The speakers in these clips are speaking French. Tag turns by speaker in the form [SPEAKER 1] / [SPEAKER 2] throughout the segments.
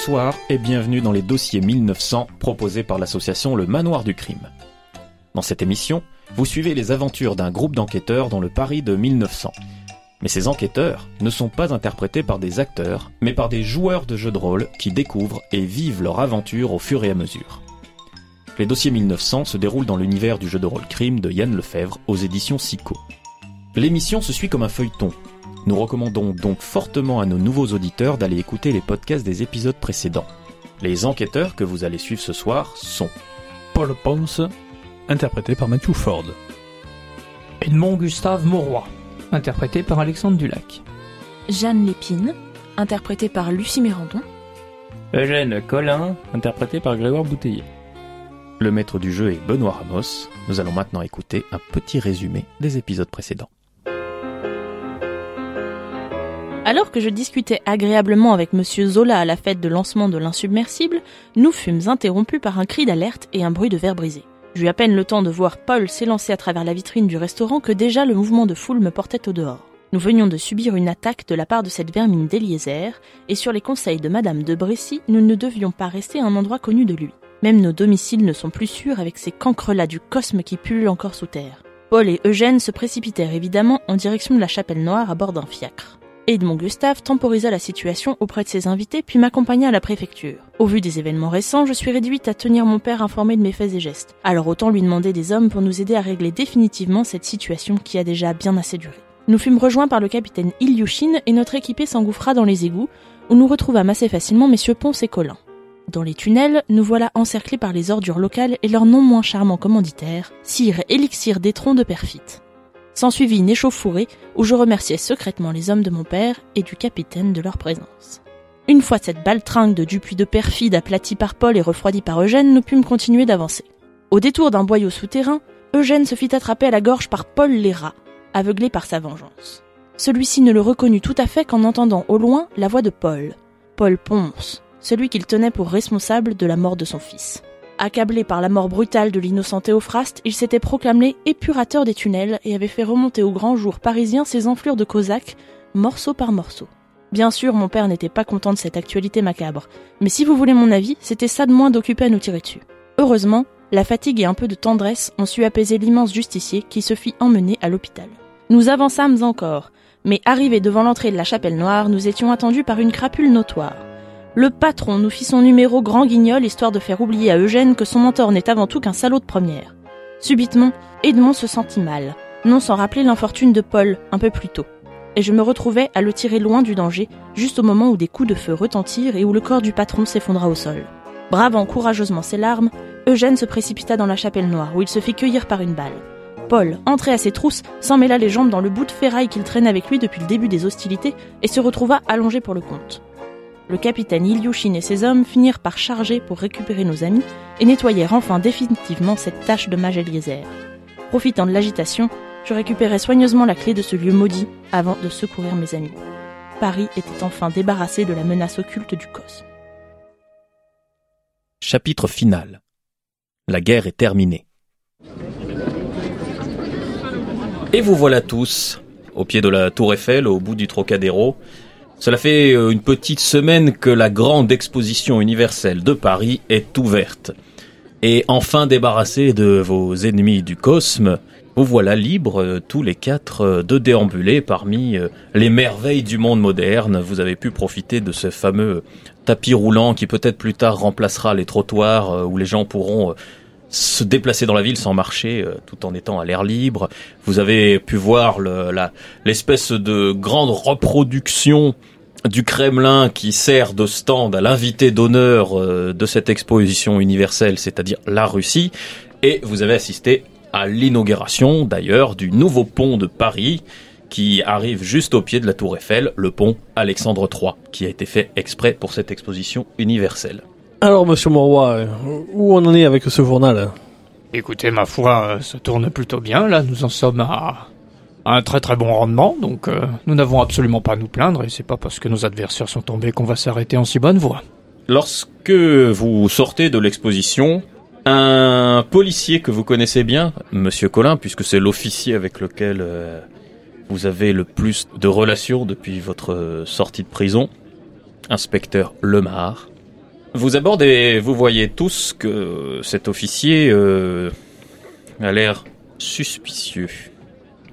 [SPEAKER 1] Bonsoir et bienvenue dans les dossiers 1900 proposés par l'association Le Manoir du Crime. Dans cette émission, vous suivez les aventures d'un groupe d'enquêteurs dans le Paris de 1900. Mais ces enquêteurs ne sont pas interprétés par des acteurs, mais par des joueurs de jeux de rôle qui découvrent et vivent leur aventure au fur et à mesure. Les dossiers 1900 se déroulent dans l'univers du jeu de rôle crime de Yann Lefebvre aux éditions Sico. L'émission se suit comme un feuilleton. Nous recommandons donc fortement à nos nouveaux auditeurs d'aller écouter les podcasts des épisodes précédents. Les enquêteurs que vous allez suivre ce soir sont
[SPEAKER 2] Paul Ponce, interprété par Matthew Ford.
[SPEAKER 3] Edmond Gustave Mauroy, interprété par Alexandre Dulac.
[SPEAKER 4] Jeanne Lépine, interprétée par Lucie Mérandon.
[SPEAKER 5] Eugène Collin, interprété par Grégoire Bouteiller.
[SPEAKER 1] Le maître du jeu est Benoît Ramos. Nous allons maintenant écouter un petit résumé des épisodes précédents.
[SPEAKER 4] Alors que je discutais agréablement avec Monsieur Zola à la fête de lancement de l'insubmersible, nous fûmes interrompus par un cri d'alerte et un bruit de verre brisé. J'eus à peine le temps de voir Paul s'élancer à travers la vitrine du restaurant que déjà le mouvement de foule me portait au dehors. Nous venions de subir une attaque de la part de cette vermine d'Eliezer, et sur les conseils de Madame de Brécy, nous ne devions pas rester à un endroit connu de lui. Même nos domiciles ne sont plus sûrs avec ces cancres-là du cosme qui pullulent encore sous terre. Paul et Eugène se précipitèrent évidemment en direction de la chapelle noire à bord d'un fiacre. Edmond Gustave temporisa la situation auprès de ses invités puis m'accompagna à la préfecture. Au vu des événements récents, je suis réduite à tenir mon père informé de mes faits et gestes. Alors autant lui demander des hommes pour nous aider à régler définitivement cette situation qui a déjà bien assez duré. Nous fûmes rejoints par le capitaine Ilyushin et notre équipée s'engouffra dans les égouts, où nous retrouvâmes assez facilement messieurs Ponce et Collin. Dans les tunnels, nous voilà encerclés par les ordures locales et leur non moins charmant commanditaire, Sire Élixir d'Étron de Perfit. S'ensuivit une échauffourée où je remerciais secrètement les hommes de mon père et du capitaine de leur présence. Une fois cette baltringue de Dupuis de perfide aplatie par Paul et refroidie par Eugène, nous pûmes continuer d'avancer. Au détour d'un boyau souterrain, Eugène se fit attraper à la gorge par Paul Lérat, aveuglé par sa vengeance. Celui-ci ne le reconnut tout à fait qu'en entendant au loin la voix de Paul, Paul Ponce, celui qu'il tenait pour responsable de la mort de son fils. Accablé par la mort brutale de l'innocent Théophraste, il s'était proclamé épurateur des tunnels et avait fait remonter au grand jour parisien ses enflures de cosaques, morceau par morceau. Bien sûr, mon père n'était pas content de cette actualité macabre, mais si vous voulez mon avis, c'était ça de moins d'occuper à nous tirer dessus. Heureusement, la fatigue et un peu de tendresse ont su apaiser l'immense justicier qui se fit emmener à l'hôpital. Nous avançâmes encore, mais arrivés devant l'entrée de la chapelle noire, nous étions attendus par une crapule notoire. Le patron nous fit son numéro grand guignol histoire de faire oublier à Eugène que son mentor n'est avant tout qu'un salaud de première. Subitement, Edmond se sentit mal, non sans rappeler l'infortune de Paul un peu plus tôt. Et je me retrouvais à le tirer loin du danger, juste au moment où des coups de feu retentirent et où le corps du patron s'effondra au sol. Bravant courageusement ses larmes, Eugène se précipita dans la chapelle noire où il se fit cueillir par une balle. Paul, entré à ses trousses, s'emmêla les jambes dans le bout de ferraille qu'il traînait avec lui depuis le début des hostilités et se retrouva allongé pour le compte le capitaine Ilyushin et ses hommes finirent par charger pour récupérer nos amis et nettoyèrent enfin définitivement cette tache de mage Eliezer. Profitant de l'agitation, je récupérai soigneusement la clé de ce lieu maudit avant de secourir mes amis. Paris était enfin débarrassé de la menace occulte du cosme.
[SPEAKER 1] Chapitre final. La guerre est terminée. Et vous voilà tous, au pied de la tour Eiffel, au bout du Trocadéro, cela fait euh, une petite semaine que la grande exposition universelle de Paris est ouverte. Et enfin débarrassé de vos ennemis du cosme, vous voilà libres euh, tous les quatre euh, de déambuler parmi les merveilles du monde moderne. Vous avez pu profiter de ce fameux tapis roulant qui peut-être plus tard remplacera les trottoirs où les gens pourront se déplacer dans la ville sans marcher tout en étant à l'air libre. Vous avez pu voir l'espèce de grande reproduction du Kremlin qui sert de stand à l'invité d'honneur euh, de cette exposition universelle, c'est-à-dire la Russie, et vous avez assisté à l'inauguration d'ailleurs du nouveau pont de Paris qui arrive juste au pied de la tour Eiffel, le pont Alexandre III, qui a été fait exprès pour cette exposition universelle.
[SPEAKER 2] Alors, monsieur Moroy, où on en est avec ce journal
[SPEAKER 3] Écoutez, ma foi, ça tourne plutôt bien, là, nous en sommes à un très très bon rendement, donc euh, nous n'avons absolument pas à nous plaindre, et c'est pas parce que nos adversaires sont tombés qu'on va s'arrêter en si bonne voie.
[SPEAKER 1] Lorsque vous sortez de l'exposition, un policier que vous connaissez bien, Monsieur Collin, puisque c'est l'officier avec lequel euh, vous avez le plus de relations depuis votre sortie de prison, inspecteur Lemar, Vous abordez, vous voyez tous que cet officier euh, a l'air suspicieux.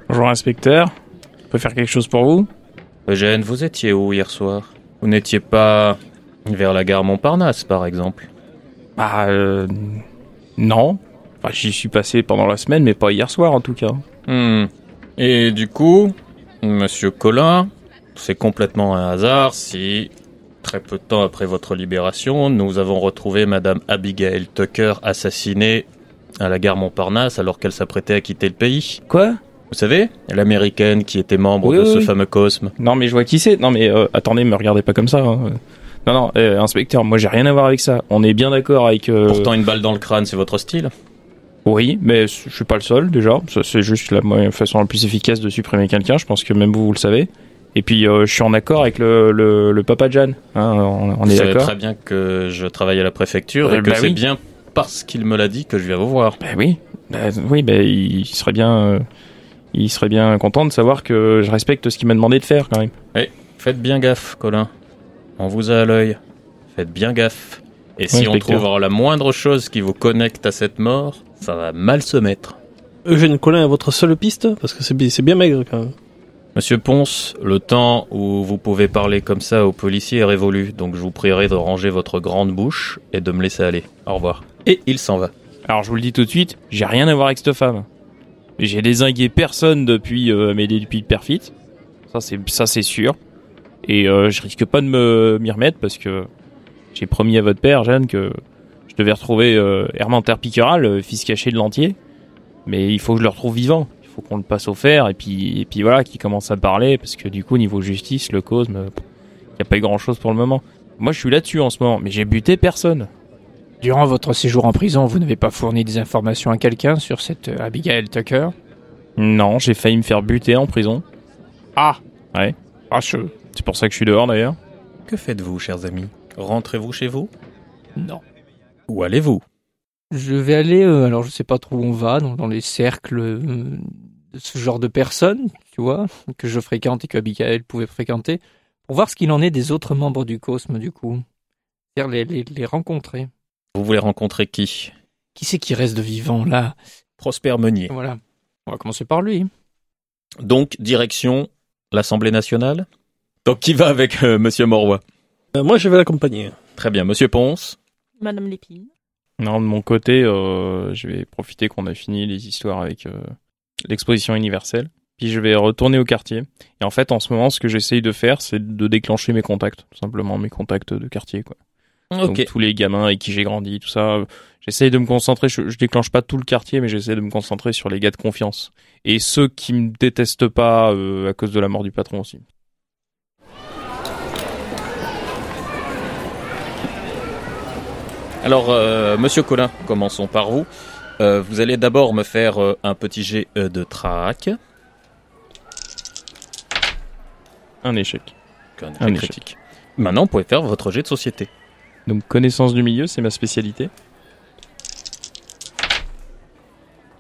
[SPEAKER 5] Bonjour inspecteur. Je peux faire quelque chose pour vous?
[SPEAKER 1] Eugène, vous étiez où hier soir? Vous n'étiez pas vers la gare Montparnasse, par exemple?
[SPEAKER 5] Bah euh, non. Enfin, j'y suis passé pendant la semaine, mais pas hier soir en tout cas.
[SPEAKER 1] Hmm. Et du coup, Monsieur Collin, c'est complètement un hasard si, très peu de temps après votre libération, nous avons retrouvé Madame Abigail Tucker assassinée à la gare Montparnasse alors qu'elle s'apprêtait à quitter le pays.
[SPEAKER 5] Quoi?
[SPEAKER 1] Vous savez, l'américaine qui était membre
[SPEAKER 5] Oui,
[SPEAKER 1] de
[SPEAKER 5] oui,
[SPEAKER 1] ce
[SPEAKER 5] oui.
[SPEAKER 1] fameux Cosme.
[SPEAKER 5] Non, mais je vois qui c'est. Non, mais euh, attendez, me regardez pas comme ça. hein. Non, non, euh, inspecteur, moi j'ai rien à voir avec ça. On est bien d'accord avec. euh,
[SPEAKER 1] Pourtant, une balle dans le crâne, c'est votre style.
[SPEAKER 5] Oui, mais je suis pas le seul déjà. C'est juste la façon la plus efficace de supprimer quelqu'un. Je pense que même vous, vous le savez. Et puis, euh, je suis en accord avec le, le, le papa Jan. Hein, on, on
[SPEAKER 1] Vous
[SPEAKER 5] est
[SPEAKER 1] savez
[SPEAKER 5] d'accord
[SPEAKER 1] très bien que je travaille à la préfecture et
[SPEAKER 5] Euh,
[SPEAKER 1] que
[SPEAKER 5] bah
[SPEAKER 1] c'est
[SPEAKER 5] oui.
[SPEAKER 1] bien parce qu'il me l'a dit que je viens vous voir.
[SPEAKER 5] Ben oui, Ben oui, ben il serait bien, euh, il serait bien content de savoir que je respecte ce qu'il m'a demandé de faire quand même.
[SPEAKER 1] Faites bien gaffe, Colin. On vous a à l'œil. Faites bien gaffe. Et si on trouve la moindre chose qui vous connecte à cette mort, ça va mal se mettre.
[SPEAKER 2] Eugène Collin est votre seule piste? Parce que c'est bien maigre quand même.
[SPEAKER 1] Monsieur Ponce, le temps où vous pouvez parler comme ça aux policiers est révolu, donc je vous prierai de ranger votre grande bouche et de me laisser aller. Au revoir. Et il s'en va.
[SPEAKER 5] Alors je vous le dis tout de suite, j'ai rien à voir avec cette femme. J'ai désingué personne depuis euh, Amédée depuis le perfit. Ça c'est ça c'est sûr. Et euh, je risque pas de me m'y remettre parce que j'ai promis à votre père, Jeanne, que je devais retrouver euh, Herman Piqueral, le fils caché de l'entier. Mais il faut que je le retrouve vivant. Il faut qu'on le passe au fer et puis et puis voilà, qu'il commence à parler parce que du coup niveau justice, le cause, il y a pas eu grand chose pour le moment. Moi je suis là-dessus en ce moment, mais j'ai buté personne.
[SPEAKER 3] Durant votre séjour en prison, vous n'avez pas fourni des informations à quelqu'un sur cette euh, Abigail Tucker?
[SPEAKER 5] Non, j'ai failli me faire buter en prison.
[SPEAKER 3] Ah
[SPEAKER 5] Ouais.
[SPEAKER 3] Fâcheux.
[SPEAKER 5] C'est pour ça que je suis dehors d'ailleurs.
[SPEAKER 1] Que faites-vous, chers amis? Rentrez-vous chez vous?
[SPEAKER 3] Non.
[SPEAKER 1] Ou allez-vous?
[SPEAKER 3] Je vais aller, euh, alors je sais pas trop où on va, dans, dans les cercles euh, de ce genre de personnes, tu vois, que je fréquente et que Abigail pouvait fréquenter, pour voir ce qu'il en est des autres membres du Cosme, du coup. C'est-à-dire les, les, les rencontrer.
[SPEAKER 1] Vous voulez rencontrer qui?
[SPEAKER 3] Qui c'est qui reste de vivant, là?
[SPEAKER 1] Prosper Meunier.
[SPEAKER 3] Voilà. On va commencer par lui.
[SPEAKER 1] Donc, direction l'Assemblée nationale? Donc, qui va avec euh, Monsieur
[SPEAKER 2] Euh, moi, je vais l'accompagner.
[SPEAKER 1] Très bien. Monsieur Ponce?
[SPEAKER 4] Madame Lépine.
[SPEAKER 5] Non, de mon côté, euh, je vais profiter qu'on a fini les histoires avec euh, l'exposition universelle. Puis je vais retourner au quartier. Et en fait, en ce moment, ce que j'essaye de faire, c'est de déclencher mes contacts. Tout simplement, mes contacts de quartier, quoi. Donc,
[SPEAKER 1] Ok.
[SPEAKER 5] tous les gamins avec qui j'ai grandi, tout ça. J'essaye de me concentrer. Je, je déclenche pas tout le quartier, mais j'essaie de me concentrer sur les gars de confiance. Et ceux qui me détestent pas euh, à cause de la mort du patron aussi.
[SPEAKER 1] Alors, euh, Monsieur Collin, commençons par vous. Euh, vous allez d'abord me faire euh, un petit jet de trac.
[SPEAKER 5] Un échec.
[SPEAKER 1] Un
[SPEAKER 5] Un
[SPEAKER 1] échec
[SPEAKER 5] échec.
[SPEAKER 1] critique. Maintenant, vous pouvez faire votre jet de société.
[SPEAKER 5] Donc connaissance du milieu, c'est ma spécialité.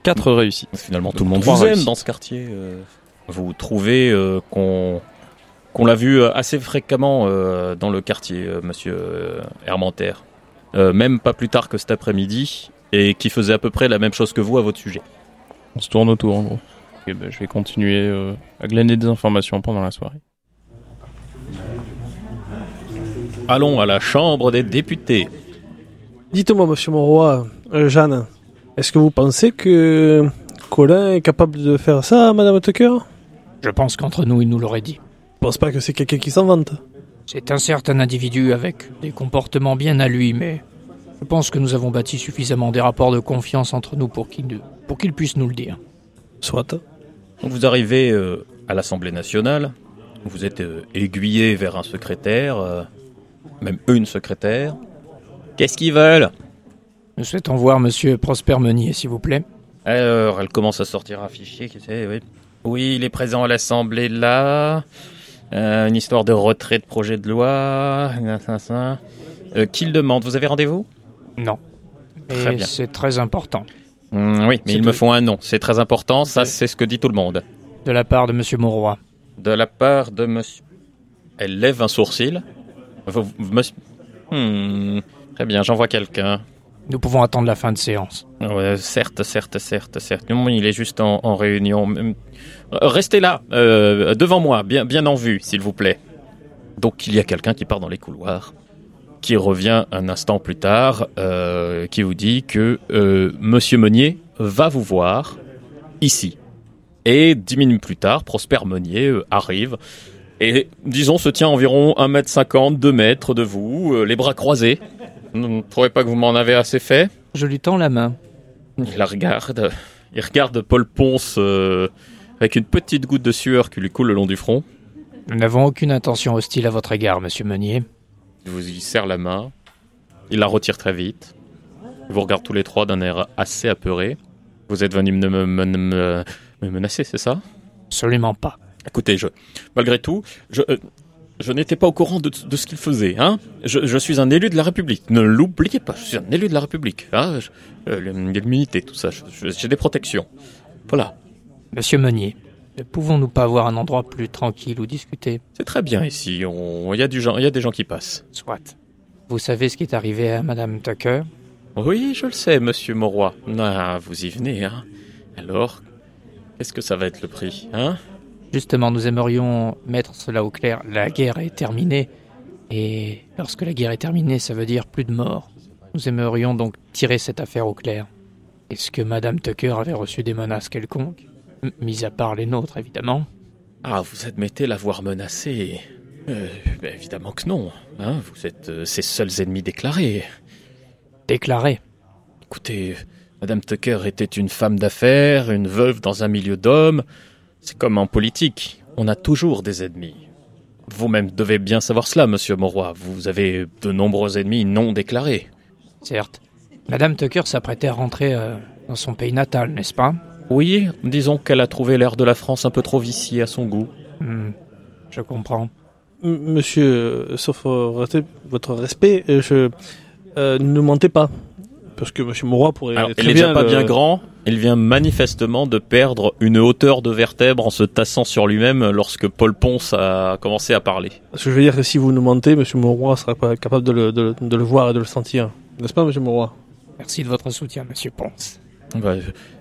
[SPEAKER 5] 4 réussites.
[SPEAKER 1] Finalement, tout le monde vous aime dans ce quartier. Vous trouvez qu'on qu'on l'a vu assez fréquemment dans le quartier, Monsieur Hermanter. Euh, même pas plus tard que cet après-midi, et qui faisait à peu près la même chose que vous à votre sujet.
[SPEAKER 5] On se tourne autour en gros. Et ben, je vais continuer euh, à glaner des informations pendant la soirée.
[SPEAKER 1] Allons à la Chambre des députés.
[SPEAKER 2] Dites-moi, monsieur Monroy, euh, Jeanne, est-ce que vous pensez que Colin est capable de faire ça à madame Tucker?
[SPEAKER 3] Je pense qu'entre nous, il nous l'aurait dit.
[SPEAKER 2] Je pense pas que c'est quelqu'un qui s'en vante.
[SPEAKER 3] C'est un certain individu avec des comportements bien à lui, mais je pense que nous avons bâti suffisamment des rapports de confiance entre nous pour qu'il pour qu'il puisse nous le dire.
[SPEAKER 2] Soit.
[SPEAKER 1] Vous arrivez euh, à l'Assemblée nationale, vous êtes euh, aiguillé vers un secrétaire, euh, même une secrétaire. Qu'est-ce qu'ils veulent?
[SPEAKER 3] Nous souhaitons voir Monsieur Prosper Meunier, s'il vous plaît.
[SPEAKER 1] Alors, elle commence à sortir un fichier, qui c'est, oui. Oui, il est présent à l'Assemblée là. Euh, une histoire de retrait de projet de loi. Euh, qui le demande Vous avez rendez-vous?
[SPEAKER 3] Non.
[SPEAKER 1] Très bien.
[SPEAKER 3] c'est très important.
[SPEAKER 1] Hmm, Oui, mais ils me font un nom. C'est très important, ça
[SPEAKER 3] C'est-
[SPEAKER 1] c'est ce que dit tout le monde.
[SPEAKER 3] De la part de Monsieur Mauroy.
[SPEAKER 1] De la part de monsieur... Elle lève un sourcil. Vous- vous- monsieur- Hmm. Très bien, j'envoie quelqu'un.
[SPEAKER 3] Nous pouvons attendre la fin de séance.
[SPEAKER 1] Ouais, certes, certes, certes, certes. Il est juste en, réunion. Restez là, euh, devant moi, bien, bien en vue, s'il vous plaît. Donc il y a quelqu'un qui part dans les couloirs, qui revient un instant plus tard, euh, qui vous dit que euh, Monsieur Meunier va vous voir ici. Et dix minutes plus tard, Prosper Meunier euh, arrive et, disons, se tient environ 1m50, 2 mètres de vous, les bras croisés. Vous ne trouvez pas que vous m'en avez assez fait?
[SPEAKER 3] Je lui tends la main.
[SPEAKER 1] il la regarde. Il regarde Paul Ponce euh, avec une petite goutte de sueur qui lui coule le long du front.
[SPEAKER 3] Nous n'avons aucune intention hostile à votre égard, monsieur Meunier.
[SPEAKER 1] Il vous y serre la main. Il la retire très vite. Il vous regarde tous les trois d'un air assez apeuré. Vous êtes venu me, me- me- me- me menacer, c'est ça?
[SPEAKER 3] Absolument pas.
[SPEAKER 1] Écoutez, je, malgré tout, je, euh, je n'étais pas au courant de, de ce qu'il faisait. Hein je, je suis un élu de la République. Ne l'oubliez pas, je suis un élu de la République. Hein euh, L'immunité, tout ça. J'ai des protections. Voilà.
[SPEAKER 3] Monsieur Meunier, ne pouvons-nous pas avoir un endroit plus tranquille où discuter?
[SPEAKER 1] C'est très bien ici. On- Il y, a du gens- il y a des gens qui passent.
[SPEAKER 3] Soit. Vous savez ce qui est arrivé à Madame Tucker?
[SPEAKER 1] Oui, je le sais, monsieur Mauroy. Ah, vous y venez, hein Alors, qu'est-ce que ça va être le prix, hein?
[SPEAKER 3] Justement, nous aimerions mettre cela au clair. La guerre est terminée. Et lorsque la guerre est terminée, ça veut dire plus de morts. Nous aimerions donc tirer cette affaire au clair. Est-ce que Madame Tucker avait reçu des menaces quelconques? M- Mis à part les nôtres, évidemment.
[SPEAKER 1] Ah, vous admettez l'avoir menacé Euh, ben, Évidemment que non. Hein vous êtes euh, ses seuls ennemis déclarés.
[SPEAKER 3] Déclaré.
[SPEAKER 1] Écoutez, Madame Tucker était une femme d'affaires, une veuve dans un milieu d'hommes. C'est comme en politique. On a toujours des ennemis. Vous-même devez bien savoir cela, monsieur Mauroy. Vous avez de nombreux ennemis non déclarés.
[SPEAKER 3] Certes. Madame Tucker s'apprêtait à rentrer euh, dans son pays natal, n'est-ce pas?
[SPEAKER 1] Oui, disons qu'elle a trouvé l'air de la France un peu trop vicié à son goût.
[SPEAKER 3] Hmm, Je comprends.
[SPEAKER 2] M- Monsieur, euh, sauf euh, votre respect, je euh, ne mentez pas. Parce que Monsieur Mauroy pourrait
[SPEAKER 1] Alors,
[SPEAKER 2] très
[SPEAKER 1] il est déjà
[SPEAKER 2] bien
[SPEAKER 1] pas
[SPEAKER 2] le-
[SPEAKER 1] bien grand. Il vient manifestement de perdre une hauteur de vertèbre en se tassant sur lui-même lorsque Paul Ponce a commencé à parler.
[SPEAKER 2] Parce que je veux dire que si vous nous mentez, Monsieur Mauroy sera pas capable de le, de, le- de le voir et de le sentir. N'est-ce pas, Monsieur Mauroy?
[SPEAKER 3] Merci de votre soutien, monsieur Ponce.
[SPEAKER 1] Bah,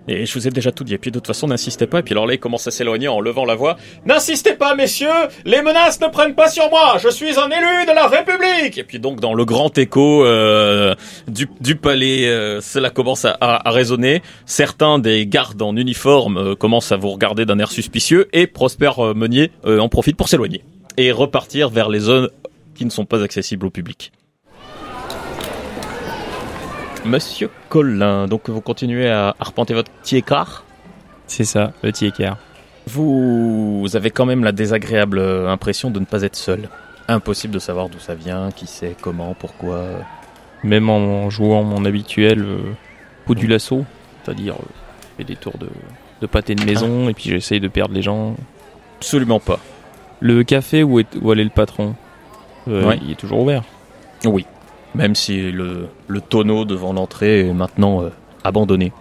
[SPEAKER 1] et je vous ai déjà tout dit. Et puis de toute façon, n'insistez pas. Et puis alors là, il commence à s'éloigner en levant la voix. N'insistez pas, messieurs Les menaces ne prennent pas sur moi Je suis un élu de la République Et puis donc, dans le grand écho euh, du, du palais, euh, cela commence à, à- à résonner. Certains des gardes en uniforme euh, commencent à vous regarder d'un air suspicieux. Et Prosper euh, Meunier euh, en profite pour s'éloigner. Et repartir vers les zones qui ne sont pas accessibles au public. Monsieur Collin, donc vous continuez à arpenter votre petit écart
[SPEAKER 5] C'est ça, le Tieker.
[SPEAKER 1] Vous avez quand même la désagréable euh, impression de ne pas être seul. Impossible de savoir d'où ça vient, qui sait, comment, pourquoi.
[SPEAKER 5] Même en jouant mon habituel euh, coup du lasso, c'est-à-dire euh, je fais des tours de, de pâté de maison et puis j'essaye de perdre les gens.
[SPEAKER 1] Absolument pas.
[SPEAKER 5] Le café où, est, où allait le patron? Euh,
[SPEAKER 1] Ouais.
[SPEAKER 5] Il est toujours ouvert.
[SPEAKER 1] Oui. Même si le, le tonneau devant l'entrée est maintenant euh, abandonné.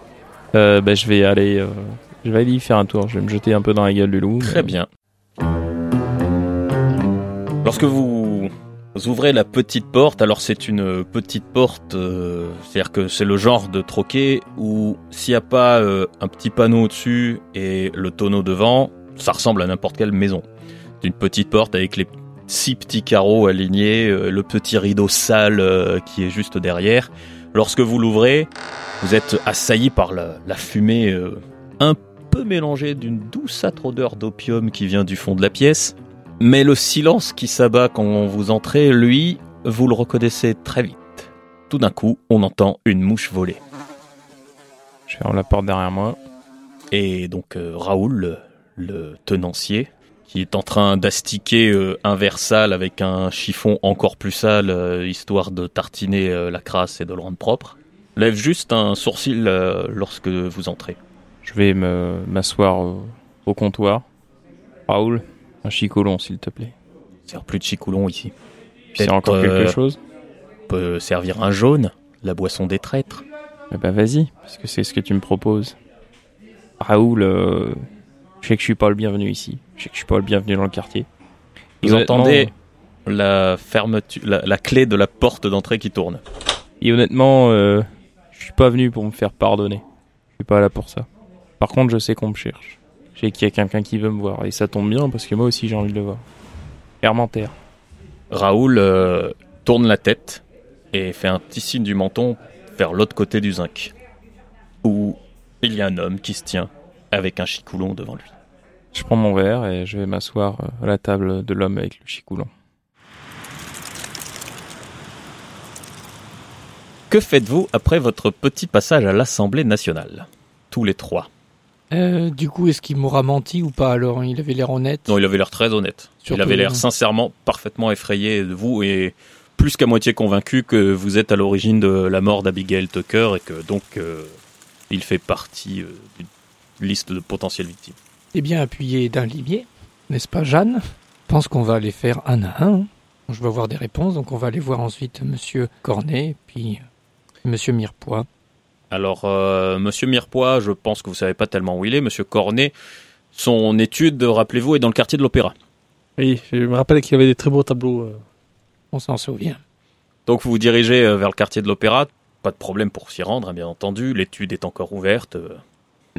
[SPEAKER 5] Euh, bah, je vais aller, euh, je vais aller y faire un tour. Je vais me jeter un peu dans la gueule du loup.
[SPEAKER 1] Très bien. Lorsque vous ouvrez la petite porte, alors c'est une petite porte, euh, c'est-à-dire que c'est le genre de troquet où s'il n'y a pas euh, un petit panneau au-dessus et le tonneau devant, ça ressemble à n'importe quelle maison. C'est une petite porte avec les six petits carreaux alignés, euh, le petit rideau sale euh, qui est juste derrière. Lorsque vous l'ouvrez, vous êtes assailli par la, la fumée euh, un peu mélangée d'une douceâtre odeur d'opium qui vient du fond de la pièce. Mais le silence qui s'abat quand vous entrez, lui, vous le reconnaissez très vite. Tout d'un coup, on entend une mouche voler.
[SPEAKER 5] Je ferme la porte derrière moi.
[SPEAKER 1] Et donc euh, Raoul, le, le tenancier, qui est en train d'astiquer euh, un verre sale avec un chiffon encore plus sale, euh, histoire de tartiner euh, la crasse et de le rendre propre, lève juste un sourcil lorsque vous entrez.
[SPEAKER 5] Je vais me m'asseoir au, au comptoir. Raoul, un chicolon s'il te plaît.
[SPEAKER 1] C'est plus de chicoulon ici.
[SPEAKER 5] C'est encore quelque chose
[SPEAKER 1] On peut servir un jaune, la boisson des traîtres.
[SPEAKER 5] Eh bah vas-y, parce que c'est ce que tu me proposes. Raoul, euh, je sais que je suis pas le bienvenu ici. Je sais que je suis pas le bienvenu dans le quartier.
[SPEAKER 1] Vous
[SPEAKER 5] Honnêtement,
[SPEAKER 1] entendez la fermeture, la, la clé de la porte d'entrée qui tourne.
[SPEAKER 5] Et honnêtement, euh, je suis pas venu pour me faire pardonner. Je suis pas là pour ça. Par contre, je sais qu'on me cherche. Je sais qu'il y a quelqu'un qui veut me voir. Et ça tombe bien parce que moi aussi j'ai envie de le voir. Hermentaire.
[SPEAKER 1] Raoul euh, tourne la tête et fait un petit signe du menton vers l'autre côté du zinc, où il y a un homme qui se tient avec un chicoulon devant lui.
[SPEAKER 5] Je prends mon verre et je vais m'asseoir euh, à la table de l'homme avec le chicoulon.
[SPEAKER 1] Que faites-vous après votre petit passage à l'Assemblée nationale? Tous les trois.
[SPEAKER 3] Euh, du coup, est-ce qu'il m'aura menti ou pas alors? Il avait l'air honnête?
[SPEAKER 1] Non, il avait l'air très honnête.
[SPEAKER 3] Surtout,
[SPEAKER 1] il avait l'air sincèrement parfaitement effrayé de vous et plus qu'à moitié convaincu que vous êtes à l'origine de la mort d'Abigail Tucker et que donc euh, il fait partie euh, d'une liste de potentielles victimes.
[SPEAKER 3] Eh bien appuyé d'un limier, n'est-ce pas Jeanne? Je pense qu'on va aller faire un à un. Je vais avoir des réponses, donc on va aller voir ensuite Monsieur Cornet, puis euh, Monsieur Mirepoix.
[SPEAKER 1] Alors, euh, Monsieur Mirepoix, je pense que vous savez pas tellement où il est. Monsieur Cornet, son étude, rappelez-vous, est dans le quartier de l'Opéra.
[SPEAKER 2] Oui, je me rappelle qu'il y avait des très beaux tableaux. euh.
[SPEAKER 3] On s'en souvient.
[SPEAKER 1] Donc vous vous dirigez euh, vers le quartier de l'Opéra. Pas de problème pour s'y rendre, hein, bien entendu. L'étude est encore ouverte.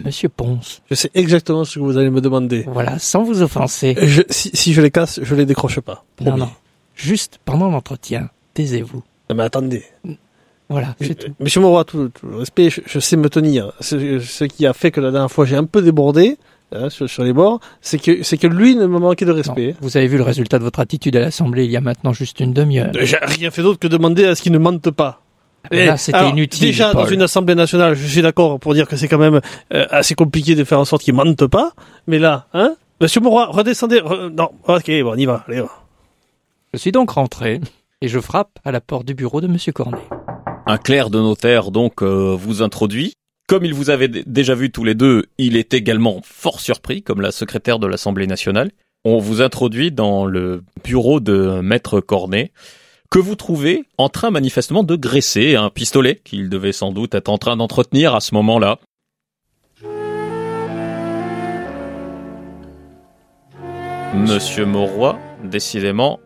[SPEAKER 3] Monsieur Ponce,
[SPEAKER 2] Je sais exactement ce que vous allez me demander.
[SPEAKER 3] voilà, sans vous offenser.
[SPEAKER 2] Je- si, si je les casse, je les décroche pas.
[SPEAKER 3] Non,
[SPEAKER 2] Promis.
[SPEAKER 3] non. Juste pendant l'entretien, taisez-vous.
[SPEAKER 2] Non, Mais attendez.
[SPEAKER 3] Voilà, c'est tout.
[SPEAKER 2] Monsieur Moreau, tout, tout le respect, je, je sais me tenir. Ce, ce qui a fait que la dernière fois j'ai un peu débordé hein, sur, sur les bords, c'est que c'est que lui ne me manquait de
[SPEAKER 3] Non,
[SPEAKER 2] respect.
[SPEAKER 3] vous avez vu le résultat de votre attitude à l'Assemblée il y a maintenant juste une demi-heure.
[SPEAKER 2] J'ai rien fait d'autre que demander à ce qu'il ne mente pas.
[SPEAKER 3] Là,
[SPEAKER 2] Eh,
[SPEAKER 3] c'était
[SPEAKER 2] alors,
[SPEAKER 3] inutile.
[SPEAKER 2] Déjà, dans une assemblée nationale, je suis d'accord pour dire que c'est quand même euh, assez compliqué de faire en sorte qu'il mente pas. Mais là, hein Monsieur Moreau, redescendez. re- non, ok, bon, on y va. Allez, va.
[SPEAKER 3] Je suis donc rentré et je frappe à la porte du bureau de Monsieur Cornet.
[SPEAKER 1] Un clerc de notaire donc euh, vous introduit. Comme il vous avait d- déjà vu tous les deux, il est également fort surpris, comme la secrétaire de l'Assemblée nationale. On vous introduit dans le bureau de Maître Cornet, que vous trouvez en train manifestement de graisser un pistolet qu'il devait sans doute être en train d'entretenir à ce moment-là. Monsieur Mauroy, décidément,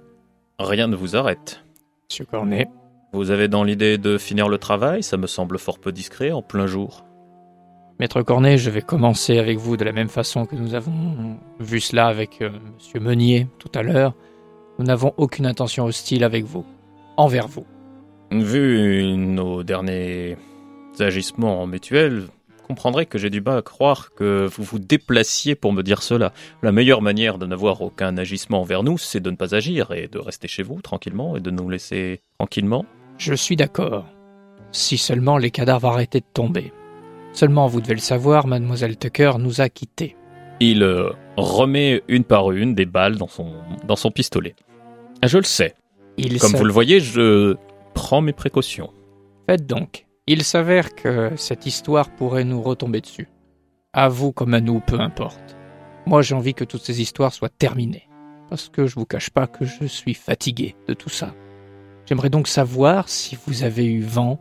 [SPEAKER 1] rien ne vous arrête.
[SPEAKER 3] Monsieur Cornet.
[SPEAKER 1] Vous avez dans l'idée de finir le travail, ça me semble fort peu discret en plein jour.
[SPEAKER 3] Maître Cornet, je vais commencer avec vous de la même façon que nous avons vu cela avec euh, Monsieur Meunier tout à l'heure. Nous n'avons aucune intention hostile avec vous, envers vous.
[SPEAKER 1] Vu nos derniers agissements mutuels, vous comprendrez que j'ai du mal à croire que vous vous déplaciez pour me dire cela. La meilleure manière de n'avoir aucun agissement envers nous, c'est de ne pas agir et de rester chez vous tranquillement et de nous laisser tranquillement.
[SPEAKER 3] Je suis d'accord. Si seulement les cadavres arrêtaient de tomber. Seulement, vous devez le savoir, Mademoiselle Tucker nous a quittés.
[SPEAKER 1] Il euh, remet une par une des balles dans son, dans son pistolet. Je le sais.
[SPEAKER 3] Il
[SPEAKER 1] Comme vous le voyez, je prends mes précautions.
[SPEAKER 3] Faites donc. Il s'avère que cette histoire pourrait nous retomber dessus. À vous comme à nous, peu importe. Moi, j'ai envie que toutes ces histoires soient terminées. Parce que je vous cache pas que je suis fatigué de tout ça. J'aimerais donc savoir si vous avez eu vent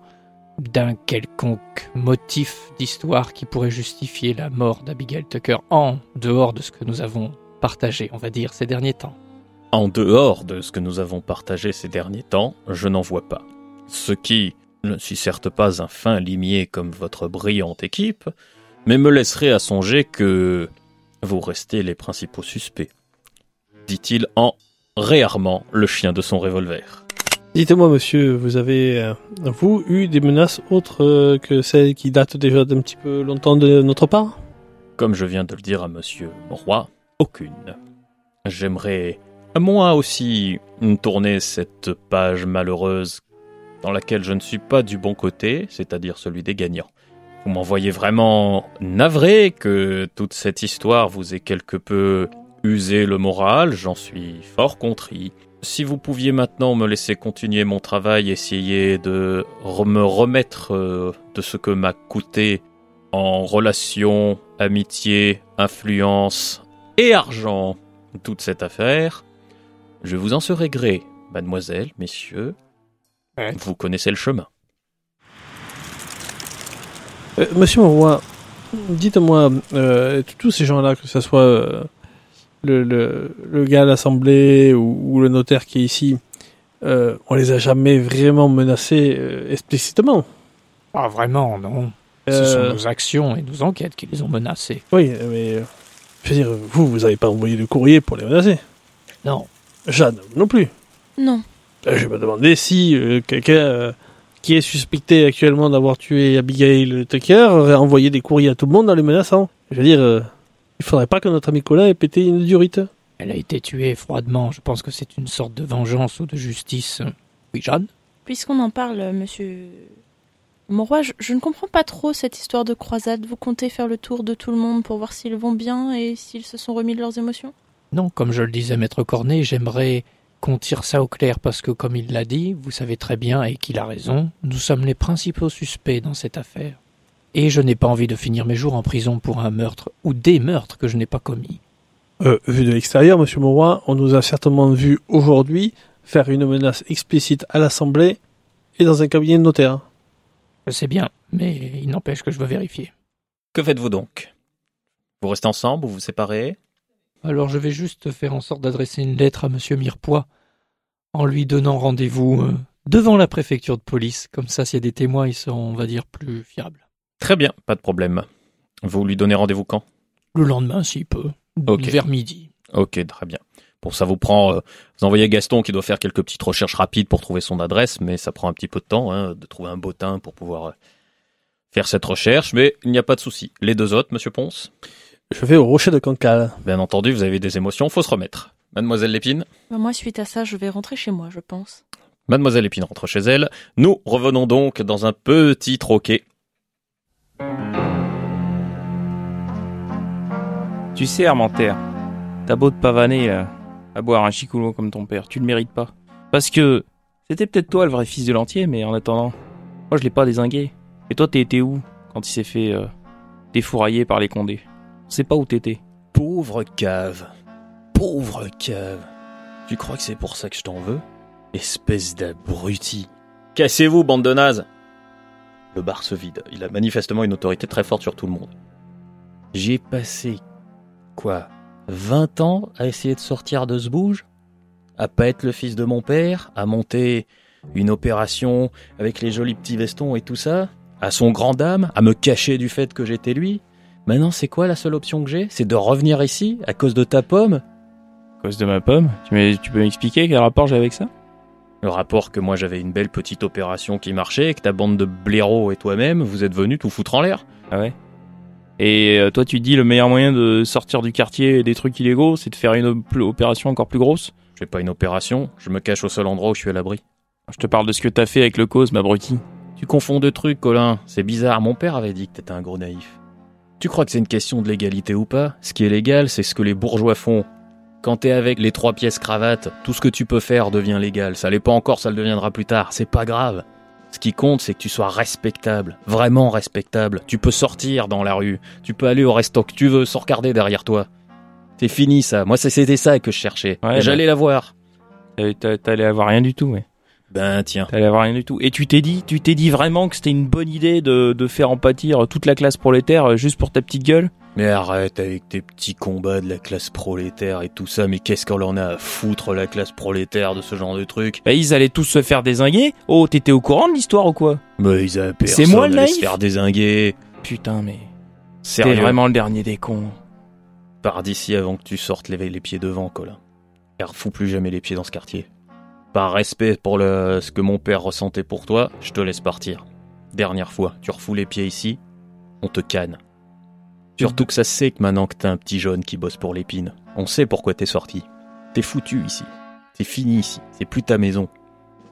[SPEAKER 3] d'un quelconque motif d'histoire qui pourrait justifier la mort d'Abigail Tucker en dehors de ce que nous avons partagé, on va dire, ces derniers temps.
[SPEAKER 1] En dehors de ce que nous avons partagé ces derniers temps, je n'en vois pas. Ce qui ne suis certes pas un fin limier comme votre brillante équipe, mais me laisserait à songer que vous restez les principaux suspects, dit-il en réarmant le chien de son revolver.
[SPEAKER 2] Dites-moi, monsieur, vous avez, euh, vous, eu des menaces autres euh, que celles qui datent déjà d'un petit peu longtemps de notre part?
[SPEAKER 1] Comme je viens de le dire à monsieur Roy, aucune. J'aimerais, moi aussi, tourner cette page malheureuse dans laquelle je ne suis pas du bon côté, c'est-à-dire celui des gagnants. Vous m'en voyez vraiment navré que toute cette histoire vous ait quelque peu usé le moral, j'en suis fort contrit. Si vous pouviez maintenant me laisser continuer mon travail, essayer de me remettre euh, de ce que m'a coûté en relations, amitié, influence et argent toute cette affaire, je vous en serai gré, mademoiselle, messieurs.
[SPEAKER 3] Ouais.
[SPEAKER 1] Vous connaissez le chemin.
[SPEAKER 2] Euh, Monsieur Monroy, dites-moi, euh, tous ces gens-là, que ce soit euh, le, le, le gars à l'Assemblée ou, ou le notaire qui est ici, euh, on les a jamais vraiment menacés euh, explicitement.
[SPEAKER 3] Pas vraiment, non. Ce sont nos actions et nos enquêtes qui les ont menacés.
[SPEAKER 2] Oui, mais euh, je veux dire, vous, vous avez pas envoyé de courrier pour les menacer.
[SPEAKER 3] Non.
[SPEAKER 2] Jeanne non plus.
[SPEAKER 4] Non.
[SPEAKER 2] Euh, Je me demandais si euh, quelqu'un euh, qui est suspecté actuellement d'avoir tué Abigail Tucker aurait envoyé des courriers à tout le monde en les menaçant. Je veux dire, euh, il faudrait pas que notre ami Colin ait pété une durite.
[SPEAKER 3] Elle a été tuée froidement. Je pense que c'est une sorte de vengeance ou de justice. Oui, Jeanne?
[SPEAKER 4] Puisqu'on en parle, monsieur Mauroy, je, je ne comprends pas trop cette histoire de croisade. Vous comptez faire le tour de tout le monde pour voir s'ils vont bien et s'ils se sont remis de leurs émotions?
[SPEAKER 3] Non, comme je le disais, maître Cornet, j'aimerais qu'on tire ça au clair parce que, comme il l'a dit, vous savez très bien et qu'il a raison, nous sommes les principaux suspects dans cette affaire. Et je n'ai pas envie de finir mes jours en prison pour un meurtre ou des meurtres que je n'ai pas commis.
[SPEAKER 2] Euh, vu de l'extérieur, Monsieur Mauroy, on nous a certainement vu aujourd'hui faire une menace explicite à l'Assemblée et dans un cabinet de notaire.
[SPEAKER 3] Je sais bien, mais il n'empêche que je veux vérifier.
[SPEAKER 1] Que faites-vous donc? Vous restez ensemble ou vous vous séparez?
[SPEAKER 3] Alors je vais juste faire en sorte d'adresser une lettre à Monsieur Mirepoix en lui donnant rendez-vous euh, devant la préfecture de police. Comme ça, s'il y a des témoins, ils seront, on va dire, plus fiables.
[SPEAKER 1] Très bien, pas de problème. Vous lui donnez rendez-vous quand?
[SPEAKER 3] Le lendemain, s'il peut.
[SPEAKER 1] Ok.
[SPEAKER 3] Vers midi.
[SPEAKER 1] Ok, très bien. Pour ça vous prend, euh, vous envoyez Gaston qui doit faire quelques petites recherches rapides pour trouver son adresse, mais ça prend un petit peu de temps hein, de trouver un bottin pour pouvoir euh, faire cette recherche, mais il n'y a pas de souci. Les deux autres, Monsieur Ponce,
[SPEAKER 2] Je vais au rocher de Cancale.
[SPEAKER 1] bien entendu, vous avez des émotions, faut se remettre. Mademoiselle Lépine
[SPEAKER 4] Bah, Moi, suite à ça, je vais rentrer chez moi, je pense.
[SPEAKER 1] Mademoiselle Lépine rentre chez elle. Nous revenons donc dans un petit troquet.
[SPEAKER 5] Tu sais, Armentaire, t'as beau te pavaner, là, à boire un chicoulot comme ton père, tu le mérites pas. Parce que c'était peut-être toi le vrai fils de l'entier, mais en attendant, moi je l'ai pas désingué. Et toi, t'es été où quand il s'est fait euh, défourailler par les condés? Sait pas où t'étais.
[SPEAKER 1] Pauvre cave. Pauvre cave. Tu crois que c'est pour ça que je t'en veux? Espèce d'abruti. Cassez-vous, bande de nazes Le bar se vide. Il a manifestement une autorité très forte sur tout le monde. J'ai passé, quoi, 20 ans à essayer de sortir de ce bouge? À pas être le fils de mon père? À monter une opération avec les jolis petits vestons et tout ça? À son grand dame? À me cacher du fait que j'étais lui? Maintenant, c'est quoi la seule option que j'ai? C'est de revenir ici à cause de ta pomme?
[SPEAKER 5] À cause de ma pomme? Tu, peux m'expliquer quel rapport j'ai avec ça?
[SPEAKER 1] Le rapport que moi j'avais une belle petite opération qui marchait et que ta bande de blaireaux et toi-même, vous êtes venus tout foutre en l'air.
[SPEAKER 5] Ah ouais? Et euh, toi, tu dis le meilleur moyen de sortir du quartier et des trucs illégaux, c'est de faire une op- opération encore plus grosse?
[SPEAKER 1] Je fais pas une opération, je me cache au seul endroit où je suis à l'abri.
[SPEAKER 5] Je te parle de ce que t'as fait avec le cause, ma bruti.
[SPEAKER 1] Tu confonds deux trucs, Colin. C'est bizarre, mon père avait dit que t'étais un gros naïf. Tu crois que c'est une question de légalité ou pas? Ce qui est légal, c'est ce que les bourgeois font. Quand t'es avec les trois pièces cravates, tout ce que tu peux faire devient légal. Ça l'est pas encore, ça le deviendra plus tard. C'est pas grave. Ce qui compte, c'est que tu sois respectable. Vraiment respectable. Tu peux sortir dans la rue. Tu peux aller au resto que tu veux sans regarder derrière toi. C'est fini ça. Moi, c'était ça que je cherchais.
[SPEAKER 5] Ouais,
[SPEAKER 1] J'allais la voir.
[SPEAKER 5] T'allais- t'a- T'allais avoir rien du tout, ouais.
[SPEAKER 1] Ben tiens.
[SPEAKER 5] T'allais avoir rien du tout. Et tu t'es dit, tu t'es dit vraiment que c'était une bonne idée de, de faire en pâtir toute la classe prolétaire euh, juste pour ta petite gueule?
[SPEAKER 1] Mais arrête avec tes petits combats de la classe prolétaire et tout ça, mais qu'est-ce qu'on en a à foutre la classe prolétaire de ce genre de truc?
[SPEAKER 5] Bah ils allaient tous se faire désinguer. Oh, t'étais au courant de l'histoire ou quoi?
[SPEAKER 1] Mais ils avaient
[SPEAKER 5] C'est moi le
[SPEAKER 1] personne à se faire désinguer.
[SPEAKER 5] Putain, mais t'es vraiment le dernier des cons.
[SPEAKER 1] pars d'ici avant que tu sortes les, les pieds devant, Colin. Et refous plus jamais les pieds dans ce quartier. Par respect pour le, ce que mon père ressentait pour toi, je te laisse partir. Dernière fois, tu refous les pieds ici, on te canne. Surtout que ça se sait que maintenant que t'es un petit jaune qui bosse pour l'épine, on sait pourquoi t'es sorti. T'es foutu ici. C'est fini ici. C'est plus ta maison.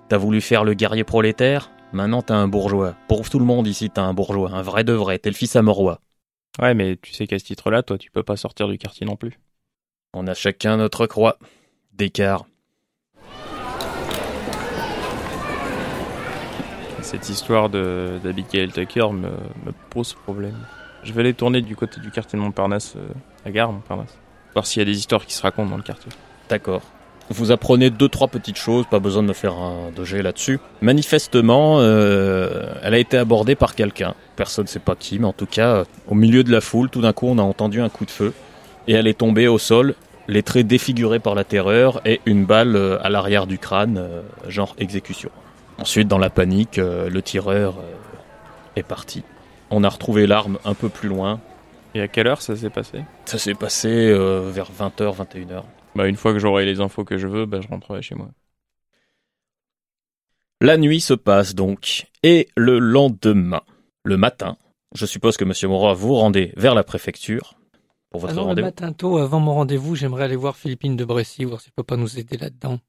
[SPEAKER 1] T'as voulu faire le guerrier prolétaire? Maintenant t'es un bourgeois. Pour tout le monde ici, t'es un bourgeois. Un vrai de vrai. T'es le fils à Morois.
[SPEAKER 5] Ouais, mais tu sais qu'à ce titre-là, toi, tu peux pas sortir du quartier non plus.
[SPEAKER 1] On a chacun notre croix. D'écart.
[SPEAKER 5] Cette histoire d'Abigail Tucker me, pose problème. Je vais aller tourner du côté du quartier de Montparnasse, euh, la gare Montparnasse, voir s'il y a des histoires qui se racontent dans le quartier.
[SPEAKER 1] D'accord. Vous apprenez deux trois petites choses, pas besoin de me faire un dossier là-dessus. Manifestement, euh, elle a été abordée par quelqu'un. Personne ne sait pas qui, mais en tout cas, au milieu de la foule, tout d'un coup, on a entendu un coup de feu et elle est tombée au sol les traits défigurés par la terreur et une balle euh, à l'arrière du crâne, euh, genre exécution. Ensuite, dans la panique, euh, le tireur euh, est parti. On a retrouvé l'arme un peu plus loin.
[SPEAKER 5] Et à quelle heure ça s'est passé?
[SPEAKER 1] Ça s'est passé euh, vers 20h, 21h.
[SPEAKER 5] Bah une fois que j'aurai les infos que je veux, bah je rentrerai chez moi.
[SPEAKER 1] La nuit se passe donc, et le lendemain, le matin, je suppose que Monsieur Moreau vous rendez vers la préfecture pour votre
[SPEAKER 3] Alors, le
[SPEAKER 1] rendez-vous?
[SPEAKER 3] matin tôt, avant mon rendez-vous, j'aimerais aller voir Philippine de Brécy, voir s'il peut pas nous aider là-dedans.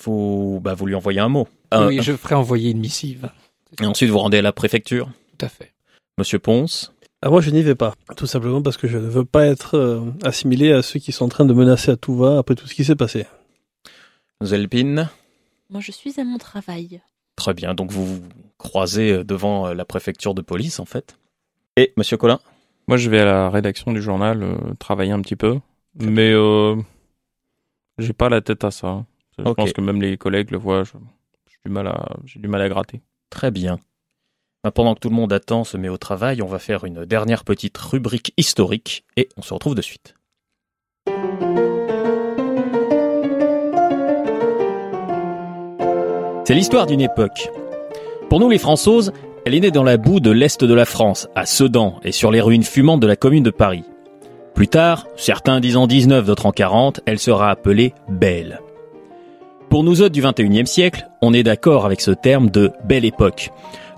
[SPEAKER 1] Vous, bah, vous lui envoyez un mot. Un-
[SPEAKER 3] oui, je ferai envoyer une missive.
[SPEAKER 1] Et ensuite, vous rendez à la préfecture.
[SPEAKER 3] Tout à fait.
[SPEAKER 1] Monsieur Ponce,
[SPEAKER 2] Ah, moi, je n'y vais pas. Tout simplement parce que je ne veux pas être euh, assimilé à ceux qui sont en train de menacer à tout va après tout ce qui s'est passé.
[SPEAKER 1] Zelpine.
[SPEAKER 4] Moi, je suis à mon travail.
[SPEAKER 1] Très bien, donc vous vous croisez euh, devant euh, la préfecture de police, en fait. Et Monsieur Collin
[SPEAKER 5] Moi je vais à la rédaction du journal euh, travailler un petit peu, mais euh, j'ai pas la tête à ça. Je pense que même les collègues le voient. je- J'ai du mal à, j'ai du mal à gratter.
[SPEAKER 1] Très bien. Bah, Pendant que tout le monde attend, se met au travail, on va faire une dernière petite rubrique historique et on se retrouve de suite. C'est l'histoire d'une époque. Pour nous les Françaises, elle est née dans la boue de l'Est de la France, à Sedan et sur les ruines fumantes de la commune de Paris. Plus tard, certains disent en 19, d'autres en 40, elle sera appelée Belle. Pour nous autres du 21e siècle, on est d'accord avec ce terme de belle époque.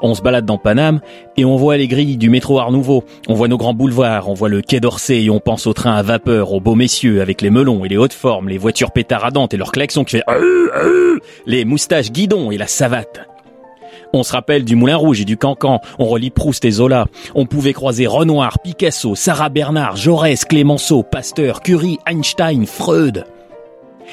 [SPEAKER 1] On se balade dans Paname et on voit les grilles du métro Art Nouveau, on voit nos grands boulevards, on voit le quai d'Orsay et on pense aux trains à vapeur, aux beaux messieurs avec les melons et les hautes formes, les voitures pétaradantes et leurs klaxons qui fait les moustaches guidons et la savate. On se rappelle du Moulin Rouge et du Cancan, on relit Proust et Zola. On pouvait croiser Renoir, Picasso, Sarah Bernard, Jaurès, Clémenceau, Pasteur, Curie, Einstein, Freud.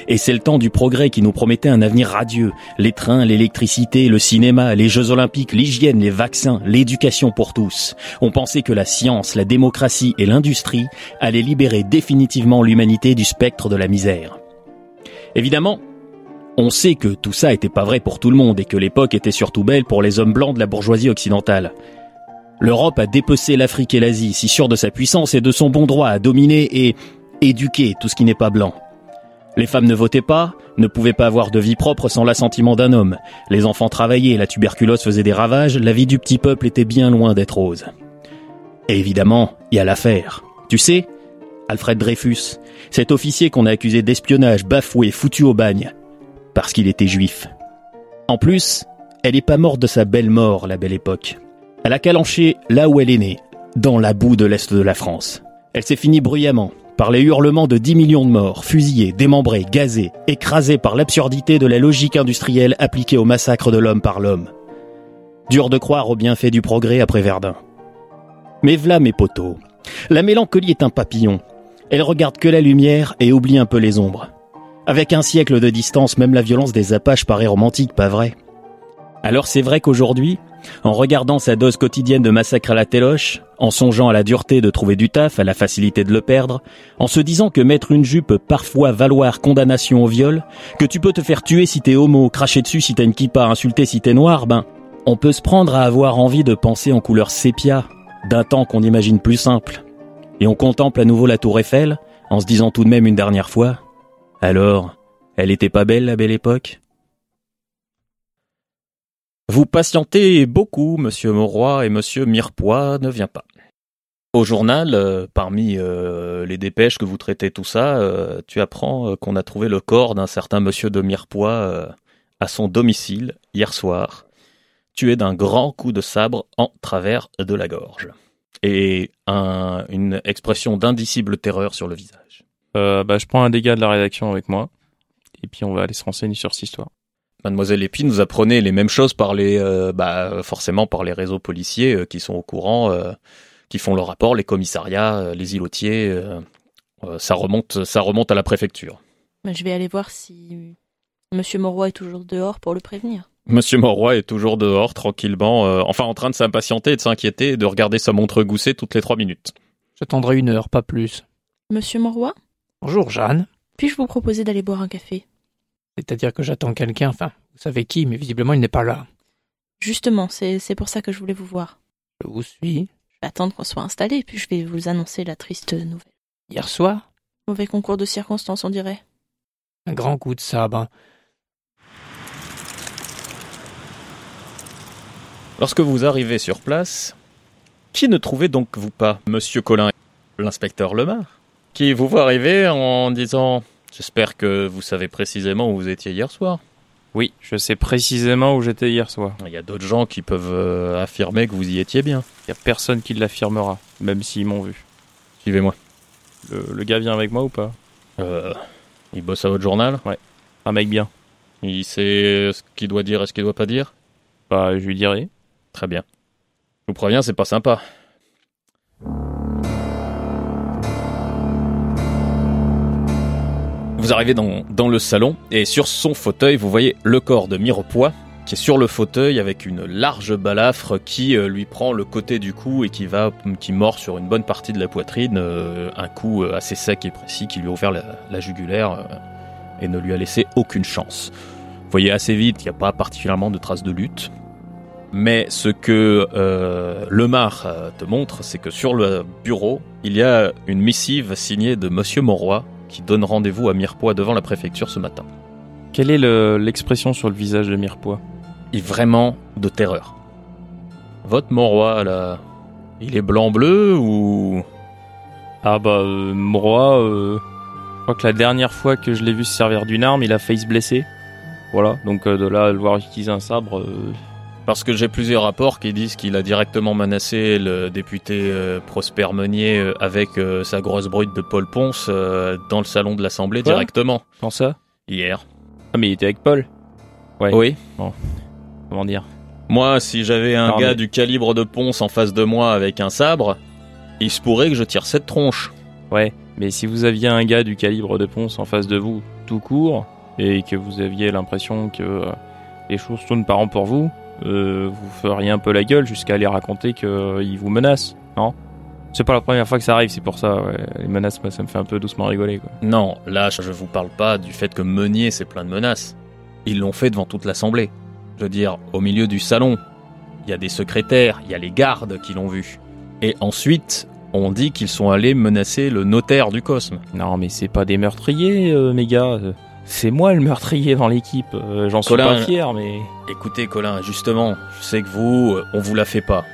[SPEAKER 1] Et c'est le temps du progrès qui nous promettait un avenir radieux. Les trains, l'électricité, le cinéma, les Jeux Olympiques, l'hygiène, les vaccins, l'éducation pour tous. On pensait que la science, la démocratie et l'industrie allaient libérer définitivement l'humanité du spectre de la misère. Évidemment, on sait que tout ça était pas vrai pour tout le monde et que l'époque était surtout belle pour les hommes blancs de la bourgeoisie occidentale. L'Europe a dépecé l'Afrique et l'Asie, si sûre de sa puissance et de son bon droit à dominer et éduquer tout ce qui n'est pas blanc. Les femmes ne votaient pas, ne pouvaient pas avoir de vie propre sans l'assentiment d'un homme. Les enfants travaillaient, la tuberculose faisait des ravages, la vie du petit peuple était bien loin d'être rose. Et évidemment, il y a l'affaire. Tu sais, Alfred Dreyfus, cet officier qu'on a accusé d'espionnage, bafoué, foutu au bagne, parce qu'il était juif. En plus, elle n'est pas morte de sa belle mort, la belle époque. Elle a calanché là où elle est née, dans la boue de l'Est de la France. Elle s'est finie bruyamment, par les hurlements de 10 millions de morts, fusillés, démembrés, gazés, écrasés par l'absurdité de la logique industrielle appliquée au massacre de l'homme par l'homme. Dur de croire au bienfait du progrès après Verdun. Mais v'là mes poteaux. La mélancolie est un papillon. Elle regarde que la lumière et oublie un peu les ombres. Avec un siècle de distance, même la violence des Apaches paraît romantique, pas vrai? Alors c'est vrai qu'aujourd'hui, en regardant sa dose quotidienne de massacre à la téloche, en songeant à la dureté de trouver du taf, à la facilité de le perdre, en se disant que mettre une jupe peut parfois valoir condamnation au viol, que tu peux te faire tuer si t'es homo, cracher dessus si t'as une kippa, insulter si t'es noir, ben, on peut se prendre à avoir envie de penser en couleur sépia, d'un temps qu'on imagine plus simple. Et on contemple à nouveau la tour Eiffel, en se disant tout de même une dernière fois, alors, elle était pas belle la belle époque? Vous patientez beaucoup, monsieur Mauroy, et monsieur Mirepoix ne vient pas. Au journal, euh, parmi euh, les dépêches que vous traitez tout ça, euh, tu apprends qu'on a trouvé le corps d'un certain monsieur de Mirepoix à son domicile hier soir, tué d'un grand coup de sabre en travers de la gorge. Et un- une expression d'indicible terreur sur le visage.
[SPEAKER 5] Bah, je prends un dégât de la rédaction avec moi, et puis on va aller se renseigner sur cette histoire.
[SPEAKER 1] Mademoiselle Épine nous apprenait les mêmes choses par les, euh, bah, forcément par les réseaux policiers euh, qui sont au courant, euh, qui font le rapport, les commissariats, euh, les îlotiers. euh, euh, ça remonte, ça remonte à la préfecture.
[SPEAKER 4] Mais Je vais aller voir si Monsieur Moroy est toujours dehors pour le prévenir.
[SPEAKER 1] Monsieur Moroy est toujours dehors, tranquillement, euh, enfin en train de s'impatienter et de s'inquiéter et de regarder sa montre goussée toutes les trois minutes.
[SPEAKER 3] J'attendrai une heure, pas plus.
[SPEAKER 4] Monsieur Moroy,
[SPEAKER 3] Bonjour, Jeanne.
[SPEAKER 4] puis-je vous proposer d'aller boire un café?
[SPEAKER 3] C'est-à-dire que j'attends quelqu'un, enfin, vous savez qui, mais visiblement il n'est pas là.
[SPEAKER 4] Justement, c'est c'est pour ça que je voulais vous voir.
[SPEAKER 3] Je vous suis.
[SPEAKER 4] Je vais attendre qu'on soit installé, puis je vais vous annoncer la triste nouvelle.
[SPEAKER 3] Hier soir,
[SPEAKER 4] Mauvais concours de circonstances, on dirait.
[SPEAKER 3] Un grand coup de sabre.
[SPEAKER 1] Lorsque vous arrivez sur place, qui ne trouvez donc vous pas Monsieur Colin, l'inspecteur Lemar, qui vous voit arriver en disant J'espère que vous savez précisément où vous étiez hier soir.
[SPEAKER 5] Oui, je sais précisément où j'étais hier soir.
[SPEAKER 1] Il y a d'autres gens qui peuvent euh, affirmer que vous y étiez bien.
[SPEAKER 5] Il y a personne qui l'affirmera, même s'ils m'ont vu.
[SPEAKER 1] Suivez-moi.
[SPEAKER 5] Le, le gars vient avec moi ou pas?
[SPEAKER 1] Euh, il bosse à votre journal?
[SPEAKER 5] Un mec bien.
[SPEAKER 1] Il sait ce qu'il doit dire et ce qu'il doit pas dire?
[SPEAKER 5] Bah, je lui dirai.
[SPEAKER 1] Très bien. Je vous préviens, c'est pas sympa. Vous arrivez dans, le salon et sur son fauteuil, vous voyez le corps de Mirepoix qui est sur le fauteuil avec une large balafre qui euh, lui prend le côté du cou et qui va mord sur une bonne partie de la poitrine, euh, un coup euh, assez sec et précis qui lui a ouvert la, la jugulaire et ne lui a laissé aucune chance. Vous voyez assez vite qu'il n'y a pas particulièrement de traces de lutte. Mais ce que Lemar te montre, c'est que sur le bureau, il y a une missive signée de Monsieur Monroy qui donne rendez-vous à Mirepoix devant la préfecture ce matin.
[SPEAKER 5] Quelle est le- l'expression sur le visage de Mirepoix?
[SPEAKER 1] Il est vraiment de terreur. Votre Monroy, là, il est blanc-bleu ou...
[SPEAKER 5] Ah bah, euh, Moroy, euh, je crois que la dernière fois que je l'ai vu se servir d'une arme, il a failli se blesser. Voilà, donc euh, de là à le voir utiliser un sabre, euh,
[SPEAKER 1] Parce que j'ai plusieurs rapports qui disent qu'il a directement menacé le député euh, Prosper Meunier euh, avec euh, sa grosse brute de Paul Ponce dans le salon de l'Assemblée
[SPEAKER 5] Quoi
[SPEAKER 1] directement,
[SPEAKER 5] quand ça?
[SPEAKER 1] Hier.
[SPEAKER 5] Ah mais il était avec Paul. Ouais.
[SPEAKER 1] Oui.
[SPEAKER 5] Comment dire?
[SPEAKER 1] Moi, si j'avais un
[SPEAKER 5] Non,
[SPEAKER 1] gars
[SPEAKER 5] mais-
[SPEAKER 1] du calibre de Ponce en face de moi avec un sabre, il se pourrait que je tire cette tronche.
[SPEAKER 5] Ouais, mais si vous aviez un gars du calibre de Ponce en face de vous, tout court, et que vous aviez l'impression que euh, les choses tournent par an pour vous, euh, vous feriez un peu la gueule jusqu'à aller raconter qu'il vous menace, non? C'est pas la première fois que ça arrive, c'est pour ça, ouais. Les menaces, ça me fait un peu doucement rigoler, quoi.
[SPEAKER 1] Non, là, je vous parle pas du fait que Meunier c'est plein de menaces. Ils l'ont fait devant toute l'Assemblée. Je veux dire, au milieu du salon, il y a des secrétaires, il y a les gardes qui l'ont vu. Et ensuite, on dit qu'ils sont allés menacer le notaire du Cosme.
[SPEAKER 5] Non, mais c'est pas des meurtriers, euh, mes gars. C'est moi le meurtrier dans l'équipe. Euh, J'en suis pas fier, mais...
[SPEAKER 1] Écoutez, Colin, justement, je sais que vous, euh, on vous la fait pas.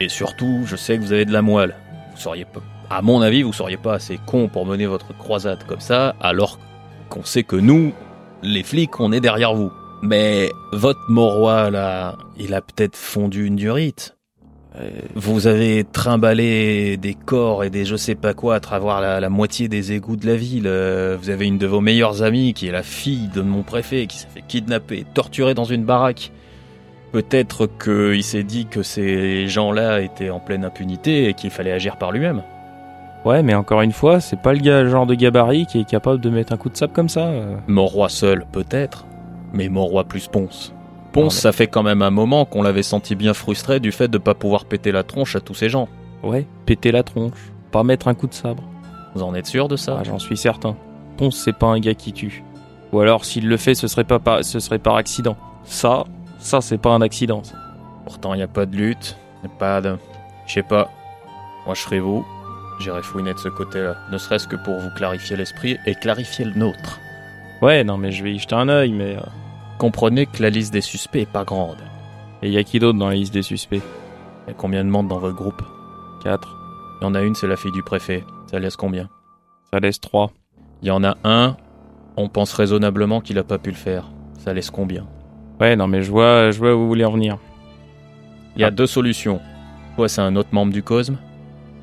[SPEAKER 1] Et surtout, je sais que vous avez de la moelle. Vous seriez pas, à mon avis, vous seriez pas assez con pour mener votre croisade comme ça, alors qu'on sait que nous, les flics, on est derrière vous. Mais votre Moroy, là, il a peut-être fondu une durite. Euh, Vous avez trimballé des corps et des je sais pas quoi à travers la, la moitié des égouts de la ville. Euh, Vous avez une de vos meilleures amies qui est la fille de mon préfet qui s'est fait kidnapper, torturer dans une baraque. Peut-être qu'il s'est dit que ces gens-là étaient en pleine impunité et qu'il fallait agir par lui-même.
[SPEAKER 5] Ouais, mais encore une fois, c'est pas le gars, le genre de gabarit qui est capable de mettre un coup de sable comme ça. euh.
[SPEAKER 1] Monroy seul, peut-être, mais Monroy plus Ponce.
[SPEAKER 5] Mais-
[SPEAKER 1] ça fait quand même un moment qu'on l'avait senti bien frustré du fait de pas pouvoir péter la tronche à tous ces gens.
[SPEAKER 5] Ouais, péter la tronche. Pas mettre un coup de sabre.
[SPEAKER 1] Vous en êtes sûr de ça?
[SPEAKER 5] Ah, J'en suis certain. Ponce, c'est pas un gars qui tue. Ou alors, s'il le fait, ce serait pas par, ce serait par accident. Ça, ça, c'est pas un accident. ça.
[SPEAKER 1] Pourtant, il n'y a pas de lutte, y a pas de... Je sais pas. Moi, je serais vous. J'irai fouiner de ce côté-là. Ne serait-ce que pour vous clarifier l'esprit et clarifier le nôtre.
[SPEAKER 5] Ouais, non, mais je vais y jeter un œil, mais. euh,
[SPEAKER 1] Comprenez que la liste des suspects est pas grande.
[SPEAKER 5] Et y a qui d'autre dans la liste des suspects?
[SPEAKER 1] Il y a combien de membres dans votre groupe?
[SPEAKER 5] 4.
[SPEAKER 1] Il y en a une, c'est la fille du préfet. Ça laisse combien?
[SPEAKER 5] Ça laisse 3.
[SPEAKER 1] Il y en a un, on pense raisonnablement qu'il a pas pu le faire. Ça laisse combien?
[SPEAKER 5] Ouais, non, mais je vois, je vois où vous voulez en venir.
[SPEAKER 1] Il y a deux solutions. Soit c'est un autre membre du COSME,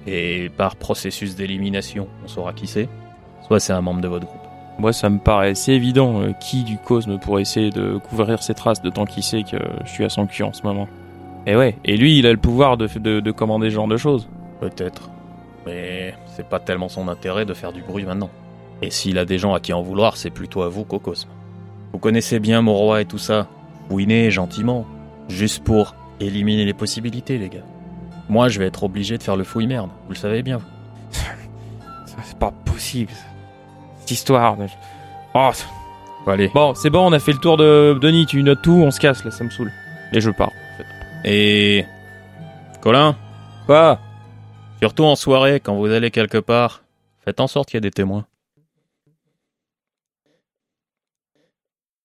[SPEAKER 1] et par processus d'élimination, on saura qui c'est. Soit c'est un membre de votre groupe.
[SPEAKER 5] Moi, ça me paraît assez évident euh, qui du Cosme pourrait essayer de couvrir ses traces, de tant qu'il sait que je suis à son cul en ce moment. Et ouais, et lui, il a le pouvoir de, de, de commander ce genre de choses.
[SPEAKER 1] Peut-être. Mais c'est pas tellement son intérêt de faire du bruit maintenant. Et s'il a des gens à qui en vouloir, c'est plutôt à vous qu'au Cosme. Vous connaissez bien mon roi et tout ça. Fouinez gentiment. Juste pour éliminer les possibilités, les gars. Moi, je vais être obligé de faire le fouille merde. Vous le savez bien.
[SPEAKER 5] C'est pas possible histoire. Oh,
[SPEAKER 1] allez.
[SPEAKER 5] Bon, c'est bon, on a fait le tour de Denis, tu notes tout, on se casse là, ça me saoule. Et je pars.
[SPEAKER 1] Et. Colin
[SPEAKER 5] Quoi?
[SPEAKER 1] Surtout en soirée, quand vous allez quelque part, faites en sorte qu'il y ait des témoins.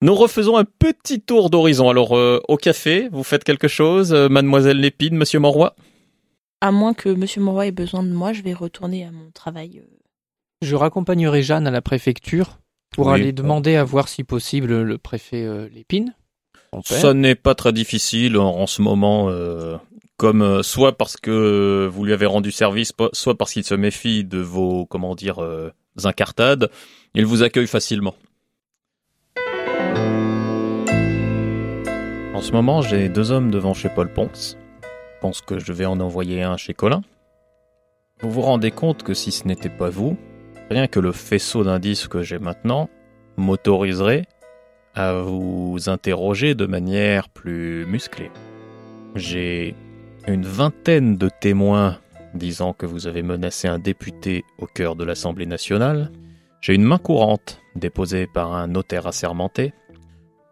[SPEAKER 1] Nous refaisons un petit tour d'horizon. Alors, euh, au café, vous faites quelque chose euh, Mademoiselle Lépine, Monsieur Monroy
[SPEAKER 4] À moins que Monsieur Monroy ait besoin de moi, je vais retourner à mon travail euh,
[SPEAKER 3] je raccompagnerai Jeanne à la préfecture pour
[SPEAKER 1] Oui.
[SPEAKER 3] aller demander à voir si possible le préfet euh, Lépine.
[SPEAKER 1] Ça n'est pas très difficile en, en ce moment, euh, comme euh, soit parce que vous lui avez rendu service, soit parce qu'il se méfie de vos, comment dire, incartades. Il vous accueille facilement. En ce moment, j'ai deux hommes devant chez Paul Ponce. Je pense que je vais en envoyer un chez Colin. Vous vous rendez compte que si ce n'était pas vous, rien que le faisceau d'indices que j'ai maintenant m'autoriserait à vous interroger de manière plus musclée. J'ai une vingtaine de témoins disant que vous avez menacé un député au cœur de l'Assemblée nationale. J'ai une main courante déposée par un notaire assermenté,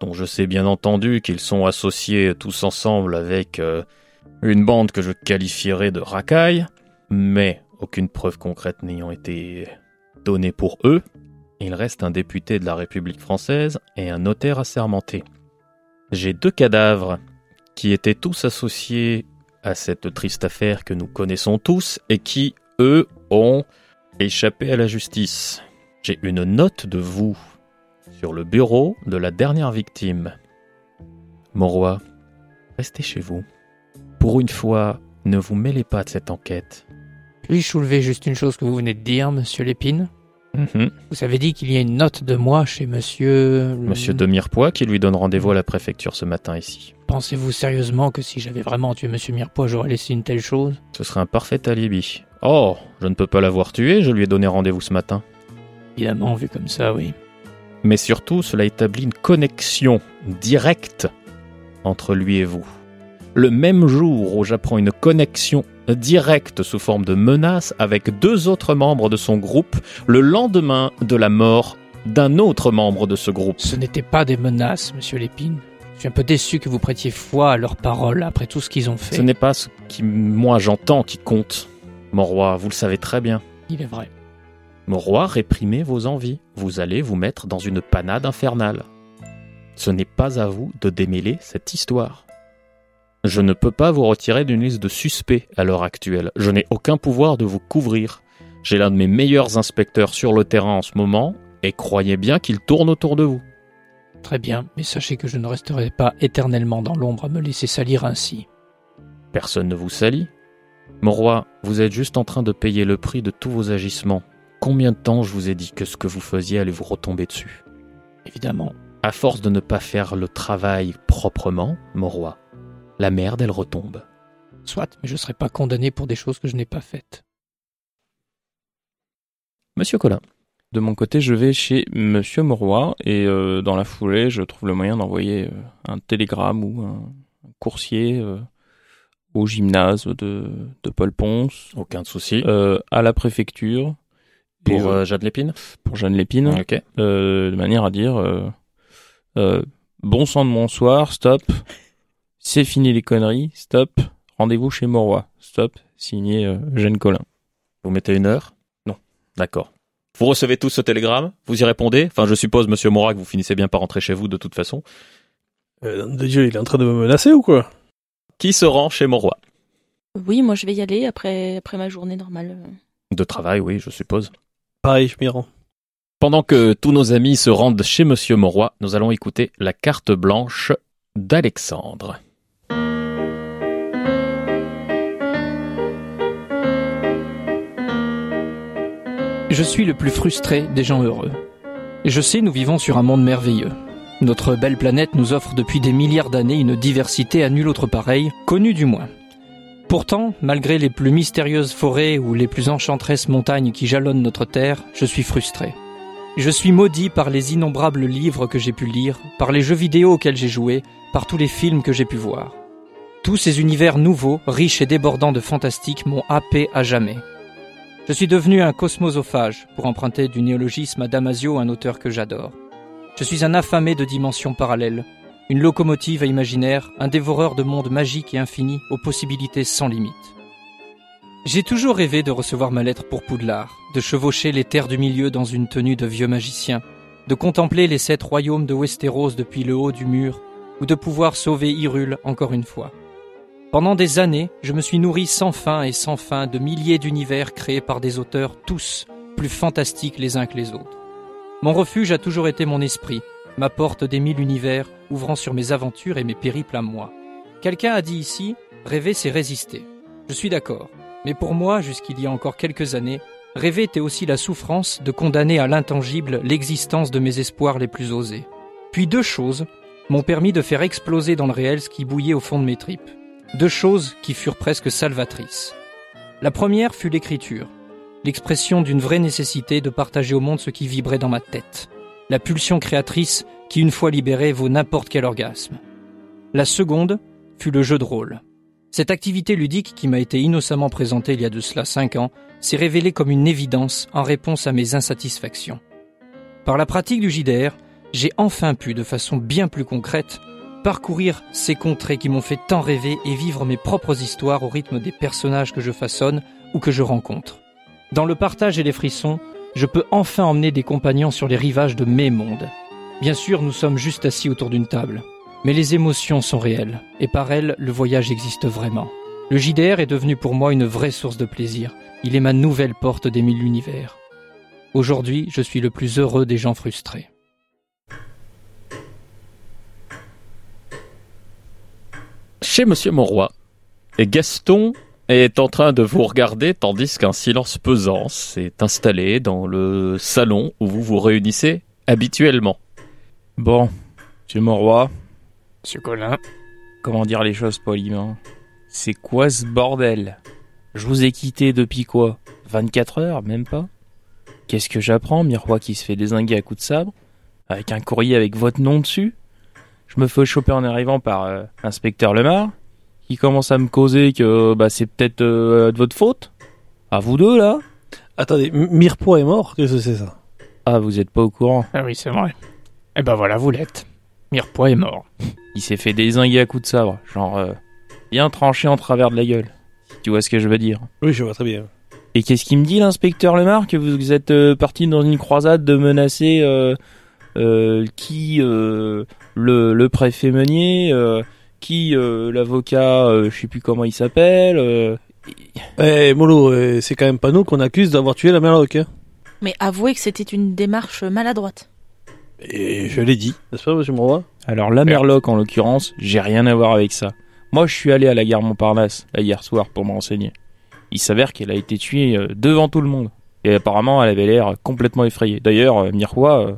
[SPEAKER 1] dont je sais bien entendu qu'ils sont associés tous ensemble avec euh, une bande que je qualifierais de racaille, mais aucune preuve concrète n'ayant été donnée pour eux. Il reste un député de la République française et un notaire assermenté. J'ai deux cadavres qui étaient tous associés à cette triste affaire que nous connaissons tous et qui, eux, ont échappé à la justice. J'ai une note de vous sur le bureau de la dernière victime. Mon roi, restez chez vous. Pour une fois, ne vous mêlez pas de cette enquête.
[SPEAKER 3] Puis-je soulever juste une chose que vous venez de dire, monsieur Lépine?
[SPEAKER 1] Mhm.
[SPEAKER 3] Vous avez dit qu'il y a une note de moi chez monsieur...
[SPEAKER 1] Monsieur de Mirepoix qui lui donne rendez-vous à la préfecture ce matin ici.
[SPEAKER 3] Pensez-vous sérieusement que si j'avais vraiment tué monsieur Mirepoix, j'aurais laissé une telle chose?
[SPEAKER 1] Ce serait un parfait alibi. Oh, je ne peux pas l'avoir tué, je lui ai donné rendez-vous ce matin.
[SPEAKER 3] Évidemment, vu comme ça, oui.
[SPEAKER 1] Mais surtout, cela établit une connexion directe entre lui et vous. Le même jour où j'apprends une connexion directe sous forme de menace avec deux autres membres de son groupe, le lendemain de la mort d'un autre membre de ce groupe.
[SPEAKER 3] Ce n'étaient pas des menaces, monsieur Lépine. Je suis un peu déçu que vous prêtiez foi à leurs paroles après tout ce qu'ils ont fait.
[SPEAKER 1] Ce n'est pas ce qui, moi, j'entends qui compte. Mon roi, vous le savez très bien.
[SPEAKER 3] Il est vrai.
[SPEAKER 1] Mon roi, réprimez vos envies. Vous allez vous mettre dans une panade infernale. Ce n'est pas à vous de démêler cette histoire. Je ne peux pas vous retirer d'une liste de suspects à l'heure actuelle. Je n'ai aucun pouvoir de vous couvrir. J'ai l'un de mes meilleurs inspecteurs sur le terrain en ce moment, et croyez bien qu'il tourne autour de vous.
[SPEAKER 3] Très bien, mais sachez que je ne resterai pas éternellement dans l'ombre à me laisser salir ainsi.
[SPEAKER 1] Personne ne vous salit. Mon roi, vous êtes juste en train de payer le prix de tous vos agissements. Combien de temps je vous ai dit que ce que vous faisiez allait vous retomber dessus?
[SPEAKER 3] Évidemment.
[SPEAKER 1] À force de ne pas faire le travail proprement, mon roi, la merde, elle retombe.
[SPEAKER 3] Soit, mais je ne serai pas condamné pour des choses que je n'ai pas faites.
[SPEAKER 1] Monsieur Colin,
[SPEAKER 5] De mon côté, je vais chez Monsieur Moroy et euh, dans la foulée, je trouve le moyen d'envoyer euh, un télégramme ou un, un coursier euh, au gymnase de, de Paul Ponce,
[SPEAKER 1] aucun souci.
[SPEAKER 5] euh, à la préfecture
[SPEAKER 1] Pour
[SPEAKER 5] euh,
[SPEAKER 1] euh, Jade Lépine?
[SPEAKER 5] pour Jeanne Lépine,
[SPEAKER 1] Ok.
[SPEAKER 5] euh, de manière à dire euh, euh, bon sang de bonsoir, stop, c'est fini les conneries, stop, rendez-vous chez Moroy, stop, signé euh, Jeanne Collin.
[SPEAKER 1] Vous mettez une heure? Non. D'accord. Vous recevez tous ce télégramme? Vous y répondez? Enfin, je suppose, monsieur Morat, que vous finissez bien par rentrer chez vous de toute façon.
[SPEAKER 2] Euh, nom de Dieu, il est en train de me menacer ou quoi?
[SPEAKER 1] Qui se rend chez Moroy
[SPEAKER 4] Oui, moi je vais y aller après, après ma journée normale.
[SPEAKER 1] De travail, oui, je suppose.
[SPEAKER 2] Pareil, je m'y rends.
[SPEAKER 1] Pendant que tous nos amis se rendent chez Monsieur Moroy, nous allons écouter la carte blanche d'Alexandre.
[SPEAKER 3] Je suis le plus frustré des gens heureux. Je sais, nous vivons sur un monde merveilleux. Notre belle planète nous offre depuis des milliards d'années une diversité à nulle autre pareille, connue du moins. Pourtant, malgré les plus mystérieuses forêts ou les plus enchanteresses montagnes qui jalonnent notre terre, je suis frustré. Je suis maudit par les innombrables livres que j'ai pu lire, par les jeux vidéo auxquels j'ai joué, par tous les films que j'ai pu voir. Tous ces univers nouveaux, riches et débordants de fantastique m'ont happé à jamais. Je suis devenu un cosmosophage, pour emprunter du néologisme à Damasio, un auteur que j'adore. Je suis un affamé de dimensions parallèles, une locomotive à imaginaire, un dévoreur de mondes magiques et infinis aux possibilités sans limite. J'ai toujours rêvé de recevoir ma lettre pour Poudlard, de chevaucher les terres du milieu dans une tenue de vieux magicien, de contempler les sept royaumes de Westeros depuis le haut du mur, ou de pouvoir sauver Hyrule encore une fois. Pendant des années, je me suis nourri sans fin et sans fin de milliers d'univers créés par des auteurs tous plus fantastiques les uns que les autres. Mon refuge a toujours été mon esprit, ma porte des mille univers ouvrant sur mes aventures et mes périples à moi. Quelqu'un a dit ici, rêver c'est résister. Je suis d'accord. Mais pour moi, jusqu'il y a encore quelques années, rêver était aussi la souffrance de condamner à l'intangible l'existence de mes espoirs les plus osés. Puis deux choses m'ont permis de faire exploser dans le réel ce qui bouillait au fond de mes tripes. Deux choses qui furent presque salvatrices. La première fut l'écriture, l'expression d'une vraie nécessité de partager au monde ce qui vibrait dans ma tête, la pulsion créatrice qui, une fois libérée, vaut n'importe quel orgasme. La seconde fut le jeu de rôle. Cette activité ludique qui m'a été innocemment présentée il y a de cela cinq ans s'est révélée comme une évidence en réponse à mes insatisfactions. Par la pratique du JDR, j'ai enfin pu, de façon bien plus concrète, parcourir ces contrées qui m'ont fait tant rêver et vivre mes propres histoires au rythme des personnages que je façonne ou que je rencontre. Dans le partage et les frissons, je peux enfin emmener des compagnons sur les rivages de mes mondes. Bien sûr, nous sommes juste assis autour d'une table. Mais les émotions sont réelles, et par elles, le voyage existe vraiment. Le JDR est devenu pour moi une vraie source de plaisir. Il est ma nouvelle porte des mille univers. Aujourd'hui, je suis le plus heureux des gens frustrés.
[SPEAKER 1] Chez Monsieur Monroy, et Gaston est en train de vous regarder tandis qu'un silence pesant s'est installé dans le salon où vous vous réunissez habituellement.
[SPEAKER 5] Bon, monsieur Monroy,
[SPEAKER 3] Monsieur Colin,
[SPEAKER 5] comment dire les choses poliment? C'est quoi ce bordel? Je vous ai quitté depuis quoi? 24 heures, même pas? Qu'est-ce que j'apprends Miroir qui se fait désinguer à coups de sabre? Avec un courrier avec votre nom dessus? Je me fais choper en arrivant par euh, l'inspecteur Lemar qui commence à me causer que bah, c'est peut-être euh, de votre faute À vous deux, là
[SPEAKER 2] Attendez, Mirepoix est mort? Qu'est-ce que c'est ça?
[SPEAKER 5] Ah, vous êtes pas au courant
[SPEAKER 3] Ah oui, c'est vrai. Eh ben voilà, vous l'êtes. Mirepoix est mort.
[SPEAKER 5] Il s'est fait désinguer à coups de sabre, genre euh, bien tranché en travers de la gueule. Tu vois ce que je veux dire?
[SPEAKER 2] Oui, je vois très bien.
[SPEAKER 5] Et qu'est-ce qu'il me dit l'inspecteur Lemar que vous êtes euh, parti dans une croisade de menacer euh, euh, qui euh, le, le préfet Meunier, euh, qui euh, l'avocat, euh, je sais plus comment il s'appelle. euh,
[SPEAKER 2] Eh, Molo, euh, c'est quand même pas nous qu'on accuse d'avoir tué la Merloc, hein
[SPEAKER 4] Mais avouez que c'était une démarche maladroite.
[SPEAKER 2] Et je l'ai dit, n'est-ce pas, monsieur Monroy
[SPEAKER 5] Alors la Merloc en l'occurrence, j'ai rien à voir avec ça. Moi je suis allé à la gare Montparnasse là, hier soir pour me renseigner. Il s'avère qu'elle a été tuée euh, devant tout le monde. Et apparemment elle avait l'air complètement effrayée. D'ailleurs, euh, Miroir, euh,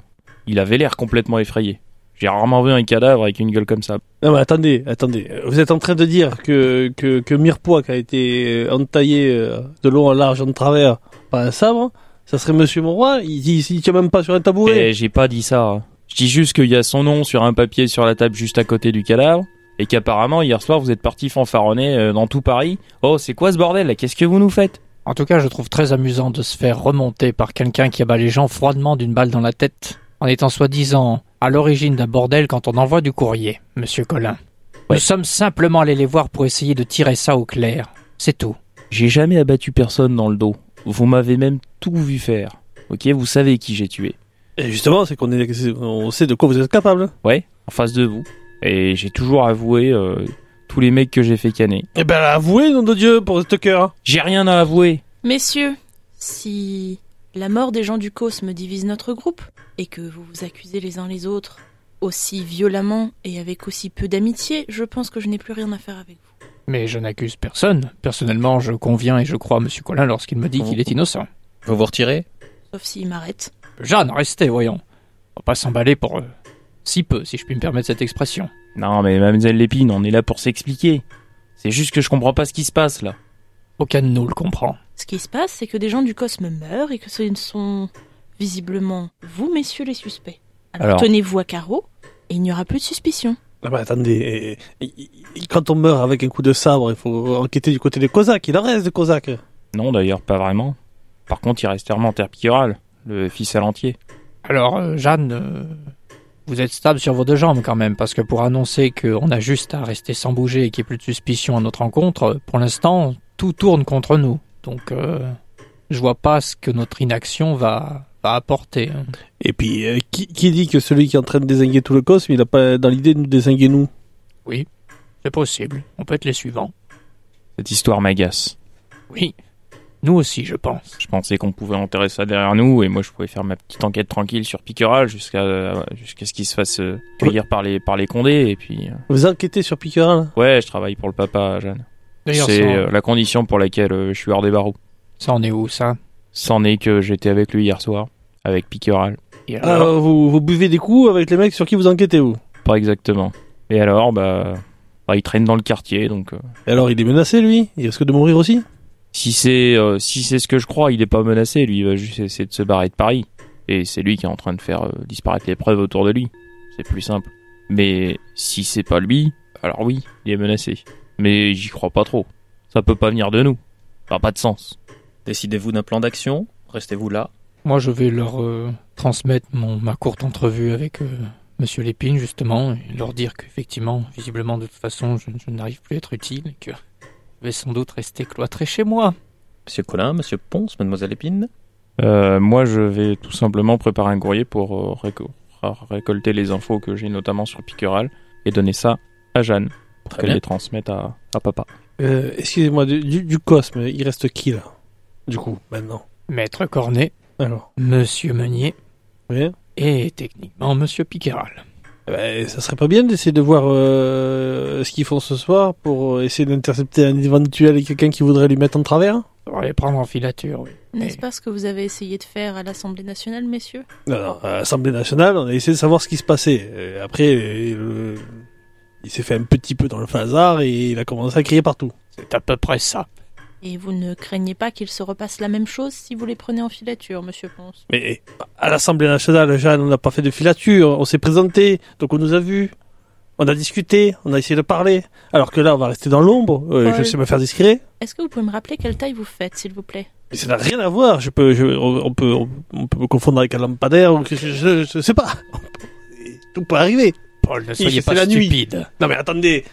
[SPEAKER 5] il avait l'air complètement effrayé. J'ai rarement vu un cadavre avec une gueule comme ça.
[SPEAKER 2] Non, mais attendez, attendez. Vous êtes en train de dire que, que, que Mirepoix, qui a été euh, entaillé euh, de long en large, en travers, par un sabre, ça serait monsieur Monroy Il, il, il tient même pas sur un tabouret.
[SPEAKER 5] Et j'ai pas dit ça. hein. Je dis juste qu'il y a son nom sur un papier sur la table juste à côté du cadavre. Et qu'apparemment hier soir vous êtes parti fanfaronner euh, dans tout Paris. Oh c'est quoi ce bordel là? Qu'est-ce que vous nous faites?
[SPEAKER 3] En tout cas, je trouve très amusant de se faire remonter par quelqu'un qui abat les gens froidement d'une balle dans la tête, en étant soi-disant à l'origine d'un bordel quand on envoie du courrier, monsieur Colin.
[SPEAKER 5] Ouais.
[SPEAKER 3] Nous sommes simplement allés les voir pour essayer de tirer ça au clair. C'est tout.
[SPEAKER 5] J'ai jamais abattu personne dans le dos. Vous m'avez même tout vu faire. Ok, vous savez qui j'ai tué.
[SPEAKER 2] Et justement, c'est qu'on est, on sait de quoi vous êtes capable.
[SPEAKER 5] Ouais, en face de vous. Et j'ai toujours avoué euh, tous les mecs que j'ai fait canner.
[SPEAKER 2] Eh ben, avouez, nom de Dieu, pour ce cœur.
[SPEAKER 5] J'ai rien à avouer.
[SPEAKER 4] Messieurs, si la mort des gens du Cosme divise notre groupe, et que vous vous accusez les uns les autres aussi violemment et avec aussi peu d'amitié, je pense que je n'ai plus rien à faire avec vous.
[SPEAKER 3] Mais je n'accuse personne. Personnellement, je conviens et je crois à monsieur Colin lorsqu'il me dit qu'il est innocent.
[SPEAKER 1] Vous vous retirez?
[SPEAKER 4] Sauf s'il m'arrête.
[SPEAKER 3] Jeanne, restez, voyons. On va pas s'emballer pour euh, si peu, si je puis me permettre cette expression.
[SPEAKER 5] Non mais mademoiselle Lépine, on est là pour s'expliquer. C'est juste que je comprends pas ce qui se passe là.
[SPEAKER 3] Aucun de nous le comprend.
[SPEAKER 4] Ce qui se passe, c'est que des gens du Cosme meurent et que ce sont visiblement vous, messieurs les suspects. Alors,
[SPEAKER 5] Alors.
[SPEAKER 4] tenez-vous à carreau et il n'y aura plus de suspicion.
[SPEAKER 2] Ah ben, attendez, quand on meurt avec un coup de sabre, il faut enquêter du côté des Cosaques. Il en reste des Cosaques.
[SPEAKER 5] Non d'ailleurs pas vraiment. Par contre il reste Terre Pictural, le fils à l'entier.
[SPEAKER 3] Alors, euh, Jeanne, euh, vous êtes stable sur vos deux jambes quand même, parce que pour annoncer qu'on a juste à rester sans bouger et qu'il n'y ait plus de suspicion à notre rencontre, euh, pour l'instant, tout tourne contre nous. Donc, euh, je vois pas ce que notre inaction va, apporter. hein.
[SPEAKER 2] Et puis, euh, qui, qui dit que celui qui est en train de désinguer tout le cosme, il a pas dans l'idée de nous désinguer nous?
[SPEAKER 3] C'est possible. On peut être les suivants.
[SPEAKER 5] Cette histoire m'agace.
[SPEAKER 3] Oui. Nous aussi, je pense.
[SPEAKER 5] Je pensais qu'on pouvait enterrer ça derrière nous et moi je pouvais faire ma petite enquête tranquille sur Piqueral jusqu'à jusqu'à ce qu'il se fasse euh, cueillir par les par les condés et puis euh,
[SPEAKER 2] Vous enquêtez sur Piquerin
[SPEAKER 5] ouais je travaille pour le papa Jeanne. C'est euh, la condition pour laquelle euh, je suis hors des barreaux.
[SPEAKER 3] ça en est où, ça?
[SPEAKER 5] C'en est que j'étais avec lui hier soir avec Piqueral.
[SPEAKER 3] Et
[SPEAKER 2] Ah,
[SPEAKER 3] alors
[SPEAKER 2] vous, vous buvez des coups avec les mecs sur qui vous enquêtez, vous?
[SPEAKER 5] Pas exactement. Et alors bah, bah, il traîne dans le quartier donc euh,
[SPEAKER 2] Et alors, il est menacé, lui? Il risque de mourir aussi?
[SPEAKER 5] Si c'est euh, si c'est ce que je crois il est pas menacé lui il va juste essayer de se barrer de Paris et c'est lui qui est en train de faire euh, disparaître les preuves autour de lui. C'est plus simple. Mais si c'est pas lui alors oui il est menacé. Mais j'y crois pas trop. Ça peut pas venir de nous. Ça n'a pas de sens.
[SPEAKER 1] Décidez-vous d'un plan d'action? Restez-vous là?
[SPEAKER 3] Moi, je vais leur euh, transmettre mon, ma courte entrevue avec euh, Monsieur Lépine, justement, et leur dire qu'effectivement, visiblement, de toute façon, je, je n'arrive plus à être utile et que je vais sans doute rester cloîtré chez moi.
[SPEAKER 1] Monsieur Collin, Monsieur Ponce, Mademoiselle Épine
[SPEAKER 5] Euh, moi, je vais tout simplement préparer un courrier pour euh, récolter les infos que j'ai notamment sur Piqueral et donner ça à Jeanne pour qu'elle les transmette à, à papa.
[SPEAKER 2] euh, Excusez-moi, du, du, du cosme, il reste qui, là? Du coup, maintenant
[SPEAKER 3] Maître Cornet,
[SPEAKER 2] Alors,
[SPEAKER 3] Monsieur Meunier
[SPEAKER 2] oui
[SPEAKER 3] et techniquement Monsieur Piqueral.
[SPEAKER 2] Eh ben, ça serait pas bien d'essayer de voir euh, ce qu'ils font ce soir pour essayer d'intercepter un éventuel quelqu'un qui voudrait lui mettre en travers
[SPEAKER 3] On va les prendre en filature, oui.
[SPEAKER 4] N'est-ce pas ce que vous avez essayé de faire à l'Assemblée nationale, messieurs?
[SPEAKER 2] Non, non, à l'Assemblée nationale, on a essayé de savoir ce qui se passait. Euh, après, euh, il s'est fait un petit peu dans le hasard et il a commencé à crier partout.
[SPEAKER 3] C'est à peu près ça.
[SPEAKER 4] Et vous ne craignez pas qu'il se repasse la même chose si vous les prenez en filature, monsieur Ponce?
[SPEAKER 2] Mais à l'Assemblée nationale, Jeanne, on n'a pas fait de filature, on s'est présenté, donc on nous a vus. On a discuté, on a essayé de parler. Alors que là, on va rester dans l'ombre. Euh, je sais me faire discret.
[SPEAKER 4] Est-ce que vous pouvez me rappeler quelle taille vous faites, s'il vous plaît?
[SPEAKER 2] Mais ça n'a rien à voir. Je peux, je- on peut, on, peut me confondre avec un lampadaire ou je, je, je sais pas. Tout peut arriver.
[SPEAKER 3] Paul, ne soyez pas
[SPEAKER 2] la nuit.
[SPEAKER 3] stupide.
[SPEAKER 2] Non mais attendez.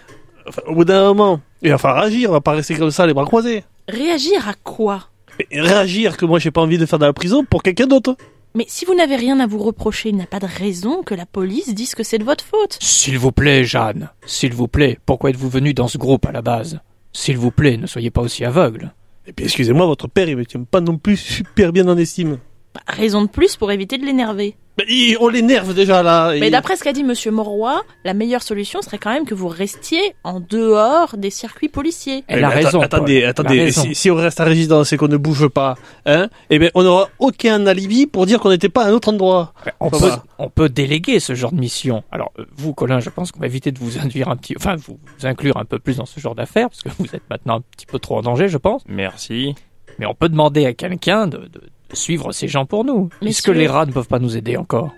[SPEAKER 2] Enfin, au bout d'un moment, il va falloir agir. On va pas rester comme ça, les bras croisés.
[SPEAKER 4] Réagir à quoi?
[SPEAKER 2] Réagir que moi j'ai pas envie de faire de la prison pour quelqu'un d'autre.
[SPEAKER 4] Mais si vous n'avez rien à vous reprocher, il n'y a pas de raison que la police dise que c'est de votre faute.
[SPEAKER 3] S'il vous plaît, Jeanne. S'il vous plaît, pourquoi êtes-vous venu dans ce groupe à la base? S'il vous plaît, ne soyez pas aussi aveugle.
[SPEAKER 2] Et puis excusez-moi, votre père il me tient pas non plus super bien en estime.
[SPEAKER 4] Bah, raison de plus pour éviter de l'énerver.
[SPEAKER 2] Mais il- on l'énerve déjà là.
[SPEAKER 4] Mais d'après ce qu'a dit monsieur Mauroy, la meilleure solution serait quand même que vous restiez en dehors des circuits policiers.
[SPEAKER 3] Elle
[SPEAKER 2] Eh
[SPEAKER 3] a
[SPEAKER 2] ben, atta-
[SPEAKER 3] raison.
[SPEAKER 2] Attendez,
[SPEAKER 3] Paul.
[SPEAKER 2] Attendez.
[SPEAKER 3] raison.
[SPEAKER 2] Si, si on reste à résidence et qu'on ne bouge pas, hein, eh ben on n'aura aucun alibi pour dire qu'on n'était pas à un autre endroit.
[SPEAKER 3] On
[SPEAKER 2] Ça
[SPEAKER 3] peut, on peut déléguer ce genre de mission. Alors, euh, vous, Colin, je pense qu'on va éviter de vous induire un petit, enfin, vous, vous inclure un peu plus dans ce genre d'affaires, parce que vous êtes maintenant un petit peu trop en danger, je pense.
[SPEAKER 5] Merci.
[SPEAKER 3] Mais on peut demander à quelqu'un de- de suivre ces gens pour nous. Puisque les rats ne peuvent pas nous aider encore.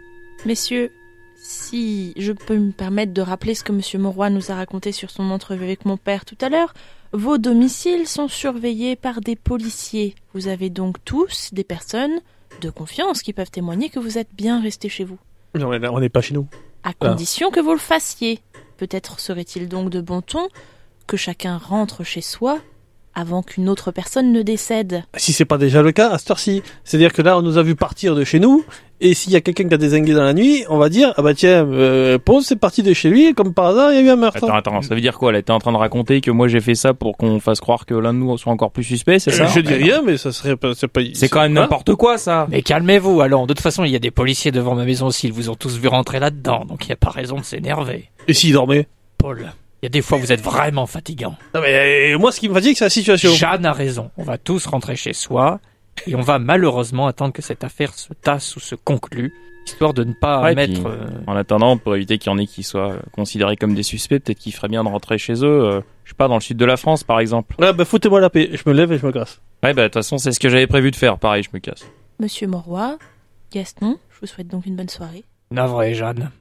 [SPEAKER 4] Messieurs, si je peux me permettre de rappeler ce que monsieur Mauroy nous a raconté sur son entrevue avec mon père tout à l'heure, vos domiciles sont surveillés par des policiers. Vous avez donc tous des personnes de confiance qui peuvent témoigner que vous êtes bien restés chez vous.
[SPEAKER 2] Non, on n'est pas chez nous.
[SPEAKER 4] à condition que vous le fassiez. Peut-être serait-il donc de bon ton que chacun rentre chez soi avant qu'une autre personne ne décède.
[SPEAKER 2] Si c'est pas déjà le cas, à cette heure-ci. C'est-à-dire que là, on nous a vu partir de chez nous, et s'il y a quelqu'un qui a désingué dans la nuit, on va dire, ah bah tiens, euh, Ponce c'est parti de chez lui, et comme par hasard, il y a eu un meurtre.
[SPEAKER 5] Attends, attends, ça veut dire quoi? Elle était en train de raconter que moi j'ai fait ça pour qu'on fasse croire que l'un de nous soit encore plus suspect, c'est ça?
[SPEAKER 2] Je dis rien, mais ça serait pas, c'est pas,
[SPEAKER 5] C'est quand même n'importe quoi ça
[SPEAKER 3] Mais calmez-vous, allons. De toute façon, il y a des policiers devant ma maison aussi. Ils vous ont tous vu rentrer là-dedans, donc il n'y a pas raison de s'énerver.
[SPEAKER 2] Et s'il dormait?
[SPEAKER 3] Paul, il y a des fois, vous êtes vraiment fatigant.
[SPEAKER 2] Non mais, euh, moi, ce qui me fatigue, c'est la situation.
[SPEAKER 3] Jeanne a raison. On va tous rentrer chez soi et on va malheureusement attendre que cette affaire se tasse ou se conclue, histoire de ne pas
[SPEAKER 5] Ouais,
[SPEAKER 3] mettre.
[SPEAKER 5] puis-
[SPEAKER 3] euh,
[SPEAKER 5] En attendant, pour éviter qu'il y en ait qui soient euh, considérés comme des suspects, peut-être qu'il ferait bien de rentrer chez eux, euh, je sais pas, dans le sud de la France par exemple.
[SPEAKER 2] Ouais, bah, foutez-moi la paix. Je me lève et je me casse.
[SPEAKER 5] Ouais, bah de toute façon, c'est ce que j'avais prévu de faire, pareil, je me casse.
[SPEAKER 4] Monsieur Mauroy, Gaston, je vous souhaite donc une bonne soirée.
[SPEAKER 3] Navré, Jeanne.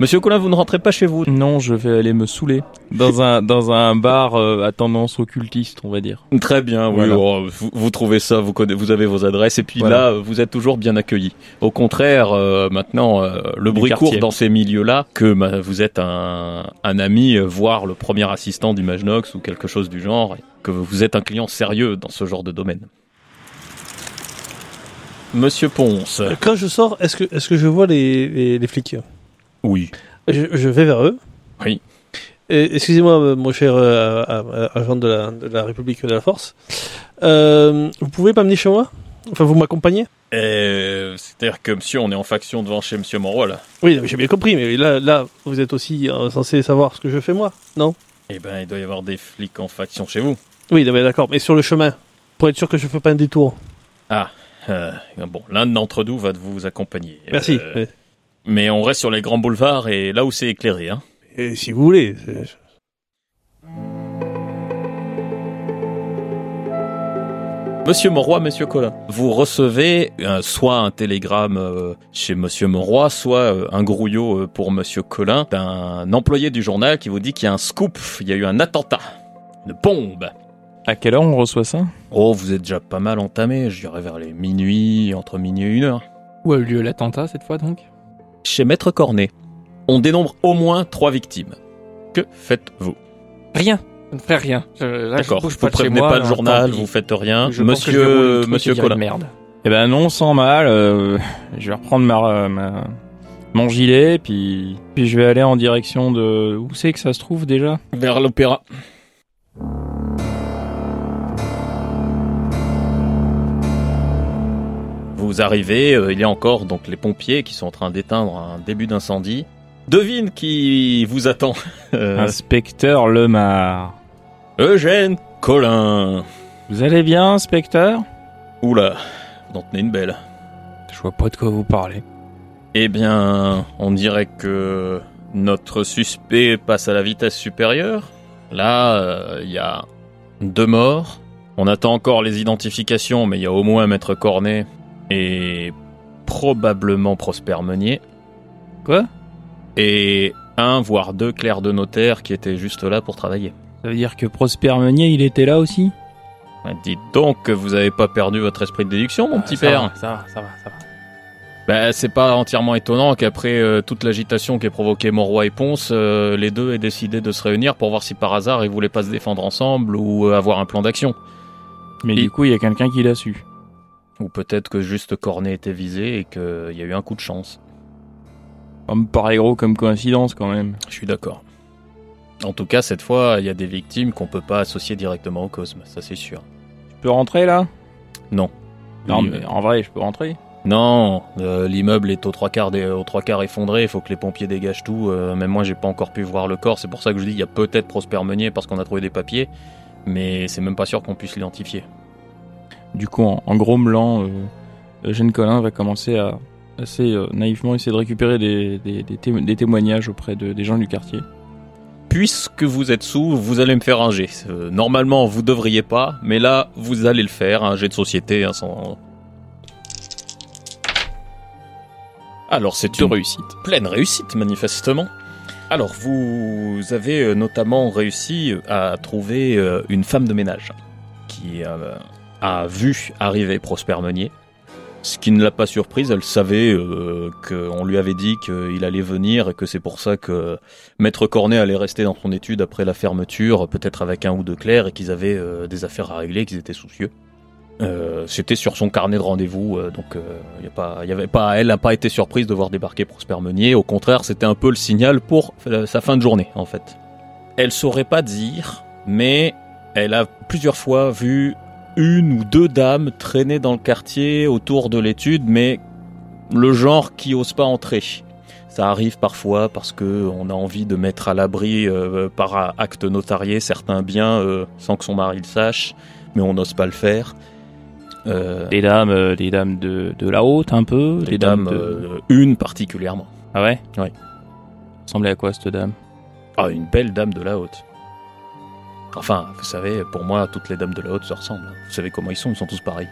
[SPEAKER 1] Monsieur Collin, vous ne rentrez pas chez vous.
[SPEAKER 5] Non, je vais aller me saouler dans un dans un bar euh, à tendance occultiste, on va dire.
[SPEAKER 1] Très bien, oui.
[SPEAKER 5] Voilà.
[SPEAKER 1] oh, vous, vous trouvez ça, vous, connaissez, vous avez vos adresses, et puis
[SPEAKER 5] Voilà.
[SPEAKER 1] là, vous êtes toujours bien accueillis. Au contraire, euh, maintenant, euh, le
[SPEAKER 5] Du
[SPEAKER 1] bruit
[SPEAKER 5] quartier.
[SPEAKER 1] court dans ces milieux-là que bah, vous êtes un, un ami, euh, voire le premier assistant d'Imagenox ou quelque chose du genre, et que vous êtes un client sérieux dans ce genre de domaine. Monsieur Ponce.
[SPEAKER 2] Quand je sors, est-ce que, est-ce que je vois les, les, les flics?
[SPEAKER 1] Oui.
[SPEAKER 2] je, je vais vers eux.
[SPEAKER 1] Oui.
[SPEAKER 2] Excusez-moi, euh, mon cher euh, euh, agent de la, de la République de la Force. Euh, vous pouvez m'amener chez moi? Enfin, vous m'accompagnez?
[SPEAKER 1] Euh, C'est-à-dire que monsieur, on est en faction devant chez monsieur Monroy, là.
[SPEAKER 2] Oui, j'ai bien compris, mais là, là, vous êtes aussi censé savoir ce que je fais moi, non?
[SPEAKER 1] Eh ben, il doit y avoir des flics en faction chez vous.
[SPEAKER 2] Oui, d'accord, mais sur le chemin, pour être sûr que je fais pas un détour.
[SPEAKER 1] Euh, bon, l'un d'entre nous va vous accompagner.
[SPEAKER 2] Merci. Mais-
[SPEAKER 1] on reste sur les grands boulevards et là où c'est éclairé, hein.
[SPEAKER 2] Et si vous voulez.
[SPEAKER 1] Monsieur Monroy, Monsieur Collin, vous recevez euh, soit un télégramme euh, chez Monsieur Monroy, soit euh, un grouillot euh, pour Monsieur Collin d'un employé du journal qui vous dit qu'il y a un scoop, il y a eu un attentat, une bombe.
[SPEAKER 5] À quelle heure on reçoit ça?
[SPEAKER 1] Oh, vous êtes déjà pas mal entamé, je dirais vers les minuit, entre minuit et une heure.
[SPEAKER 3] Où a eu lieu l'attentat cette fois donc?
[SPEAKER 1] Chez Maître Cornet, on dénombre au moins trois victimes. Que faites-vous?
[SPEAKER 3] Rien. Je ne ferai rien. Je, là, je
[SPEAKER 1] D'accord, vous
[SPEAKER 3] chez
[SPEAKER 1] prévenez
[SPEAKER 3] moi,
[SPEAKER 1] pas le
[SPEAKER 3] alors,
[SPEAKER 1] journal, vous faites rien.
[SPEAKER 3] Je pense que je vais rouler le
[SPEAKER 1] Monsieur, Monsieur Collin.
[SPEAKER 3] Merde.
[SPEAKER 5] Eh ben non, sans mal. euh, je vais reprendre ma, ma- mon gilet, puis, puis je vais aller en direction de... Où c'est que ça se trouve déjà?
[SPEAKER 1] Vers l'opéra. Vous arrivez, euh, il y a encore donc les pompiers qui sont en train d'éteindre un début d'incendie. Devine qui vous attend. Euh,
[SPEAKER 5] Inspecteur Lemar.
[SPEAKER 1] Eugène Collin.
[SPEAKER 5] Vous allez bien, inspecteur?
[SPEAKER 1] Oula, vous en tenez une belle.
[SPEAKER 5] Je vois pas de quoi vous parlez.
[SPEAKER 1] Eh bien, on dirait que notre suspect passe à la vitesse supérieure. Là, euh, il y a deux morts. On attend encore les identifications, mais il y a au moins Maître Cornet et probablement Prosper Meunier.
[SPEAKER 5] Quoi?
[SPEAKER 1] Et un, voire deux clercs de notaire qui étaient juste là pour travailler.
[SPEAKER 5] Ça veut dire que Prosper Meunier, il était là aussi?
[SPEAKER 1] Dites donc que vous avez pas perdu votre esprit de déduction, mon petit
[SPEAKER 5] Ça
[SPEAKER 1] père.
[SPEAKER 5] va, Ça va, ça va, ça va.
[SPEAKER 1] Bah, c'est pas entièrement étonnant qu'après euh, toute l'agitation qu'ait provoqué Monroy et Ponce, euh, les deux aient décidé de se réunir pour voir si par hasard ils voulaient pas se défendre ensemble ou euh, avoir un plan d'action.
[SPEAKER 5] Mais
[SPEAKER 1] Et-
[SPEAKER 5] du coup, il y a quelqu'un qui l'a su.
[SPEAKER 1] Ou peut-être que juste Cornet était visé et qu'il y a eu un coup de chance.
[SPEAKER 5] Ça me paraît gros comme coïncidence quand même.
[SPEAKER 1] Je suis d'accord. En tout cas, cette fois, il y a des victimes qu'on peut pas associer directement au cosme, ça c'est sûr.
[SPEAKER 5] Je peux rentrer là?
[SPEAKER 1] Non.
[SPEAKER 5] Non, mais
[SPEAKER 1] euh,
[SPEAKER 5] en vrai, je peux rentrer?
[SPEAKER 1] Non, euh, l'immeuble est aux trois quarts, des- aux trois quarts effondré. Il faut que les pompiers dégagent tout. Euh, même moi, j'ai pas encore pu voir le corps. C'est pour ça que je dis il y a peut-être Prosper Meunier parce qu'on a trouvé des papiers, mais c'est même pas sûr qu'on puisse l'identifier.
[SPEAKER 5] Du coup, en, en grommelant, euh, Eugène Collin va commencer à assez euh, naïvement essayer de récupérer des, des, des témo- des témoignages auprès de, des gens du quartier.
[SPEAKER 1] Puisque vous êtes sous, vous allez me faire un jet. Euh, normalement, vous devriez pas, mais là, vous allez le faire. Un jet de société, hein, sans. Alors, c'est une
[SPEAKER 5] réussite.
[SPEAKER 1] pleine réussite, manifestement. Alors, vous avez euh, notamment réussi à trouver euh, une femme de ménage qui euh, a vu arriver Prosper Meunier. Ce qui ne l'a pas surprise, elle savait euh, qu'on lui avait dit qu'il allait venir et que c'est pour ça que Maître Cornet allait rester dans son étude après la fermeture, peut-être avec un ou deux clercs, et qu'ils avaient euh, des affaires à régler, qu'ils étaient soucieux. Euh, C'était sur son carnet de rendez-vous, euh, donc euh, y a pas, y avait pas, elle n'a pas été surprise de voir débarquer Prosper Meunier. Au contraire, c'était un peu le signal pour sa fin de journée, en fait. Elle saurait pas dire, mais elle a plusieurs fois vu une ou deux dames traîner dans le quartier autour de l'étude, mais le genre qui ose pas entrer. Ça arrive parfois parce que on a envie de mettre à l'abri euh, par acte notarié certains biens euh, sans que son mari le sache, mais on n'ose pas le faire. Euh,
[SPEAKER 5] Des dames, euh, des dames de, de la haute un peu,
[SPEAKER 1] des dames,
[SPEAKER 5] de...
[SPEAKER 1] euh, une particulièrement.
[SPEAKER 5] Ah ouais?
[SPEAKER 1] Ouais.
[SPEAKER 5] Ressemblait à quoi cette dame?
[SPEAKER 1] Ah, une belle dame de la haute. Enfin, vous savez, pour moi, toutes les dames de la haute se ressemblent. Vous savez comment ils sont, ils sont tous pareils.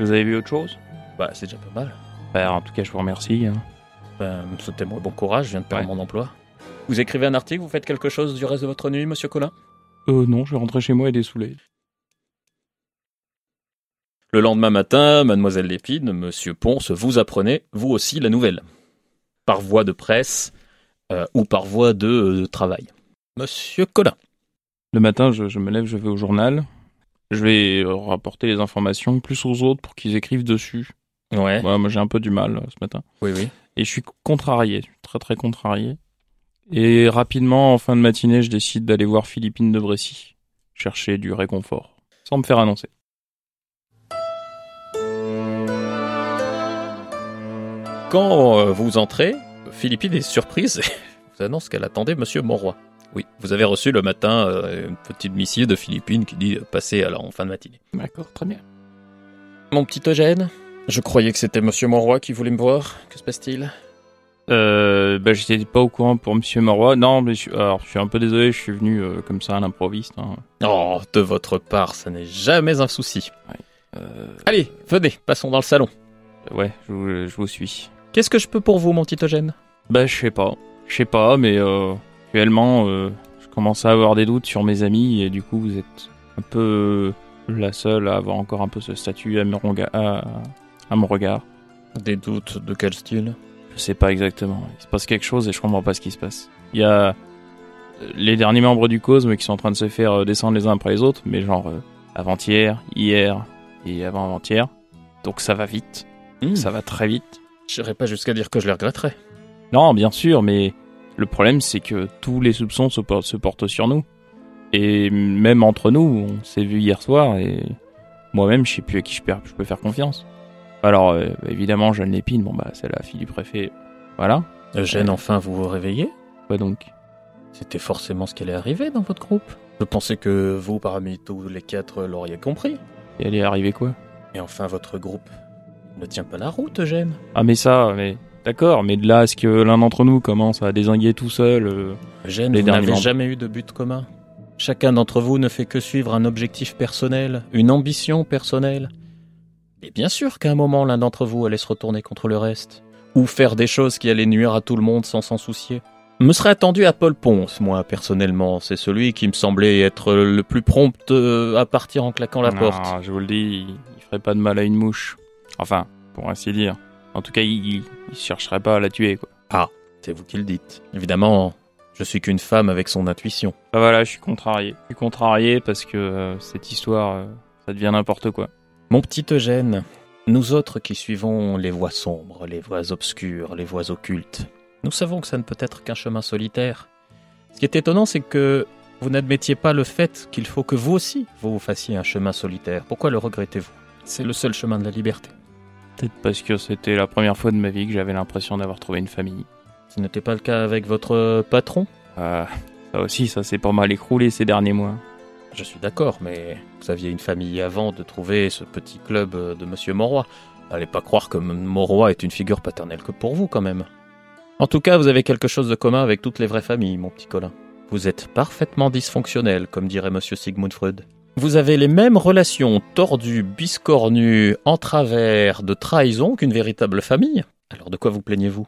[SPEAKER 5] Vous avez vu autre chose?
[SPEAKER 1] Bah, c'est déjà pas mal.
[SPEAKER 5] Bah, En tout cas, je vous remercie. hein.
[SPEAKER 1] Ben, souhaitez-moi bon courage, je viens de perdre
[SPEAKER 5] Ouais.
[SPEAKER 1] mon emploi. Vous écrivez un article, vous faites quelque chose du reste de votre nuit, monsieur Collin?
[SPEAKER 5] Euh, non, je vais rentrer chez moi et dessouler.
[SPEAKER 1] Le lendemain matin, mademoiselle Lépine, monsieur Ponce, vous apprenez, vous aussi, la nouvelle. Par voie de presse euh, ou par voie de, euh, de travail. Monsieur Collin.
[SPEAKER 5] Le matin, je, je me lève, je vais au journal. Je vais euh, rapporter les informations plus aux autres pour qu'ils écrivent dessus.
[SPEAKER 1] Ouais.
[SPEAKER 5] Moi j'ai un peu du mal euh, ce matin.
[SPEAKER 1] Oui, oui.
[SPEAKER 5] Et je suis contrarié, très très contrarié. Et rapidement, en fin de matinée, je décide d'aller voir Philippine de Brécy, chercher du réconfort, sans me faire annoncer.
[SPEAKER 1] Quand euh, vous entrez, Philippine est surprise et vous annonce qu'elle attendait Monsieur Monroy. Oui, vous avez reçu le matin euh, une petite missive de Philippine qui dit euh, passez alors en fin de matinée.
[SPEAKER 3] D'accord, très bien.
[SPEAKER 1] Mon petit Eugène, je croyais que c'était Monsieur Monroy qui voulait me voir. Que se passe-t-il?
[SPEAKER 5] Euh, bah, j'étais pas au courant pour Monsieur Marois. Non, mais je, suis- alors, je suis un peu désolé, je suis venu euh, comme ça à l'improviste. hein.
[SPEAKER 1] Oh, de votre part, ça n'est jamais un souci.
[SPEAKER 5] Euh,
[SPEAKER 1] Allez, venez, passons dans le salon.
[SPEAKER 5] ouais, je, vous- je vous suis.
[SPEAKER 1] Qu'est-ce que je peux pour vous, mon petit Eugène?
[SPEAKER 5] Bah, je sais pas. Je sais pas, mais euh, actuellement, euh, je commence à avoir des doutes sur mes amis et du coup, vous êtes un peu la seule à avoir encore un peu ce statut à à, à mon regard.
[SPEAKER 1] Des doutes de quel style?
[SPEAKER 5] Je sais pas exactement. Il se passe quelque chose et je comprends pas ce qui se passe. Il y a euh, les derniers membres du Cosme qui sont en train de se faire euh, descendre les uns après les autres, mais genre euh, avant-hier, hier et avant-avant-hier. Donc ça va vite, ça va très vite.
[SPEAKER 1] J'irai pas jusqu'à dire que je les regretterais.
[SPEAKER 5] Non, bien sûr, mais le problème c'est que tous les soupçons se, por- se portent sur nous. Et même entre nous, on s'est vu hier soir et moi-même je sais plus à qui je, je peux faire confiance. Alors euh, évidemment, Jeanne Lépine, bon bah c'est la fille du préfet, voilà.
[SPEAKER 1] Eugène, enfin, vous vous réveillez?
[SPEAKER 5] Quoi donc
[SPEAKER 1] C'était forcément ce qui allait arriver dans votre groupe. Je pensais que vous, parmi tous les quatre, l'auriez compris.
[SPEAKER 5] Et elle est arrivée quoi?
[SPEAKER 1] Et enfin, votre groupe ne tient pas la route, Eugène.
[SPEAKER 5] Ah mais ça, mais d'accord, mais de là à ce que l'un d'entre nous commence à désinguer tout seul, euh,
[SPEAKER 1] Eugène,
[SPEAKER 5] Les
[SPEAKER 1] vous n'avez jamais eu de but commun. Chacun d'entre vous ne fait que suivre un objectif personnel, une ambition personnelle. Et bien sûr qu'à un moment, l'un d'entre vous allait se retourner contre le reste, ou faire des choses qui allaient nuire à tout le monde sans s'en soucier. Me serais attendu à Paul Ponce, moi, personnellement. C'est celui qui me semblait être le plus prompt euh, à partir en claquant la
[SPEAKER 5] non,
[SPEAKER 1] porte.
[SPEAKER 5] Je vous le dis, il, il ferait pas de mal à une mouche. Enfin, pour ainsi dire. En tout cas, il, il chercherait pas à la tuer, quoi.
[SPEAKER 1] C'est vous qui le dites. Évidemment, je suis qu'une femme avec son intuition.
[SPEAKER 5] Bah voilà, je suis contrarié. Je suis contrarié parce que euh, cette histoire, euh, ça devient n'importe quoi.
[SPEAKER 1] Mon petit Eugène, nous autres qui suivons les voies sombres, les voies obscures, les voies occultes, nous savons que ça ne peut être qu'un chemin solitaire. Ce qui est étonnant, c'est que vous n'admettiez pas le fait qu'il faut que vous aussi, vous fassiez un chemin solitaire. Pourquoi le regrettez-vous? C'est le seul chemin de la liberté.
[SPEAKER 5] Peut-être parce que c'était la première fois de ma vie que j'avais l'impression d'avoir trouvé une famille.
[SPEAKER 1] Ce n'était pas le cas avec votre patron?
[SPEAKER 5] Euh, ça aussi, ça s'est pas mal écroulé ces derniers mois.
[SPEAKER 1] Je suis d'accord, mais vous aviez une famille avant de trouver ce petit club euh, de Monsieur Monroy. N'allez pas croire que M- Monroy est une figure paternelle que pour vous, quand même. En tout cas, vous avez quelque chose de commun avec toutes les vraies familles, mon petit Colin. Vous êtes parfaitement dysfonctionnel, comme dirait Monsieur Sigmund Freud. Vous avez les mêmes relations tordues, biscornues, en travers, de trahison qu'une véritable famille. Alors de quoi vous plaignez-vous?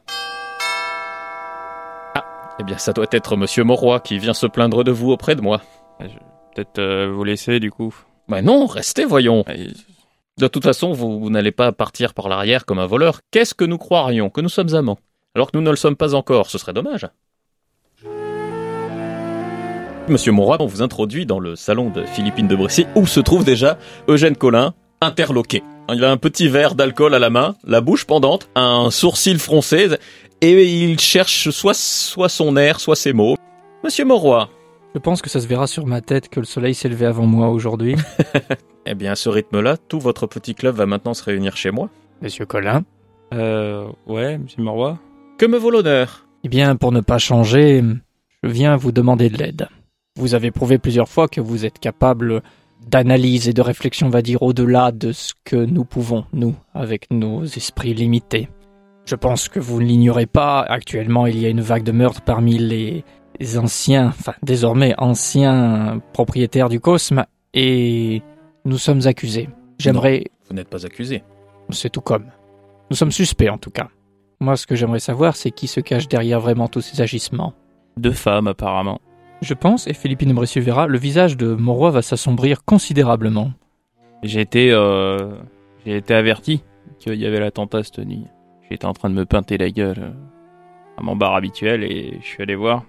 [SPEAKER 1] Ah, eh bien ça doit être Monsieur Monroy qui vient se plaindre de vous auprès de moi.
[SPEAKER 5] Peut-être euh, vous laisser du coup.
[SPEAKER 1] Bah non, restez, voyons.
[SPEAKER 5] Et-
[SPEAKER 1] De toute façon, vous, vous n'allez pas partir par l'arrière comme un voleur. Qu'est-ce que nous croirions? Que nous sommes amants? Alors que nous ne le sommes pas encore, ce serait dommage. Monsieur Monroy, on vous introduit dans le salon de Philippine de Brécy, où se trouve déjà Eugène Collin, interloqué. Il a un petit verre d'alcool à la main, la bouche pendante, un sourcil froncé, et il cherche soit, soit son air, soit ses mots. Monsieur Monroy,
[SPEAKER 3] Je pense que ça se verra sur ma tête que le soleil s'est levé avant moi aujourd'hui.
[SPEAKER 1] eh bien à ce rythme-là, tout votre petit club va maintenant se réunir chez moi.
[SPEAKER 3] Monsieur Colin.
[SPEAKER 5] Euh, ouais, monsieur Marois
[SPEAKER 1] Que me vaut l'honneur?
[SPEAKER 3] Eh bien, pour ne pas changer, je viens vous demander de l'aide. Vous avez prouvé plusieurs fois que vous êtes capable d'analyse et de réflexion, on va dire, au-delà de ce que nous pouvons, nous, avec nos esprits limités. Je pense que vous ne l'ignorez pas, actuellement il y a une vague de meurtres parmi les anciens, enfin désormais anciens propriétaires du Cosme, et nous sommes accusés. J'aimerais
[SPEAKER 1] Vous n'êtes pas accusé.
[SPEAKER 3] c'est tout comme. Nous sommes suspects en tout cas. Moi, ce que j'aimerais savoir, c'est qui se cache derrière vraiment tous ces agissements.
[SPEAKER 5] Deux femmes apparemment.
[SPEAKER 3] Je pense, et Philippine Bressu verra, le visage de Monroy va s'assombrir considérablement.
[SPEAKER 5] J'ai été, euh, été averti qu'il y avait l'attentat cette nuit. J'étais en train de me peinter la gueule euh, à mon bar habituel et je suis allé voir.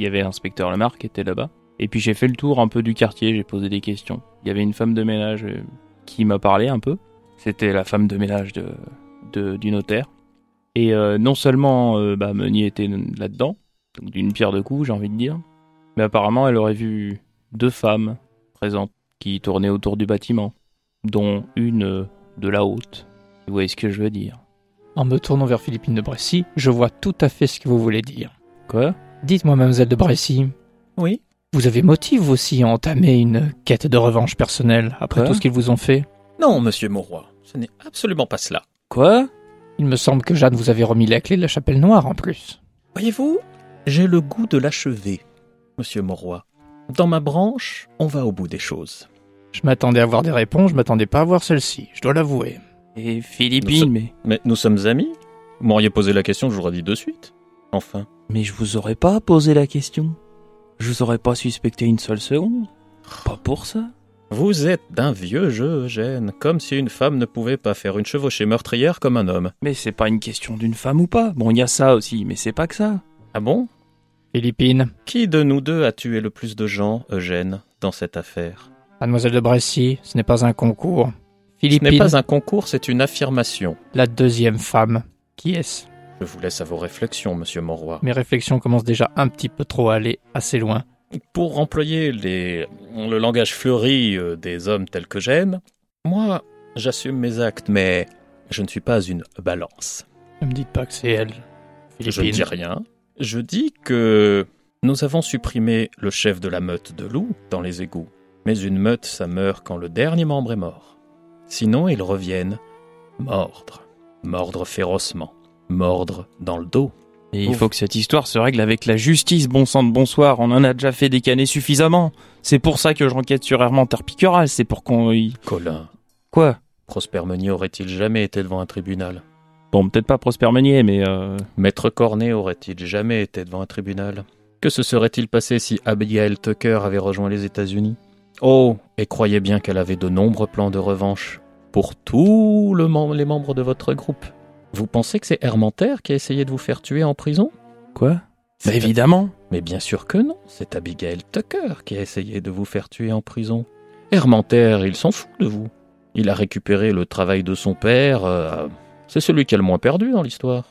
[SPEAKER 5] Il y avait l'inspecteur Lamar qui était là-bas. Et puis j'ai fait le tour un peu du quartier, j'ai posé des questions. Il y avait une femme de ménage euh, qui m'a parlé un peu. C'était la femme de ménage de, de- du notaire. Et non seulement euh, bah, Meunier était là-dedans, donc d'une pierre deux coups, j'ai envie de dire, mais apparemment elle aurait vu deux femmes présentes qui tournaient autour du bâtiment, dont une de la haute. Vous voyez ce que je veux dire
[SPEAKER 3] En me tournant vers Philippine de Bressy, je vois tout à fait ce que vous voulez dire.
[SPEAKER 5] Quoi?
[SPEAKER 3] Dites-moi, mademoiselle de Bressy,
[SPEAKER 1] Oui.
[SPEAKER 3] vous avez motif aussi à entamer une quête de revanche personnelle après
[SPEAKER 5] Quoi?
[SPEAKER 3] tout ce qu'ils vous ont fait?
[SPEAKER 1] Non, monsieur Mauroy, ce n'est absolument pas cela.
[SPEAKER 5] Quoi?
[SPEAKER 3] Il me semble que Jeanne vous avait remis la clé de la chapelle noire en plus.
[SPEAKER 1] Voyez-vous, j'ai le goût de l'achever, monsieur Mauroy. Dans ma branche, on va au bout des choses.
[SPEAKER 3] Je m'attendais à avoir des réponses, je m'attendais pas à voir celle-ci, je dois l'avouer.
[SPEAKER 5] Et
[SPEAKER 1] Nous
[SPEAKER 5] Philippine, mais...
[SPEAKER 1] Mais nous sommes amis Vous m'auriez posé la question, je vous aurais dit de suite. Enfin.
[SPEAKER 5] Mais je vous aurais pas posé la question. Je vous aurais pas suspecté une seule seconde. Pas pour ça.
[SPEAKER 1] Vous êtes d'un vieux jeu, Eugène, comme si une femme ne pouvait pas faire une chevauchée meurtrière comme un homme.
[SPEAKER 5] Mais c'est pas une question d'une femme ou pas. Bon, il y a ça aussi, mais c'est pas que ça.
[SPEAKER 1] Ah bon?
[SPEAKER 3] Philippine,
[SPEAKER 1] Qui de nous deux a tué le plus de gens, Eugène, dans cette affaire?
[SPEAKER 3] Mademoiselle de Bressy, ce n'est pas un concours.
[SPEAKER 1] Ce
[SPEAKER 3] Philippine,
[SPEAKER 1] n'est pas un concours, c'est une affirmation.
[SPEAKER 3] la deuxième femme. Qui est-ce?
[SPEAKER 1] Je vous laisse à vos réflexions, monsieur Mauroy.
[SPEAKER 3] Mes réflexions commencent déjà un petit peu trop à aller assez loin.
[SPEAKER 1] Pour employer les, le langage fleuri euh, des hommes tels que j'aime, moi, j'assume mes actes, mais je ne suis pas une balance.
[SPEAKER 3] Ne me dites pas que c'est elle.
[SPEAKER 1] Je ne
[SPEAKER 3] Philippine.
[SPEAKER 1] dis rien. Je dis que nous avons supprimé le chef de la meute de loups dans les égouts. Mais une meute, ça meurt quand le dernier membre est mort. Sinon, ils reviennent mordre. Mordre férocement. Mordre dans le dos.
[SPEAKER 5] Et il faut que cette histoire se règle avec la justice, bon sang de bonsoir. On en a déjà fait décaner suffisamment. C'est pour ça que j'enquête sur Hermanter Piqueral. C'est pour qu'on y...
[SPEAKER 1] Colin,
[SPEAKER 5] Quoi?
[SPEAKER 1] Prosper Meunier aurait-il jamais été devant un tribunal?
[SPEAKER 5] Bon, peut-être pas Prosper Meunier, mais... Euh...
[SPEAKER 1] Maître Cornet aurait-il jamais été devant un tribunal? Que se serait-il passé si Abigail Tucker avait rejoint les États-Unis? Oh, et croyez bien qu'elle avait de nombreux plans de revanche pour tous le mem- les membres de votre groupe. Vous pensez que c'est Hermanter qui a essayé de vous faire tuer en prison?
[SPEAKER 5] Quoi? Bah évidemment.
[SPEAKER 1] Mais bien sûr que non, c'est Abigail Tucker qui a essayé de vous faire tuer en prison. Hermanter, il s'en fout de vous. Il a récupéré le travail de son père. euh, c'est celui qui a le moins perdu dans l'histoire.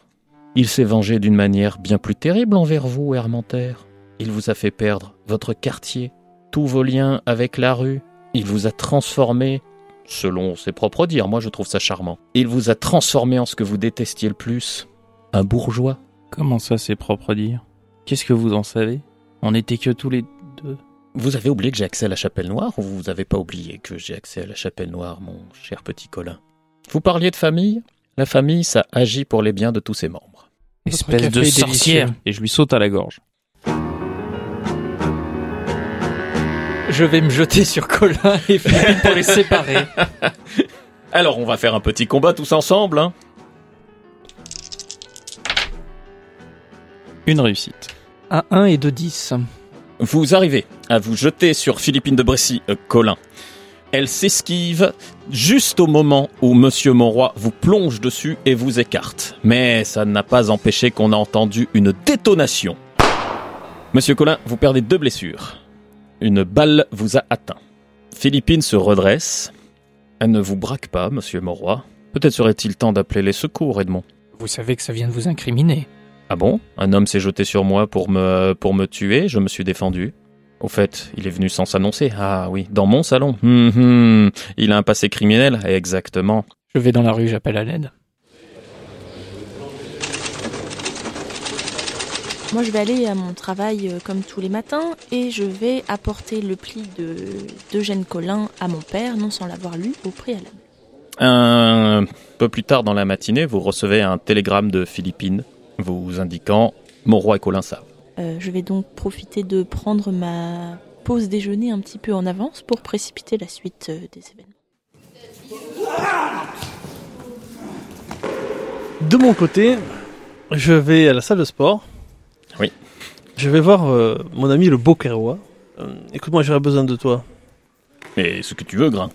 [SPEAKER 1] Il s'est vengé d'une manière bien plus terrible envers vous, Hermanter. Il vous a fait perdre votre quartier, tous vos liens avec la rue. Il vous a transformé, selon ses propres dires, moi je trouve ça charmant. Il vous a transformé en ce que vous détestiez le plus, un bourgeois.
[SPEAKER 5] Comment ça, c'est propre à dire Qu'est-ce que vous en savez? On était que tous les deux.
[SPEAKER 1] Vous avez oublié que j'ai accès à la chapelle noire ou vous n'avez pas oublié que j'ai accès à la chapelle noire, mon cher petit Colin? Vous parliez de famille? La famille, ça agit pour les biens de tous ses membres.
[SPEAKER 5] Espèce de sorcière
[SPEAKER 3] délicieux.
[SPEAKER 5] Et je lui saute à la gorge.
[SPEAKER 3] Je vais me jeter sur Colin et Philippine pour les séparer.
[SPEAKER 1] Alors, on va faire un petit combat tous ensemble, hein
[SPEAKER 5] Une réussite.
[SPEAKER 3] À 1 et 2 10.
[SPEAKER 1] Vous arrivez à vous jeter sur Philippine de Bressy, euh, Colin. Elle s'esquive juste au moment où Monsieur Monroy vous plonge dessus et vous écarte. Mais ça n'a pas empêché qu'on a entendu une détonation. Monsieur Colin, vous perdez deux blessures. Une balle vous a atteint. Philippine se redresse. Elle ne vous braque pas, Monsieur Monroy. Peut-être serait-il temps d'appeler les secours, Edmond.
[SPEAKER 3] Vous savez que ça vient de vous incriminer.
[SPEAKER 1] Ah bon? Un homme s'est jeté sur moi pour me, pour me tuer, je me suis défendu. Au fait, il est venu sans s'annoncer. Ah oui, dans mon salon. Hum, hum. Il a un passé criminel, exactement.
[SPEAKER 3] Je vais dans la rue, j'appelle à l'aide.
[SPEAKER 4] Moi, je vais aller à mon travail euh, comme tous les matins et je vais apporter le pli de d'Eugène Collin à mon père, non sans l'avoir lu au préalable.
[SPEAKER 1] Un peu plus tard dans la matinée, vous recevez un télégramme de Philippines vous indiquant Mon roi et Colin savent.
[SPEAKER 4] Euh, je vais donc profiter de prendre ma pause déjeuner un petit peu en avance pour précipiter la suite euh, des événements.
[SPEAKER 2] De mon côté, je vais à la salle de sport.
[SPEAKER 1] Oui.
[SPEAKER 2] Je vais voir euh, mon ami le Bokerois. Euh, Écoute-moi, j'aurais besoin de toi.
[SPEAKER 1] Et ce que tu veux, Grain.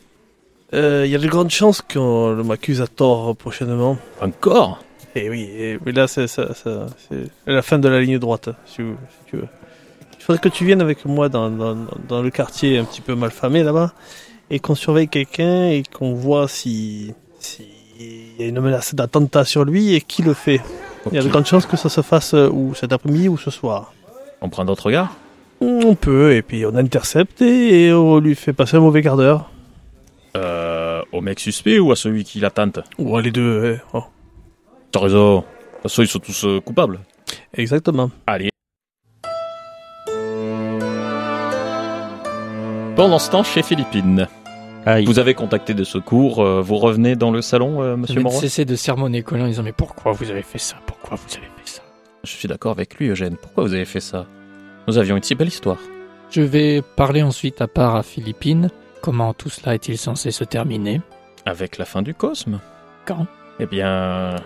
[SPEAKER 2] Euh, Il y a de grandes chances qu'on m'accuse à tort prochainement.
[SPEAKER 1] Encore?
[SPEAKER 2] Et oui, et, mais là, c'est ça, ça- c'est la fin de la ligne droite, si, vous- si tu veux. Il faudrait que tu viennes avec moi dans, dans, dans le quartier un petit peu malfamé là-bas, et qu'on surveille quelqu'un et qu'on voit si, si il y a une menace d'attentat sur lui et qui le fait Il y a de grandes chances que ça se fasse euh, ou cet après-midi ou ce soir.
[SPEAKER 1] On prend d'autres regards?
[SPEAKER 2] On peut, et puis on intercepte et on lui fait passer un mauvais quart d'heure.
[SPEAKER 1] euh, Au mec suspect ou à celui qui l'attente?
[SPEAKER 2] Ou les deux, ouais. Oh.
[SPEAKER 1] T'as raison. De toute façon, ils sont tous euh, coupables.
[SPEAKER 2] Exactement.
[SPEAKER 1] Allez. Pendant ce temps, chez Philippine,
[SPEAKER 5] Aïe.
[SPEAKER 1] vous avez contacté des secours. euh, vous revenez dans le salon, euh, monsieur Moreau?
[SPEAKER 3] cesser de sermonner Colin en disant mais pourquoi vous avez fait ça? Pourquoi vous avez fait ça?
[SPEAKER 1] Je suis d'accord avec lui, Eugène. Pourquoi vous avez fait ça? Nous avions une si belle histoire.
[SPEAKER 3] Je vais parler ensuite à part à Philippine. Comment tout cela est-il censé se terminer?
[SPEAKER 1] Avec la fin du cosme
[SPEAKER 3] Quand?
[SPEAKER 1] Eh bien,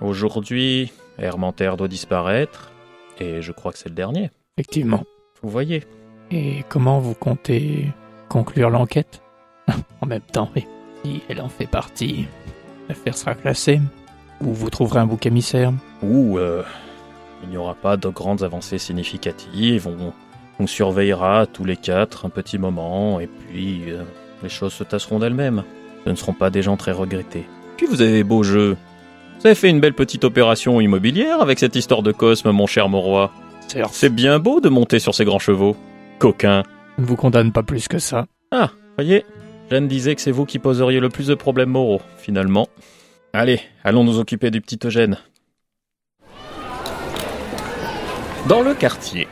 [SPEAKER 1] aujourd'hui, Hermantère doit disparaître. Et je crois que c'est le dernier.
[SPEAKER 3] Effectivement.
[SPEAKER 1] Vous voyez.
[SPEAKER 3] Et comment vous comptez conclure l'enquête? En même temps, oui. Si elle en fait partie, l'affaire sera classée. Ou vous trouverez un bouc émissaire.
[SPEAKER 1] Ou euh, il n'y aura pas de grandes avancées significatives. On, on surveillera tous les quatre un petit moment. Et puis, euh, les choses se tasseront d'elles-mêmes. Ce ne seront pas des gens très regrettés. Puis vous avez beau jeu. Vous avez fait une belle petite opération immobilière avec cette histoire de Cosme, mon cher Moroy. C'est bien beau de monter sur ces grands chevaux. Coquin.
[SPEAKER 3] je ne vous condamne pas plus que ça.
[SPEAKER 1] Voyez, Jeanne disait que c'est vous qui poseriez le plus de problèmes moraux, finalement. Allez, allons nous occuper du petit Eugène. Dans le quartier,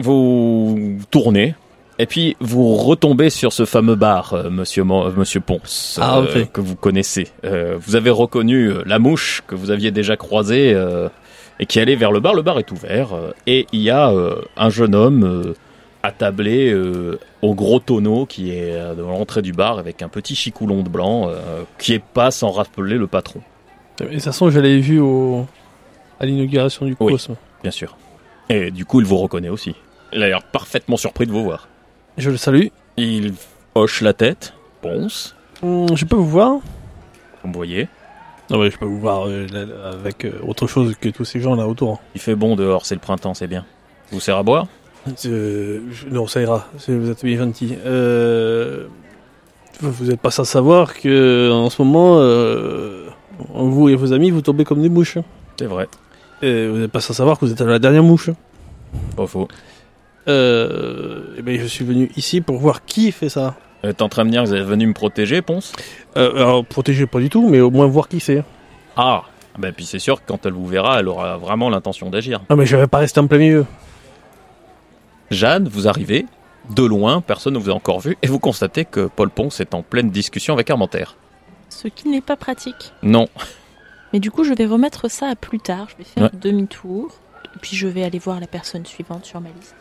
[SPEAKER 1] vous tournez, et puis vous retombez sur ce fameux bar, euh, monsieur, Mo- euh, monsieur Ponce,
[SPEAKER 2] Ah, ok.
[SPEAKER 1] que vous connaissez. Euh, vous avez reconnu euh, la mouche que vous aviez déjà croisée euh, et qui allait vers le bar. Le bar est ouvert, euh, et il y a euh, un jeune homme euh, attablé euh, au gros tonneau qui est euh, dans l'entrée du bar avec un petit chicoulon de blanc euh, qui est pas sans rappeler le patron,
[SPEAKER 2] Et de toute façon, je l'avais vu au... à l'inauguration du
[SPEAKER 1] Oui.
[SPEAKER 2] Cosme.
[SPEAKER 1] bien sûr. Et du coup, il vous reconnaît aussi. Il a l'air parfaitement surpris de vous voir.
[SPEAKER 2] Je le salue.
[SPEAKER 1] Il hoche la tête, ponce,
[SPEAKER 2] Hum, je peux vous voir
[SPEAKER 1] comme vous voyez.
[SPEAKER 2] Non, ouais, je peux vous voir euh, là, avec euh, autre chose que tous ces gens là autour.
[SPEAKER 1] Il fait bon dehors, c'est le printemps, c'est bien. Vous sert à boire?
[SPEAKER 2] Euh, je- non, ça ira. Vous êtes bien gentil. Euh, vous n'êtes pas sans savoir que en ce moment, vous et vos amis, vous tombez comme des mouches.
[SPEAKER 1] C'est vrai,
[SPEAKER 2] Et vous n'êtes pas sans savoir que vous êtes à la dernière mouche.
[SPEAKER 1] pas faux.
[SPEAKER 2] Euh, et ben, je suis venu ici pour voir qui fait ça.
[SPEAKER 1] Vous êtes en train de me dire que vous êtes venu me protéger, Ponce
[SPEAKER 2] Euh, alors, protéger pas du tout, mais au moins voir qui c'est.
[SPEAKER 1] Ah Ben puis c'est sûr que quand elle vous verra, elle aura vraiment l'intention d'agir.
[SPEAKER 2] Ah, mais je vais pas rester en plein milieu.
[SPEAKER 1] Jeanne, vous arrivez, de loin, personne ne vous a encore vu, et vous constatez que Paul Ponce est en pleine discussion avec Armentaire.
[SPEAKER 4] Ce qui n'est pas pratique.
[SPEAKER 1] Non,
[SPEAKER 4] Mais du coup, je vais remettre ça à plus tard. Je vais faire
[SPEAKER 1] Ouais.
[SPEAKER 4] demi-tour. Et puis je vais aller voir la personne suivante sur ma liste.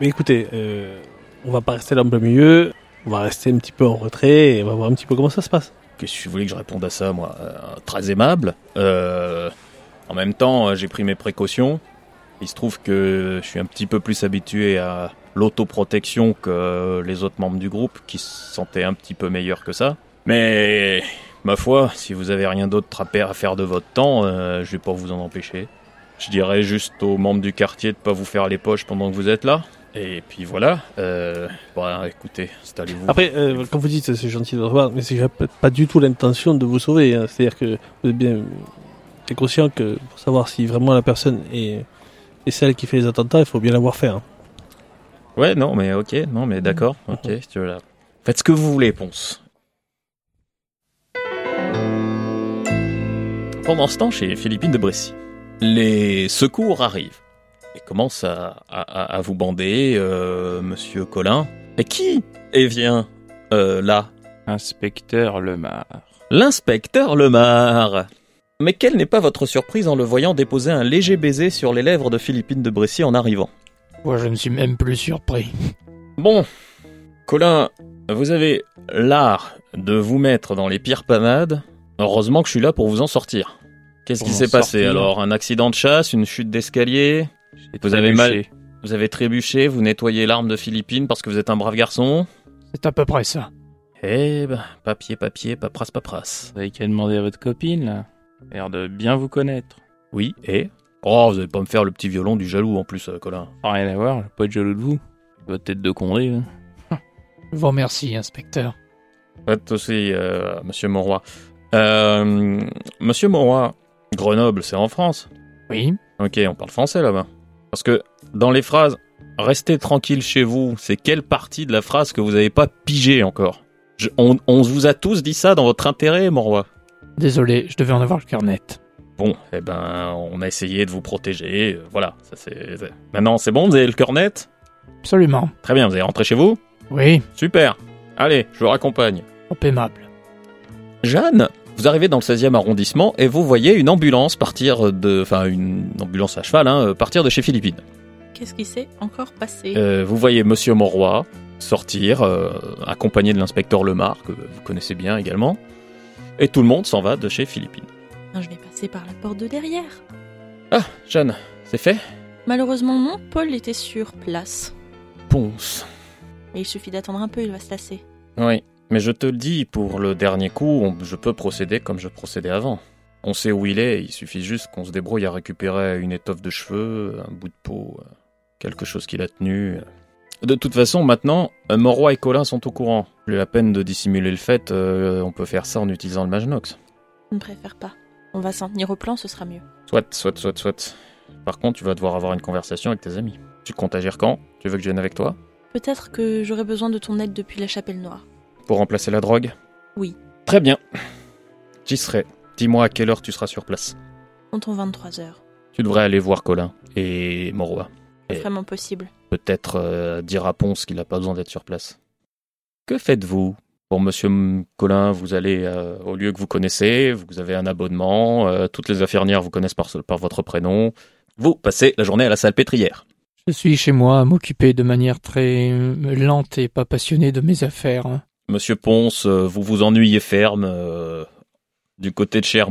[SPEAKER 2] Mais écoutez, euh, on va pas rester là en plein milieu. On va rester un petit peu en retrait et on va voir un petit peu comment ça se passe.
[SPEAKER 1] Qu'est-ce que vous voulez que je réponde à ça, moi? Euh, Très aimable. Euh, en même temps, j'ai pris mes précautions. Il se trouve que je suis un petit peu plus habitué à l'autoprotection que les autres membres du groupe, qui se sentaient un petit peu meilleurs que ça. Mais, ma foi, si vous avez rien d'autre à faire de votre temps, euh, je vais pas vous en empêcher. Je dirais juste aux membres du quartier de pas vous faire les poches pendant que vous êtes là. Et puis voilà. Euh, bon, écoutez, installez-vous.
[SPEAKER 2] Après, euh, quand vous dites c'est gentil de revoir, mais c'est pas- du tout l'intention de vous sauver. hein. C'est-à-dire que vous êtes bien c'est conscient que pour savoir si vraiment la personne est, est celle qui fait les attentats, il faut bien l'avoir fait. hein.
[SPEAKER 1] Ouais, non, mais ok, non, mais d'accord, ok, si tu veux là. Faites ce que vous voulez, Ponce. Pendant ce temps, chez Philippine de Brécy, les secours arrivent et commencent à, à- à- à vous bander, euh, Monsieur Colin. Et qui est vient euh, là?
[SPEAKER 5] Inspecteur Lemar.
[SPEAKER 1] L'inspecteur Lemar. Mais quelle n'est pas votre surprise en le voyant déposer un léger baiser sur les lèvres de Philippine de Brécy en arrivant?
[SPEAKER 3] Moi, je ne suis même plus surpris.
[SPEAKER 1] Bon, Colin, vous avez l'art de vous mettre dans les pires panades. Heureusement que je suis là pour vous en sortir. Qu'est-ce qui s'est passé alors? Un accident de chasse, une chute d'escalier? Vous avez mal-
[SPEAKER 5] trébuché.
[SPEAKER 1] Vous avez trébuché, vous nettoyez l'arme de Philippine parce que vous êtes un brave garçon
[SPEAKER 3] C'est à peu près ça.
[SPEAKER 1] Eh ben, papier, papier, paperasse, paperasse.
[SPEAKER 5] Vous avez qu'à demander à votre copine, là. L'air de bien vous connaître.
[SPEAKER 1] Oui, et? Oh, vous allez pas me faire le petit violon du jaloux en plus, euh, Colin.
[SPEAKER 5] Rien à voir, je vais pas être jaloux de vous. Votre tête de condé, hein.
[SPEAKER 3] Je vous remercie, inspecteur.
[SPEAKER 1] Faites aussi, euh, monsieur Monroy. Euh, Monsieur Moroy, Grenoble, c'est en France?
[SPEAKER 3] Oui.
[SPEAKER 1] Ok, on parle français là-bas. Parce que dans les phrases Restez tranquille chez vous, c'est quelle partie de la phrase que vous n'avez pas pigé encore Je- on, on vous a tous dit ça dans votre intérêt, Moroy.
[SPEAKER 3] Désolé, je devais en avoir le cœur net.
[SPEAKER 1] Bon, eh ben, on a essayé de vous protéger, euh, voilà. Ça, c'est... c'est- Maintenant, c'est bon, vous avez le cœur net
[SPEAKER 3] Absolument.
[SPEAKER 1] Très bien, vous allez rentrer chez vous
[SPEAKER 3] Oui,
[SPEAKER 1] Super Allez, je vous raccompagne.
[SPEAKER 3] trop aimable.
[SPEAKER 1] Jeanne, vous arrivez dans le 16e arrondissement et vous voyez une ambulance partir de... Enfin, une ambulance à cheval, hein, partir de chez Philippine.
[SPEAKER 4] Qu'est-ce qui s'est encore passé?
[SPEAKER 1] Euh, vous voyez Monsieur Moroy sortir, euh, accompagné de l'inspecteur Lemar, que vous connaissez bien également. Et tout le monde s'en va de chez Philippine.
[SPEAKER 4] Je vais passer par la porte de derrière.
[SPEAKER 1] Ah, Jeanne, c'est fait?
[SPEAKER 4] Malheureusement non, Paul était sur place.
[SPEAKER 1] Ponce.
[SPEAKER 4] Mais il suffit d'attendre un peu, il va se lasser.
[SPEAKER 1] Oui, mais je te le dis, pour le dernier coup, on- je peux procéder comme je procédais avant. On sait où il est, il suffit juste qu'on se débrouille à récupérer une étoffe de cheveux, un bout de peau, euh, quelque chose qu'il a tenu. De toute façon, maintenant, euh, Moroy et Colin sont au courant. Plus la peine de dissimuler le fait, euh, on peut faire ça en utilisant le Magnox.
[SPEAKER 4] Je ne préfère pas. On va s'en tenir au plan, ce sera mieux.
[SPEAKER 1] Soit, soit, soit, soit. Par contre, tu vas devoir avoir une conversation avec tes amis. Tu comptes agir quand? Tu veux que je vienne avec toi?
[SPEAKER 4] Peut-être que j'aurai besoin de ton aide depuis la chapelle noire.
[SPEAKER 1] Pour remplacer la drogue
[SPEAKER 4] Oui.
[SPEAKER 1] Très bien. J'y serai. Dis-moi à quelle heure tu seras sur place.
[SPEAKER 4] Comptons 23 heures.
[SPEAKER 1] Tu devrais aller voir Colin et Moroy.
[SPEAKER 4] C'est vraiment possible.
[SPEAKER 1] Peut-être euh, dire à Ponce qu'il n'a pas besoin d'être sur place. Que faites-vous? Pour Monsieur M- Colin, vous allez euh, au lieu que vous connaissez, vous avez un abonnement, euh, toutes les infirmières vous connaissent par, par votre prénom. Vous passez la journée à la salle pétrière.
[SPEAKER 3] Je suis chez moi à m'occuper de manière très lente et pas passionnée de mes affaires.
[SPEAKER 1] Monsieur Ponce, euh, vous vous ennuyez ferme euh, du côté de chez.